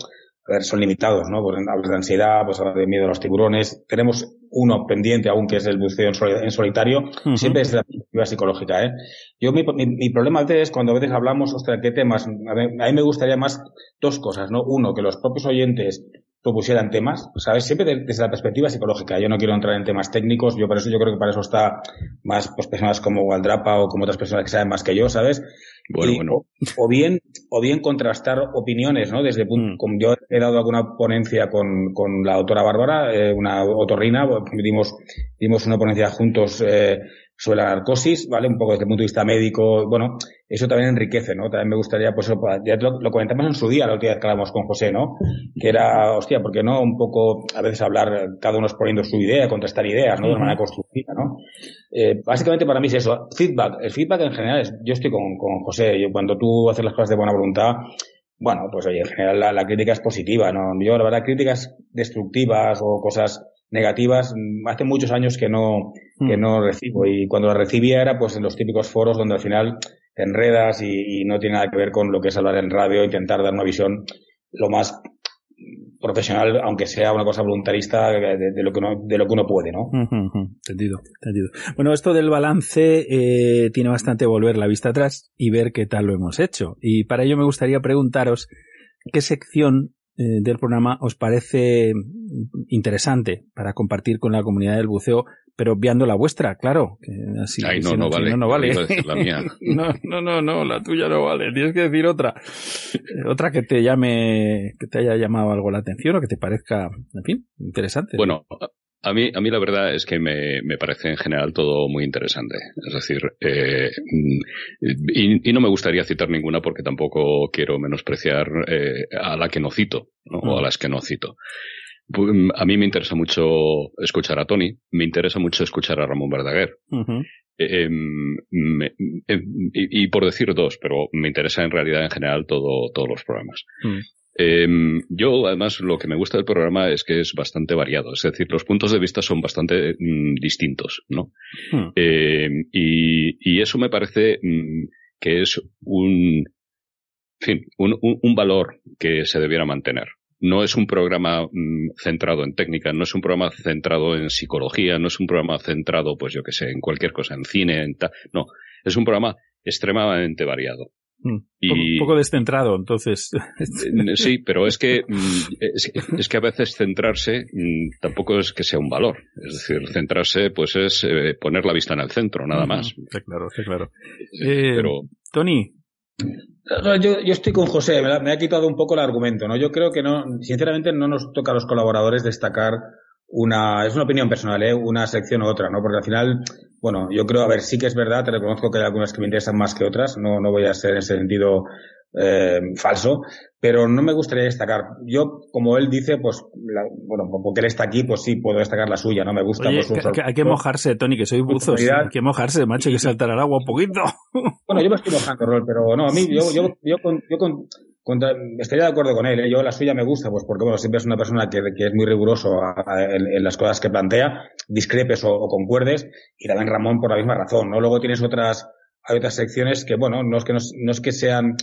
son limitados, ¿no? Pues hablas de ansiedad, pues hablas de miedo a los tiburones. Tenemos uno pendiente aún que es el buceo en solitario, uh -huh. siempre desde la perspectiva psicológica, ¿eh? Yo, mi, mi, mi, problema es cuando a veces hablamos, ostras, ¿qué temas? A mí, a mí me gustaría más dos cosas, ¿no? Uno, que los propios oyentes propusieran temas, ¿sabes? Siempre desde la perspectiva psicológica. Yo no quiero entrar en temas técnicos, yo por eso yo creo que para eso está más pues, personas como Waldrapa o como otras personas que saben más que yo, ¿sabes? Bueno, bueno. O, bien, o bien contrastar opiniones, ¿no? Desde punto, como yo he dado alguna ponencia con, con la autora Bárbara, eh, una otorrina, dimos, dimos una ponencia juntos eh, sobre la narcosis, ¿vale? Un poco desde el punto de vista médico, bueno, eso también enriquece, ¿no? También me gustaría, pues, ya lo, lo comentamos en su día, la última vez que hablamos con José, ¿no? Que era, hostia, ¿por qué no un poco, a veces hablar, cada uno exponiendo su idea, contestar ideas, ¿no? De una manera constructiva, ¿no? Eh, básicamente para mí es eso, feedback. El feedback en general es, yo estoy con, con José, yo cuando tú haces las cosas de buena voluntad, bueno, pues oye, en general la, la crítica es positiva, ¿no? Yo, la verdad, críticas destructivas o cosas negativas hace muchos años que no que no recibo. Y cuando las recibía era pues en los típicos foros donde al final te enredas y, y, no tiene nada que ver con lo que es hablar en radio intentar dar una visión lo más profesional aunque sea una cosa voluntarista de, de, lo que uno de lo que uno puede no entendido entendido. Bueno esto del balance eh, tiene bastante volver la vista atrás y ver qué tal lo hemos hecho. Y para ello me gustaría preguntaros qué sección eh, del programa os parece interesante para compartir con la comunidad del buceo, pero obviando la vuestra, claro. Que así, Ay, no, si no, vale. no, no vale. La mía. no, no, no, no, la tuya no vale. Tienes que decir otra. otra que te llame, que te haya llamado algo la atención o que te parezca, en fin, interesante. Bueno, a mí, a mí la verdad es que me, me parece en general todo muy interesante. Es decir, eh, y, y, no me gustaría citar ninguna porque tampoco quiero menospreciar eh, a la que no cito, ¿no? o a las que no cito. A mí me interesa mucho escuchar a Tony, me interesa mucho escuchar a Ramón Verdaguer. Uh -huh. Eh, me, eh, y, y, por decir dos, pero me interesa en realidad en general todo, todos los programas. Uh -huh. Eh, yo, además, lo que me gusta del programa es que es bastante variado. Es decir, los puntos de vista son bastante mm, distintos, ¿no? Hmm. Eh, y, y, eso me parece mm, que es un, en fin, un, un, un, valor que se debiera mantener. No es un programa mm, centrado en técnica, no es un programa centrado en psicología, no es un programa centrado, pues yo que sé, en cualquier cosa, en cine, en ta no. Es un programa extremadamente variado. Mm, y... Un poco descentrado, entonces. Sí, pero es que, es, es, que a veces centrarse tampoco es que sea un valor. Es decir, centrarse pues es eh, poner la vista en el centro, nada más. Está claro, está claro. Eh, pero... Tony. Yo, yo estoy con José, me, me ha quitado un poco el argumento, ¿no? Yo creo que no, sinceramente no nos toca a los colaboradores destacar una, es una opinión personal, ¿eh? una sección u otra, ¿no? Porque al final, bueno, yo creo, a ver, sí que es verdad, te reconozco que hay algunas que me interesan más que otras, no, no voy a ser en ese sentido eh, falso, pero no me gustaría destacar. Yo, como él dice, pues, la, bueno, porque él está aquí, pues sí, puedo destacar la suya, ¿no? Me gusta. Oye, pues, que hay que mojarse, Tony, que soy buzos. Hay que mojarse, macho, hay que saltar al agua un poquito. bueno, yo me estoy mojando, Rol, pero no, a mí, yo, yo, yo, con, yo con, contra, estaría de acuerdo con él. ¿eh? Yo la suya me gusta, pues porque bueno, siempre es una persona que, que es muy riguroso a, a, en, en, las cosas que plantea, discrepes o, o, concuerdes, y también Ramón por la misma razón, ¿no? Luego tienes otras, hay otras secciones que, bueno, no es que no, no es que sean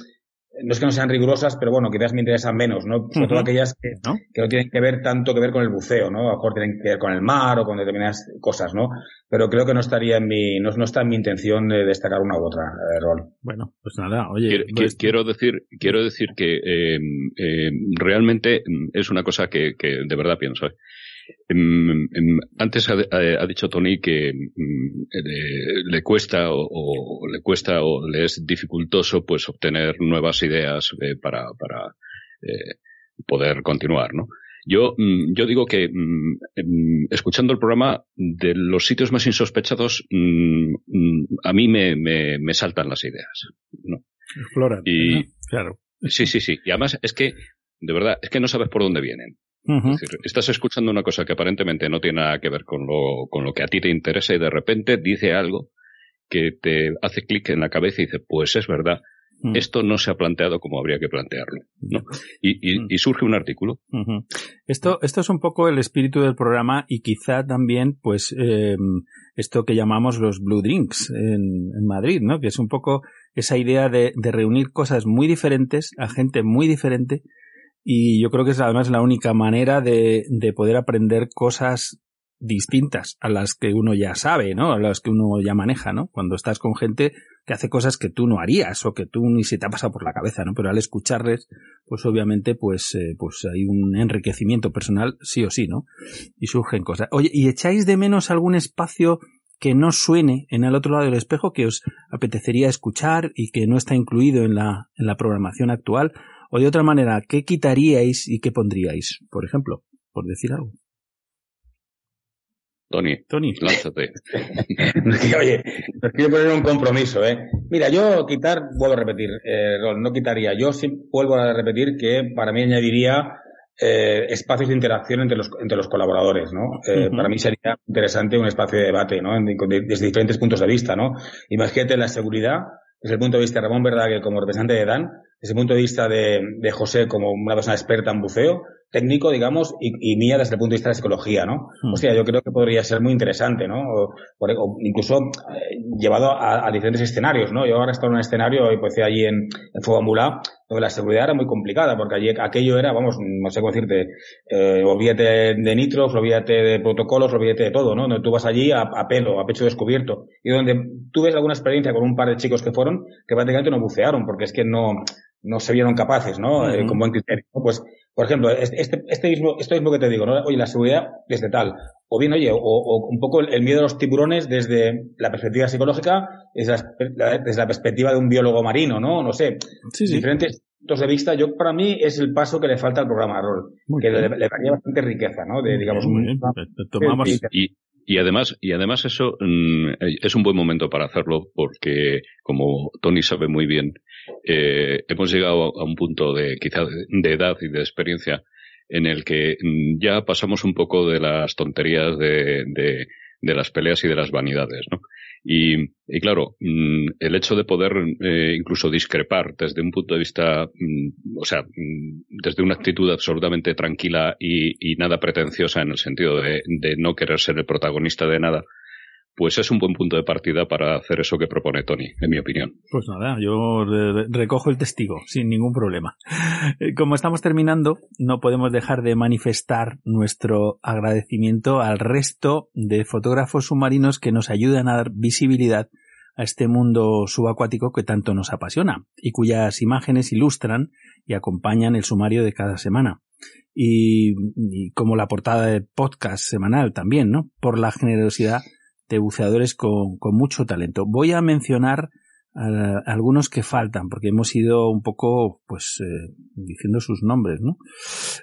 no es que no sean rigurosas, pero bueno, quizás me interesan menos, ¿no? Sobre uh -huh. todo aquellas que ¿no? que no tienen que ver tanto que ver con el buceo, ¿no? A lo mejor tienen que ver con el mar o con determinadas cosas, ¿no? Pero creo que no estaría en mi, no, no está en mi intención de destacar una u otra, eh, rol. Bueno, pues nada, oye. Quiero, pues... quiero decir, quiero decir que eh, eh, realmente es una cosa que, que de verdad pienso. Antes ha, ha, dicho Tony que le, le cuesta o, o, le cuesta o le es dificultoso pues obtener nuevas ideas eh, para, para eh, poder continuar, ¿no? Yo, yo digo que escuchando el programa, de los sitios más insospechados, a mí me, me, me saltan las ideas. ¿no? Exploran. Y, ¿no? Claro. Sí, sí, sí. Y además es que, de verdad, es que no sabes por dónde vienen. Uh -huh. Es decir, estás escuchando una cosa que aparentemente no tiene nada que ver con lo, con lo que a ti te interesa y de repente dice algo que te hace clic en la cabeza y dice, pues es verdad, uh -huh. esto no se ha planteado como habría que plantearlo. ¿no? Y, y, y surge un artículo. Esto, esto es un poco el espíritu del programa y quizá también, pues, eh, esto que llamamos los Blue Drinks en, en, Madrid, ¿no? Que es un poco esa idea de, de reunir cosas muy diferentes a gente muy diferente y yo creo que es además la única manera de, de, poder aprender cosas distintas a las que uno ya sabe, ¿no? A las que uno ya maneja, ¿no? Cuando estás con gente que hace cosas que tú no harías o que tú ni se te ha pasado por la cabeza, ¿no? Pero al escucharles, pues obviamente, pues, eh, pues hay un enriquecimiento personal, sí o sí, ¿no? Y surgen cosas. Oye, ¿y echáis de menos algún espacio que no suene en el otro lado del espejo que os apetecería escuchar y que no está incluido en la, en la programación actual? O de otra manera, ¿qué quitaríais y qué pondríais, por ejemplo? Por decir algo. Tony, Tony. lánzate. Oye, nos quiero poner un compromiso, ¿eh? Mira, yo quitar, vuelvo a repetir, eh, Rol, no quitaría. Yo sí vuelvo a repetir que para mí añadiría eh, espacios de interacción entre los, entre los colaboradores, ¿no? Eh. Para mí sería interesante un espacio de debate, ¿no? Desde diferentes puntos de vista, ¿no? Imagínate la seguridad, desde el punto de vista de Ramón Verdague como representante de Dan, desde el punto de vista de, de José como una persona experta en buceo, técnico, digamos, y, y mía desde el punto de vista de la psicología, ¿no? O sea, yo creo que podría ser muy interesante, ¿no? O, o incluso eh, llevado a, a diferentes escenarios, ¿no? Yo ahora estoy en un escenario, y pues allí en, en Fugamulá, donde la seguridad era muy complicada, porque allí aquello era, vamos, no sé cómo decirte, eh, olvídate de nitros, olvídate de protocolos, olvídate de todo, ¿no? Donde tú vas allí a, a pelo, a pecho descubierto, y donde tú ves alguna experiencia con un par de chicos que fueron, que prácticamente no bucearon, porque es que no, no se vieron capaces, ¿no? Eh, Ujú. con buen criterio. Pues, por ejemplo, este, este, mismo, esto mismo que te digo, ¿no? Oye, la seguridad desde tal. O bien, oye, o, o un poco el, el miedo a los tiburones desde la perspectiva psicológica, desde la, desde la perspectiva de un biólogo marino, ¿no? No sé. Sí, sí. Diferentes puntos de vista. Yo, para mí, es el paso que le falta al programa de rol. Que le, bien. le daría bastante riqueza, ¿no? De, digamos, Muy bien. Tomamos. Y, y además, y además eso mm, es un buen momento para hacerlo porque, como Tony sabe muy bien, eh, hemos llegado a un punto de quizá de, edad y de experiencia en el que mm, ya pasamos un poco de las tonterías de, de, de las peleas y de las vanidades, ¿no? Y, y claro, mm, el hecho de poder eh, incluso discrepar desde un punto de vista, mm, o sea, mm, desde una actitud absolutamente tranquila y, nada pretenciosa en el sentido de no querer ser el protagonista de nada, pues es un buen punto de partida para hacer eso que propone Tony, en mi opinión. Pues nada, yo re- recojo el testigo sin ningún problema. Eh, Como estamos terminando, no podemos dejar de manifestar nuestro agradecimiento al resto de fotógrafos submarinos que nos ayudan a dar visibilidad a este mundo subacuático que tanto nos apasiona y cuyas imágenes ilustran y acompañan el sumario de cada semana. Y, y como la portada de podcast semanal también, ¿no? Por la generosidad de buceadores con, con mucho talento. Voy a mencionar a, algunos que faltan, porque hemos ido un poco, pues, eh, diciendo sus nombres, ¿no?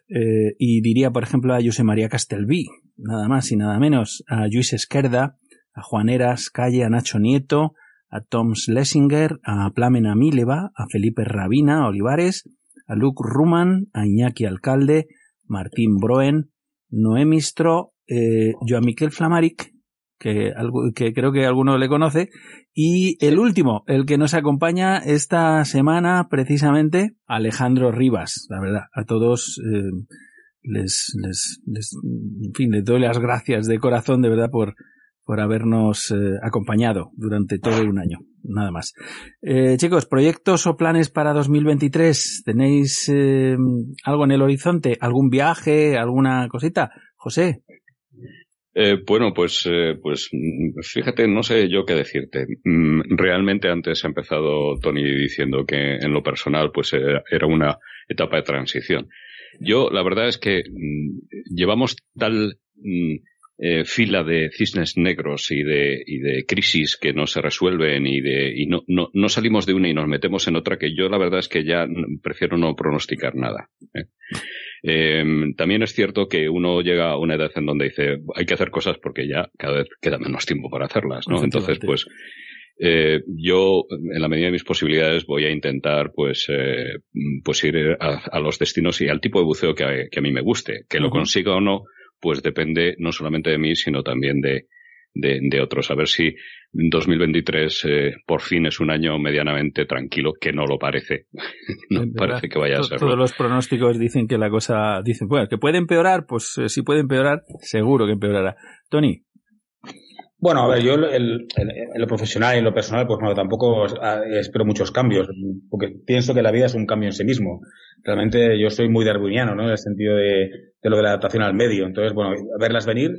Eh, y diría, por ejemplo, a José María Castelví, nada más y nada menos, a Luis Esquerda, a Juan Eras Calle, a Nacho Nieto, a Tom Schlesinger, a Plamena Mileva, a Felipe Rabina Olivares, a Luke Ruman, a Iñaki Alcalde, Martín Broen, Noé Mistro, eh, Joan Miquel Flamaric, que, que creo que alguno le conoce, y el último, el que nos acompaña esta semana, precisamente, Alejandro Rivas. La verdad, a todos eh, les, les, les- en fin, les doy las gracias de corazón, de verdad, por, por habernos eh, acompañado durante todo un año. Nada más. Eh, chicos, proyectos o planes para 2023. ¿Tenéis eh, algo en el horizonte? ¿Algún viaje? ¿Alguna cosita? José. Eh, bueno, pues, eh, pues mm, fíjate, no sé yo qué decirte. Mm, Realmente antes ha empezado Tony diciendo que en lo personal pues era, una etapa de transición. Yo la verdad es que mm, llevamos tal eh, fila de cisnes negros y de, y de crisis que no se resuelven y, de, y no, no, no salimos de una y nos metemos en otra que yo la verdad es que ya prefiero no pronosticar nada. ¿Eh? Eh, también es cierto que uno llega a una edad en donde dice hay que hacer cosas porque ya cada vez queda menos tiempo para hacerlas, ¿no? Entonces, pues eh, yo en la medida de mis posibilidades voy a intentar pues eh, pues ir a, a los destinos y al tipo de buceo que a, que a mí me guste, que lo consiga o no, pues depende no solamente de mí sino también de de, de otros. A ver si 2023 eh, por fin es un año medianamente tranquilo, que no lo parece. no verdad, parece que vaya a serlo. Todos los pronósticos dicen que la cosa, dicen, bueno, que puede empeorar, pues eh, si puede empeorar, seguro que empeorará. Tony. Bueno, a ver, yo en lo profesional y en lo personal, pues bueno, tampoco ah, espero muchos cambios, porque pienso que la vida es un cambio en sí mismo. Realmente yo soy muy darwiniano, ¿no? En el sentido de, de lo de la adaptación al medio. Entonces, bueno, verlas venir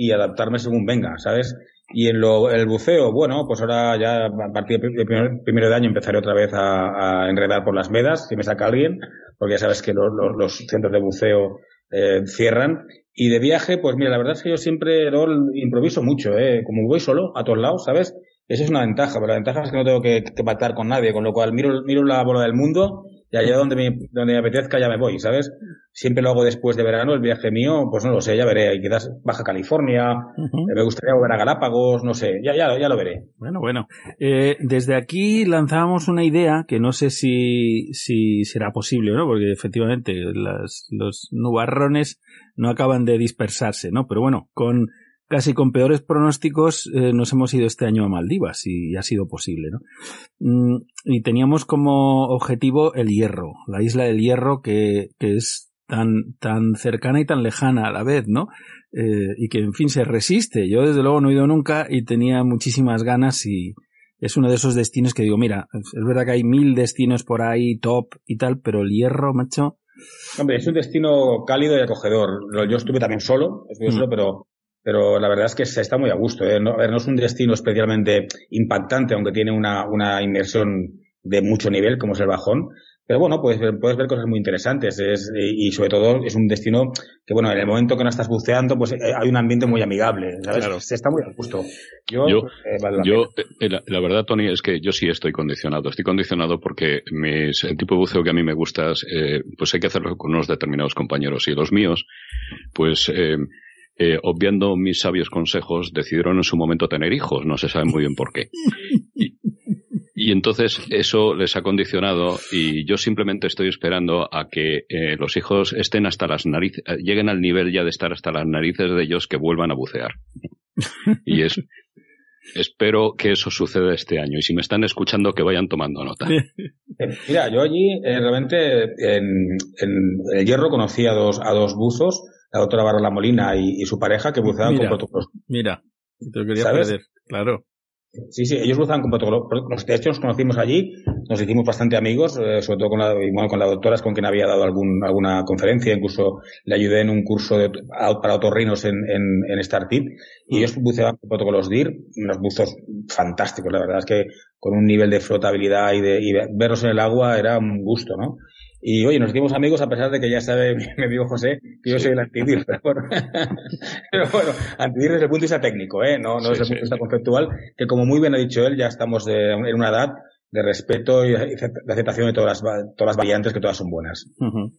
y adaptarme según venga, ¿sabes? Y en lo, el buceo, bueno, pues ahora ya a partir del primer, primero de año empezaré otra vez a, enredar por las vedas, si me saca alguien, porque ya sabes que los centros de buceo eh, cierran. Y de viaje, pues mira, la verdad es que yo siempre lo improviso mucho, ¿eh? Como voy solo a todos lados, ¿sabes? Esa es una ventaja, pero la ventaja es que no tengo que, que pactar con nadie, con lo cual miro, miro la bola del mundo y allá donde me, donde me apetezca ya me voy, ¿sabes? Siempre lo hago después de verano, el viaje mío, pues no lo sé, ya veré, quizás Baja California, uh -huh. me gustaría volver a Galápagos, no sé, ya, ya, ya lo veré. Bueno, bueno. Eh, desde aquí lanzábamos una idea que no sé si, si será posible, ¿no? Porque efectivamente las, los nubarrones no acaban de dispersarse, ¿no? Pero bueno, con casi con peores pronósticos eh, nos hemos ido este año a Maldivas y, y ha sido posible, ¿no? Mm, y teníamos como objetivo el Hierro, la isla del Hierro que, que es tan, tan cercana y tan lejana a la vez, ¿no? Eh, y que en fin se resiste. Yo desde luego no he ido nunca y tenía muchísimas ganas y es uno de esos destinos que digo, mira, es verdad que hay mil destinos por ahí top y tal, pero el Hierro, macho. Hombre, es un destino cálido y acogedor. Yo estuve también solo, estuve mm. solo, pero pero la verdad es que se está muy a gusto. ¿eh? No, a ver, no es un destino especialmente impactante, aunque tiene una, una inmersión de mucho nivel, como es el bajón. Pero bueno, pues puedes ver cosas muy interesantes. Es, y sobre todo es un destino que, bueno, en el momento que no estás buceando, pues hay un ambiente muy amigable. ¿sabes? Claro. Se está muy a gusto. Yo, yo, eh, vale la, yo eh, la, la, verdad, Tony, es que yo sí estoy condicionado. Estoy condicionado porque mis, el tipo de buceo que a mí me gusta, eh, pues hay que hacerlo con unos determinados compañeros. Y los míos, pues eh, obviando mis sabios consejos, decidieron en su momento tener hijos. No se sabe muy bien por qué. Y, entonces eso les ha condicionado y yo simplemente estoy esperando a que eh, los hijos estén hasta las narices, lleguen al nivel ya de estar hasta las narices de ellos que vuelvan a bucear. Y es, espero que eso suceda este año. Y si me están escuchando, que vayan tomando nota. Mira, yo allí eh, realmente en, en, el hierro conocí a dos, a dos buzos la doctora Barrola Molina y, y, su pareja que buceaban mira, con protocolos. Mira, te lo quería ¿sabes? perder, claro. Sí, sí, ellos buceaban con protocolos. De hecho, nos conocimos allí, nos hicimos bastante amigos, eh, sobre todo con la, bueno, con la doctora, es con quien había dado algún, alguna conferencia, incluso le ayudé en un curso de, para otorrinos en, en, en Startip, y ellos buceaban con protocolos DIR, unos buzos fantásticos, la verdad es que con un nivel de flotabilidad y de y verlos en el agua era un gusto, ¿no? Y oye, nos hicimos amigos a pesar de que ya sabe mi amigo José que yo soy el antidir. Pero bueno, pero bueno antidir desde el punto de vista técnico, ¿eh? no, no sí, desde el punto de vista conceptual, que como muy bien ha dicho él, ya estamos de, en una edad de respeto y de aceptación de todas las, todas las variantes, que todas son buenas. Uh -huh.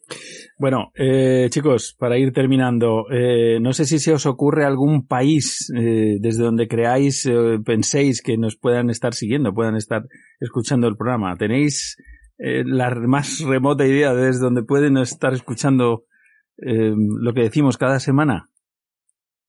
Bueno, eh, chicos, para ir terminando, eh, no sé si se os ocurre algún país eh, desde donde creáis, eh, penséis que nos puedan estar siguiendo, puedan estar escuchando el programa. ¿Tenéis eh, la más remota idea de desde donde pueden estar escuchando eh, lo que decimos cada semana?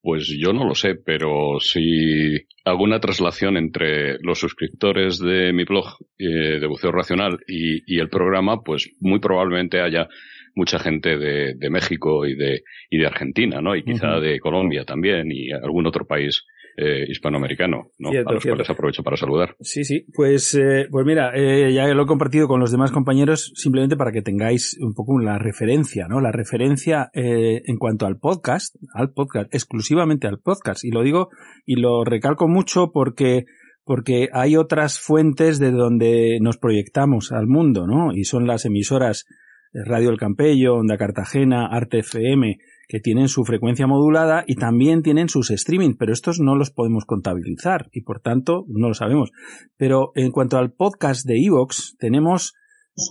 Pues yo no lo sé, pero si alguna traslación entre los suscriptores de mi blog eh, de buceo racional y, y, el programa, pues muy probablemente haya mucha gente de, de México y de, y de Argentina, ¿no? Y quizá uh -huh. de Colombia también y algún otro país eh, hispanoamericano, ¿no? Cierto, a los cierto. cuales aprovecho para saludar. Sí, sí, pues, eh, pues mira, eh, ya lo he compartido con los demás compañeros simplemente para que tengáis un poco la referencia, ¿no? La referencia eh, en cuanto al podcast, al podcast, exclusivamente al podcast. Y lo digo y lo recalco mucho porque porque hay otras fuentes de donde nos proyectamos al mundo, ¿no? Y son las emisoras Radio El Campello, Onda Cartagena, Arte FM, que tienen su frecuencia modulada y también tienen sus streaming, pero estos no los podemos contabilizar y por tanto no lo sabemos. Pero en cuanto al podcast de Evox, tenemos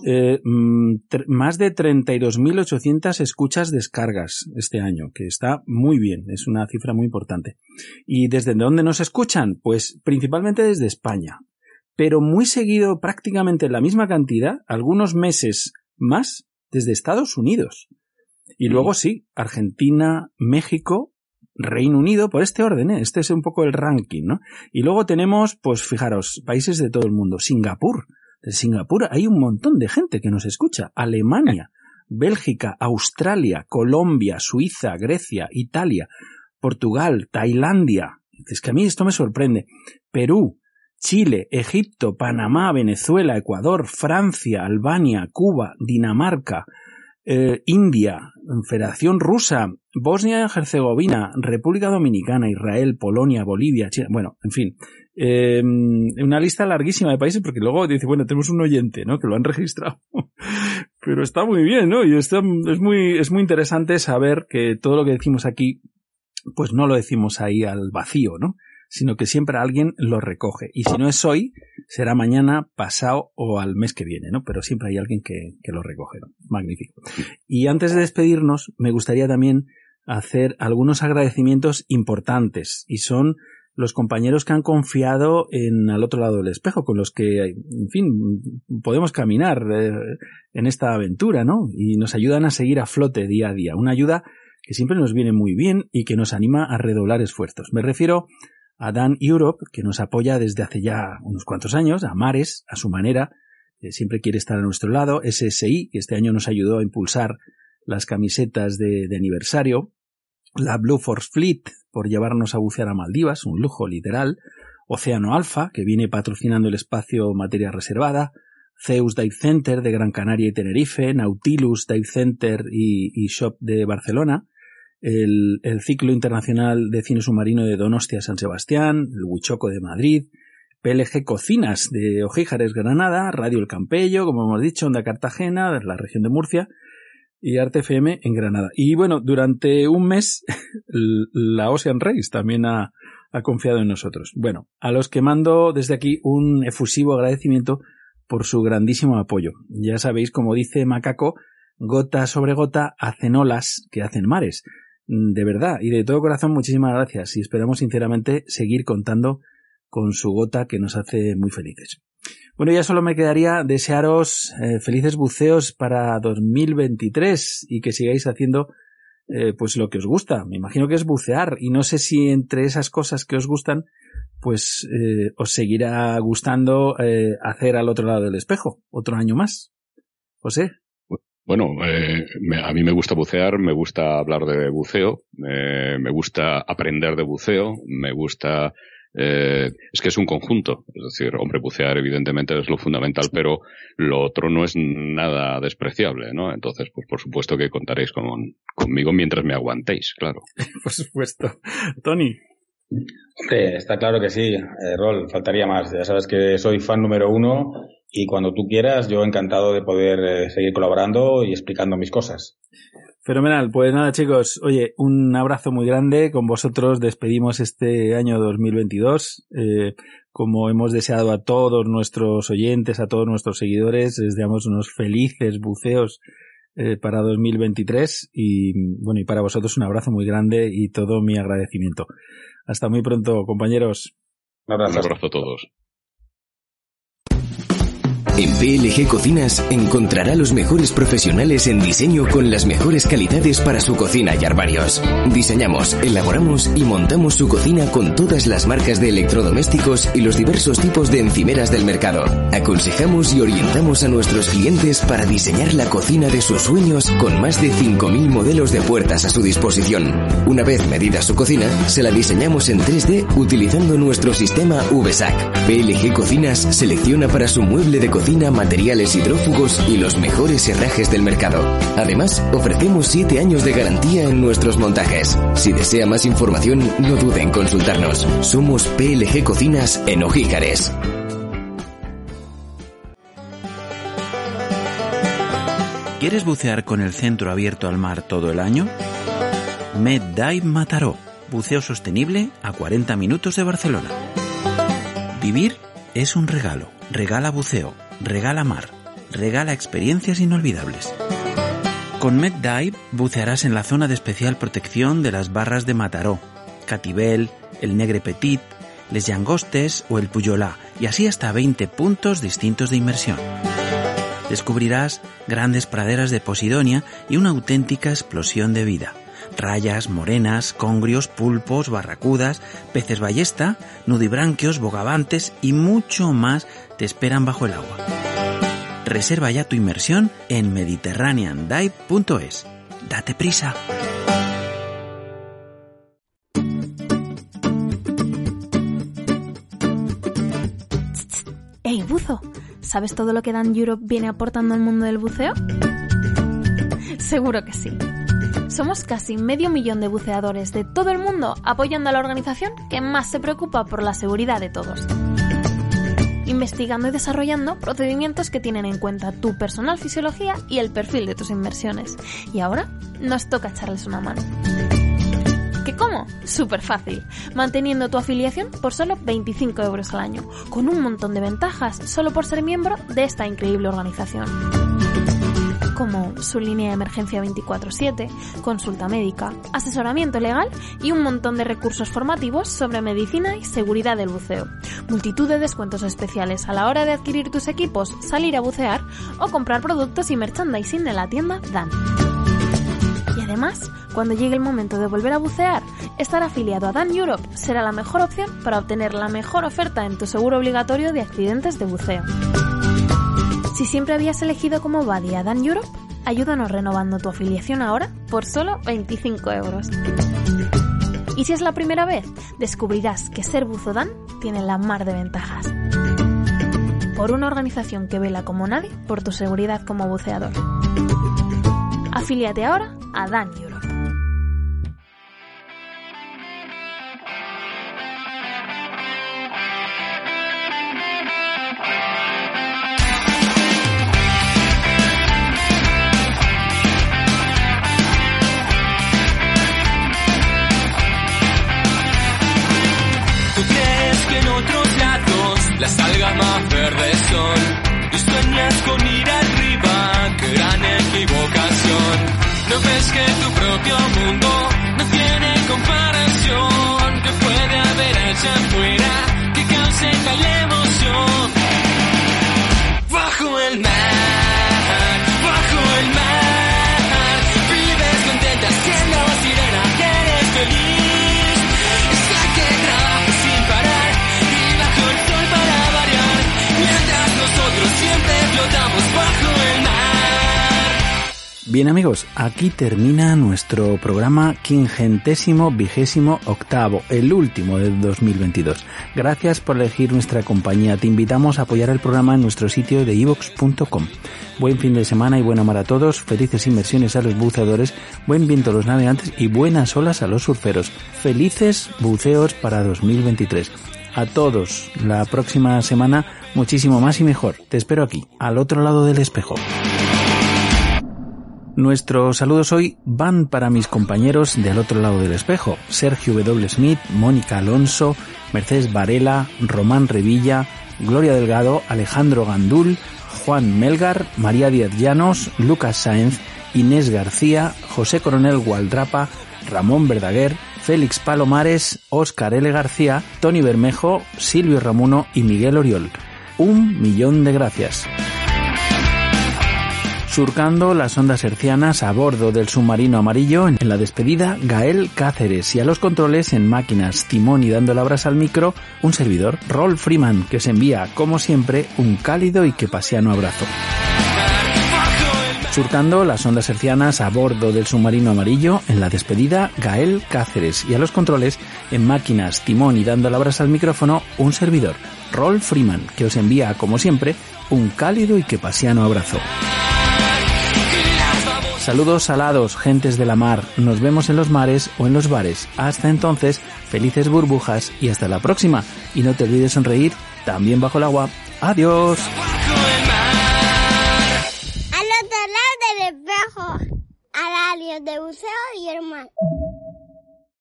eh, más de 32.800 escuchas descargas este año, que está muy bien, es una cifra muy importante. ¿Y desde dónde nos escuchan? Pues principalmente desde España, pero muy seguido, prácticamente la misma cantidad, algunos meses más, desde Estados Unidos. Y luego sí, Argentina, México, Reino Unido, por este orden, ¿eh? este es un poco el ranking, ¿no? Y luego tenemos, pues fijaros, países de todo el mundo. Singapur. De Singapur hay un montón de gente que nos escucha. Alemania, Bélgica, Australia, Colombia, Suiza, Grecia, Italia, Portugal, Tailandia. Es que a mí esto me sorprende. Perú, Chile, Egipto, Panamá, Venezuela, Ecuador, Francia, Albania, Cuba, Dinamarca, eh, India, Federación Rusa, Bosnia y Herzegovina, República Dominicana, Israel, Polonia, Bolivia, China, bueno, en fin, eh, una lista larguísima de países porque luego dice, bueno, tenemos un oyente, ¿no? Que lo han registrado. Pero está muy bien, ¿no? Y es muy, es muy interesante saber que todo lo que decimos aquí, pues no lo decimos ahí al vacío, ¿no? Sino que siempre alguien lo recoge. Y si no es hoy, será mañana, pasado o al mes que viene, ¿no? Pero siempre hay alguien que, que lo recoge, ¿no? Magnífico. Y antes de despedirnos, me gustaría también hacer algunos agradecimientos importantes y son los compañeros que han confiado en al otro lado del espejo, con los que, en fin, podemos caminar eh, en esta aventura, ¿no? Y nos ayudan a seguir a flote día a día. Una ayuda que siempre nos viene muy bien y que nos anima a redoblar esfuerzos. Me refiero a Europe, que nos apoya desde hace ya unos cuantos años, a Mares, a su manera, que siempre quiere estar a nuestro lado, SSI, que este año nos ayudó a impulsar las camisetas de, aniversario, la Blue Force Fleet por llevarnos a bucear a Maldivas, un lujo literal, Océano Alfa, que viene patrocinando el espacio Materia Reservada, Zeus Dive Center de Gran Canaria y Tenerife, Nautilus Dive Center y, Shop de Barcelona, el, el, Ciclo Internacional de Cine Submarino de Donostia San Sebastián, el Huichoco de Madrid, PLG Cocinas de Ojíjares Granada, Radio El Campello, como hemos dicho, Onda Cartagena, de la región de Murcia, y Arte FM en Granada. Y bueno, durante un mes la Ocean Race también ha, ha, confiado en nosotros. Bueno, a los que mando desde aquí un efusivo agradecimiento por su grandísimo apoyo. Ya sabéis, como dice Macaco, gota sobre gota hacen olas que hacen mares. De verdad, y de todo corazón, muchísimas gracias y esperamos sinceramente seguir contando con su gota que nos hace muy felices. Bueno, ya solo me quedaría desearos eh, felices buceos para 2023 y que sigáis haciendo eh, pues lo que os gusta. Me imagino que es bucear y no sé si entre esas cosas que os gustan pues eh, os seguirá gustando hacer al otro lado del espejo otro año más. José. Bueno, a mí me gusta bucear, me gusta hablar de buceo, me gusta aprender de buceo, me gusta eh, es que es un conjunto. Es decir, hombre, bucear evidentemente es lo fundamental, pero lo otro no es nada despreciable, ¿no? Entonces, pues por supuesto que contaréis con, conmigo mientras me aguantéis, claro. por supuesto. Tony. Hombre, está claro que sí, eh, Rol, faltaría más. Ya sabes que soy fan número uno y cuando tú quieras, yo encantado de poder eh, seguir colaborando y explicando mis cosas. Fenomenal. Pues nada, chicos, oye, un abrazo muy grande. Con vosotros despedimos este año 2022. Eh, como hemos deseado a todos nuestros oyentes, a todos nuestros seguidores, les deseamos unos felices buceos eh, para 2023 y bueno, y para vosotros un abrazo muy grande y todo mi agradecimiento. Hasta muy pronto, compañeros. Un abrazo, un abrazo a todos. En PLG Cocinas encontrará los mejores profesionales en diseño con las mejores calidades para su cocina y armarios. Diseñamos, elaboramos y montamos su cocina con todas las marcas de electrodomésticos y los diversos tipos de encimeras del mercado. Aconsejamos y orientamos a nuestros clientes para diseñar la cocina de sus sueños con más de 5.000 modelos de puertas a su disposición. Una vez medida su cocina, se la diseñamos en 3D utilizando nuestro sistema VSAC. PLG Cocinas selecciona para su mueble de cocina materiales hidrófugos y los mejores herrajes del mercado. Además, ofrecemos 7 años de garantía en nuestros montajes. Si desea más información, no dude en consultarnos. Somos PLG Cocinas en Ojíjares. ¿Quieres bucear con el centro abierto al mar todo el año? MedDive Mataró, buceo sostenible a 40 minutos de Barcelona. Vivir es un regalo. Regala buceo regala mar, regala experiencias inolvidables. Con MedDive bucearás en la zona de especial protección de las barras de Mataró, Catibel, el Negre Petit, Les Llangostes o el Puyolá, y así hasta 20 puntos distintos de inmersión. Descubrirás grandes praderas de Posidonia y una auténtica explosión de vida. Rayas, morenas, congrios, pulpos, barracudas, peces ballesta, nudibranquios, bogavantes y mucho más te esperan bajo el agua. Reserva ya tu inmersión en mediterraneandive.es. Date prisa. Hey, buzo, ¿sabes todo lo que Dan Europe viene aportando al mundo del buceo? Seguro que sí. Somos casi medio millón de buceadores de todo el mundo apoyando a la organización que más se preocupa por la seguridad de todos. Investigando y desarrollando procedimientos que tienen en cuenta tu personal fisiología y el perfil de tus inversiones. Y ahora nos toca echarles una mano. ¿Qué cómo? Súper fácil, manteniendo tu afiliación por solo 25 euros al año, con un montón de ventajas solo por ser miembro de esta increíble organización como su línea de emergencia 24/7, consulta médica, asesoramiento legal y un montón de recursos formativos sobre medicina y seguridad del buceo. Multitud de descuentos especiales a la hora de adquirir tus equipos, salir a bucear o comprar productos y merchandising de la tienda Dan. Y además, cuando llegue el momento de volver a bucear, estar afiliado a Dan Europe será la mejor opción para obtener la mejor oferta en tu seguro obligatorio de accidentes de buceo. Si siempre habías elegido como buddy a Dan Europe, ayúdanos renovando tu afiliación ahora por solo 25 euros. Y si es la primera vez, descubrirás que ser buzo Dan tiene la mar de ventajas. Por una organización que vela como nadie por tu seguridad como buceador. Afíliate ahora a Dan Europe. Las algas más verdes son y sueñas con ir arriba, gran equivocación. No ves que tu propio mundo no tiene comparación, que puede haber allá afuera que cause tal emoción. Bajo el mar, bajo el mar, vives contenta siendo sirena, eres feliz. Bien amigos, aquí termina nuestro programa quingentésimo vigésimo octavo, el último del 2022. Gracias por elegir nuestra compañía. Te invitamos a apoyar el programa en nuestro sitio de ivox.com. Buen fin de semana y buena mar a todos, felices inversiones a los buceadores, buen viento a los navegantes y buenas olas a los surferos. Felices buceos para 2023. A todos, la próxima semana muchísimo más y mejor. Te espero aquí, al otro lado del espejo. Nuestros saludos hoy van para mis compañeros del otro lado del espejo, Sergio W. Smith, Mónica Alonso, Mercedes Varela, Román Revilla, Gloria Delgado, Alejandro Gandul, Juan Melgar, María Díaz Llanos, Lucas Sáenz, Inés García, José Coronel Gualdrapa, Ramón Verdaguer, Félix Palomares, Óscar L. García, Tony Bermejo, Silvio Ramuno y Miguel Oriol. Un millón de gracias surcando las ondas hercianas a bordo del submarino amarillo en la despedida Gael Cáceres y a los controles en máquinas, timón y dando labras al micro, un servidor, Rolf Freeman, que os envía, como siempre, un cálido y que pasiano abrazo. Surcando las ondas hercianas a bordo del submarino amarillo en la despedida Gael Cáceres y a los controles en máquinas, timón y dando labras al micrófono, un servidor, Rolf Freeman, que os envía, como siempre, un cálido y que pasiano abrazo. Saludos salados, gentes de la mar. Nos vemos en los mares o en los bares. Hasta entonces, felices burbujas y hasta la próxima. Y no te olvides sonreír también bajo el agua. Adiós. Al otro lado del espejo, a la área de buceo y el.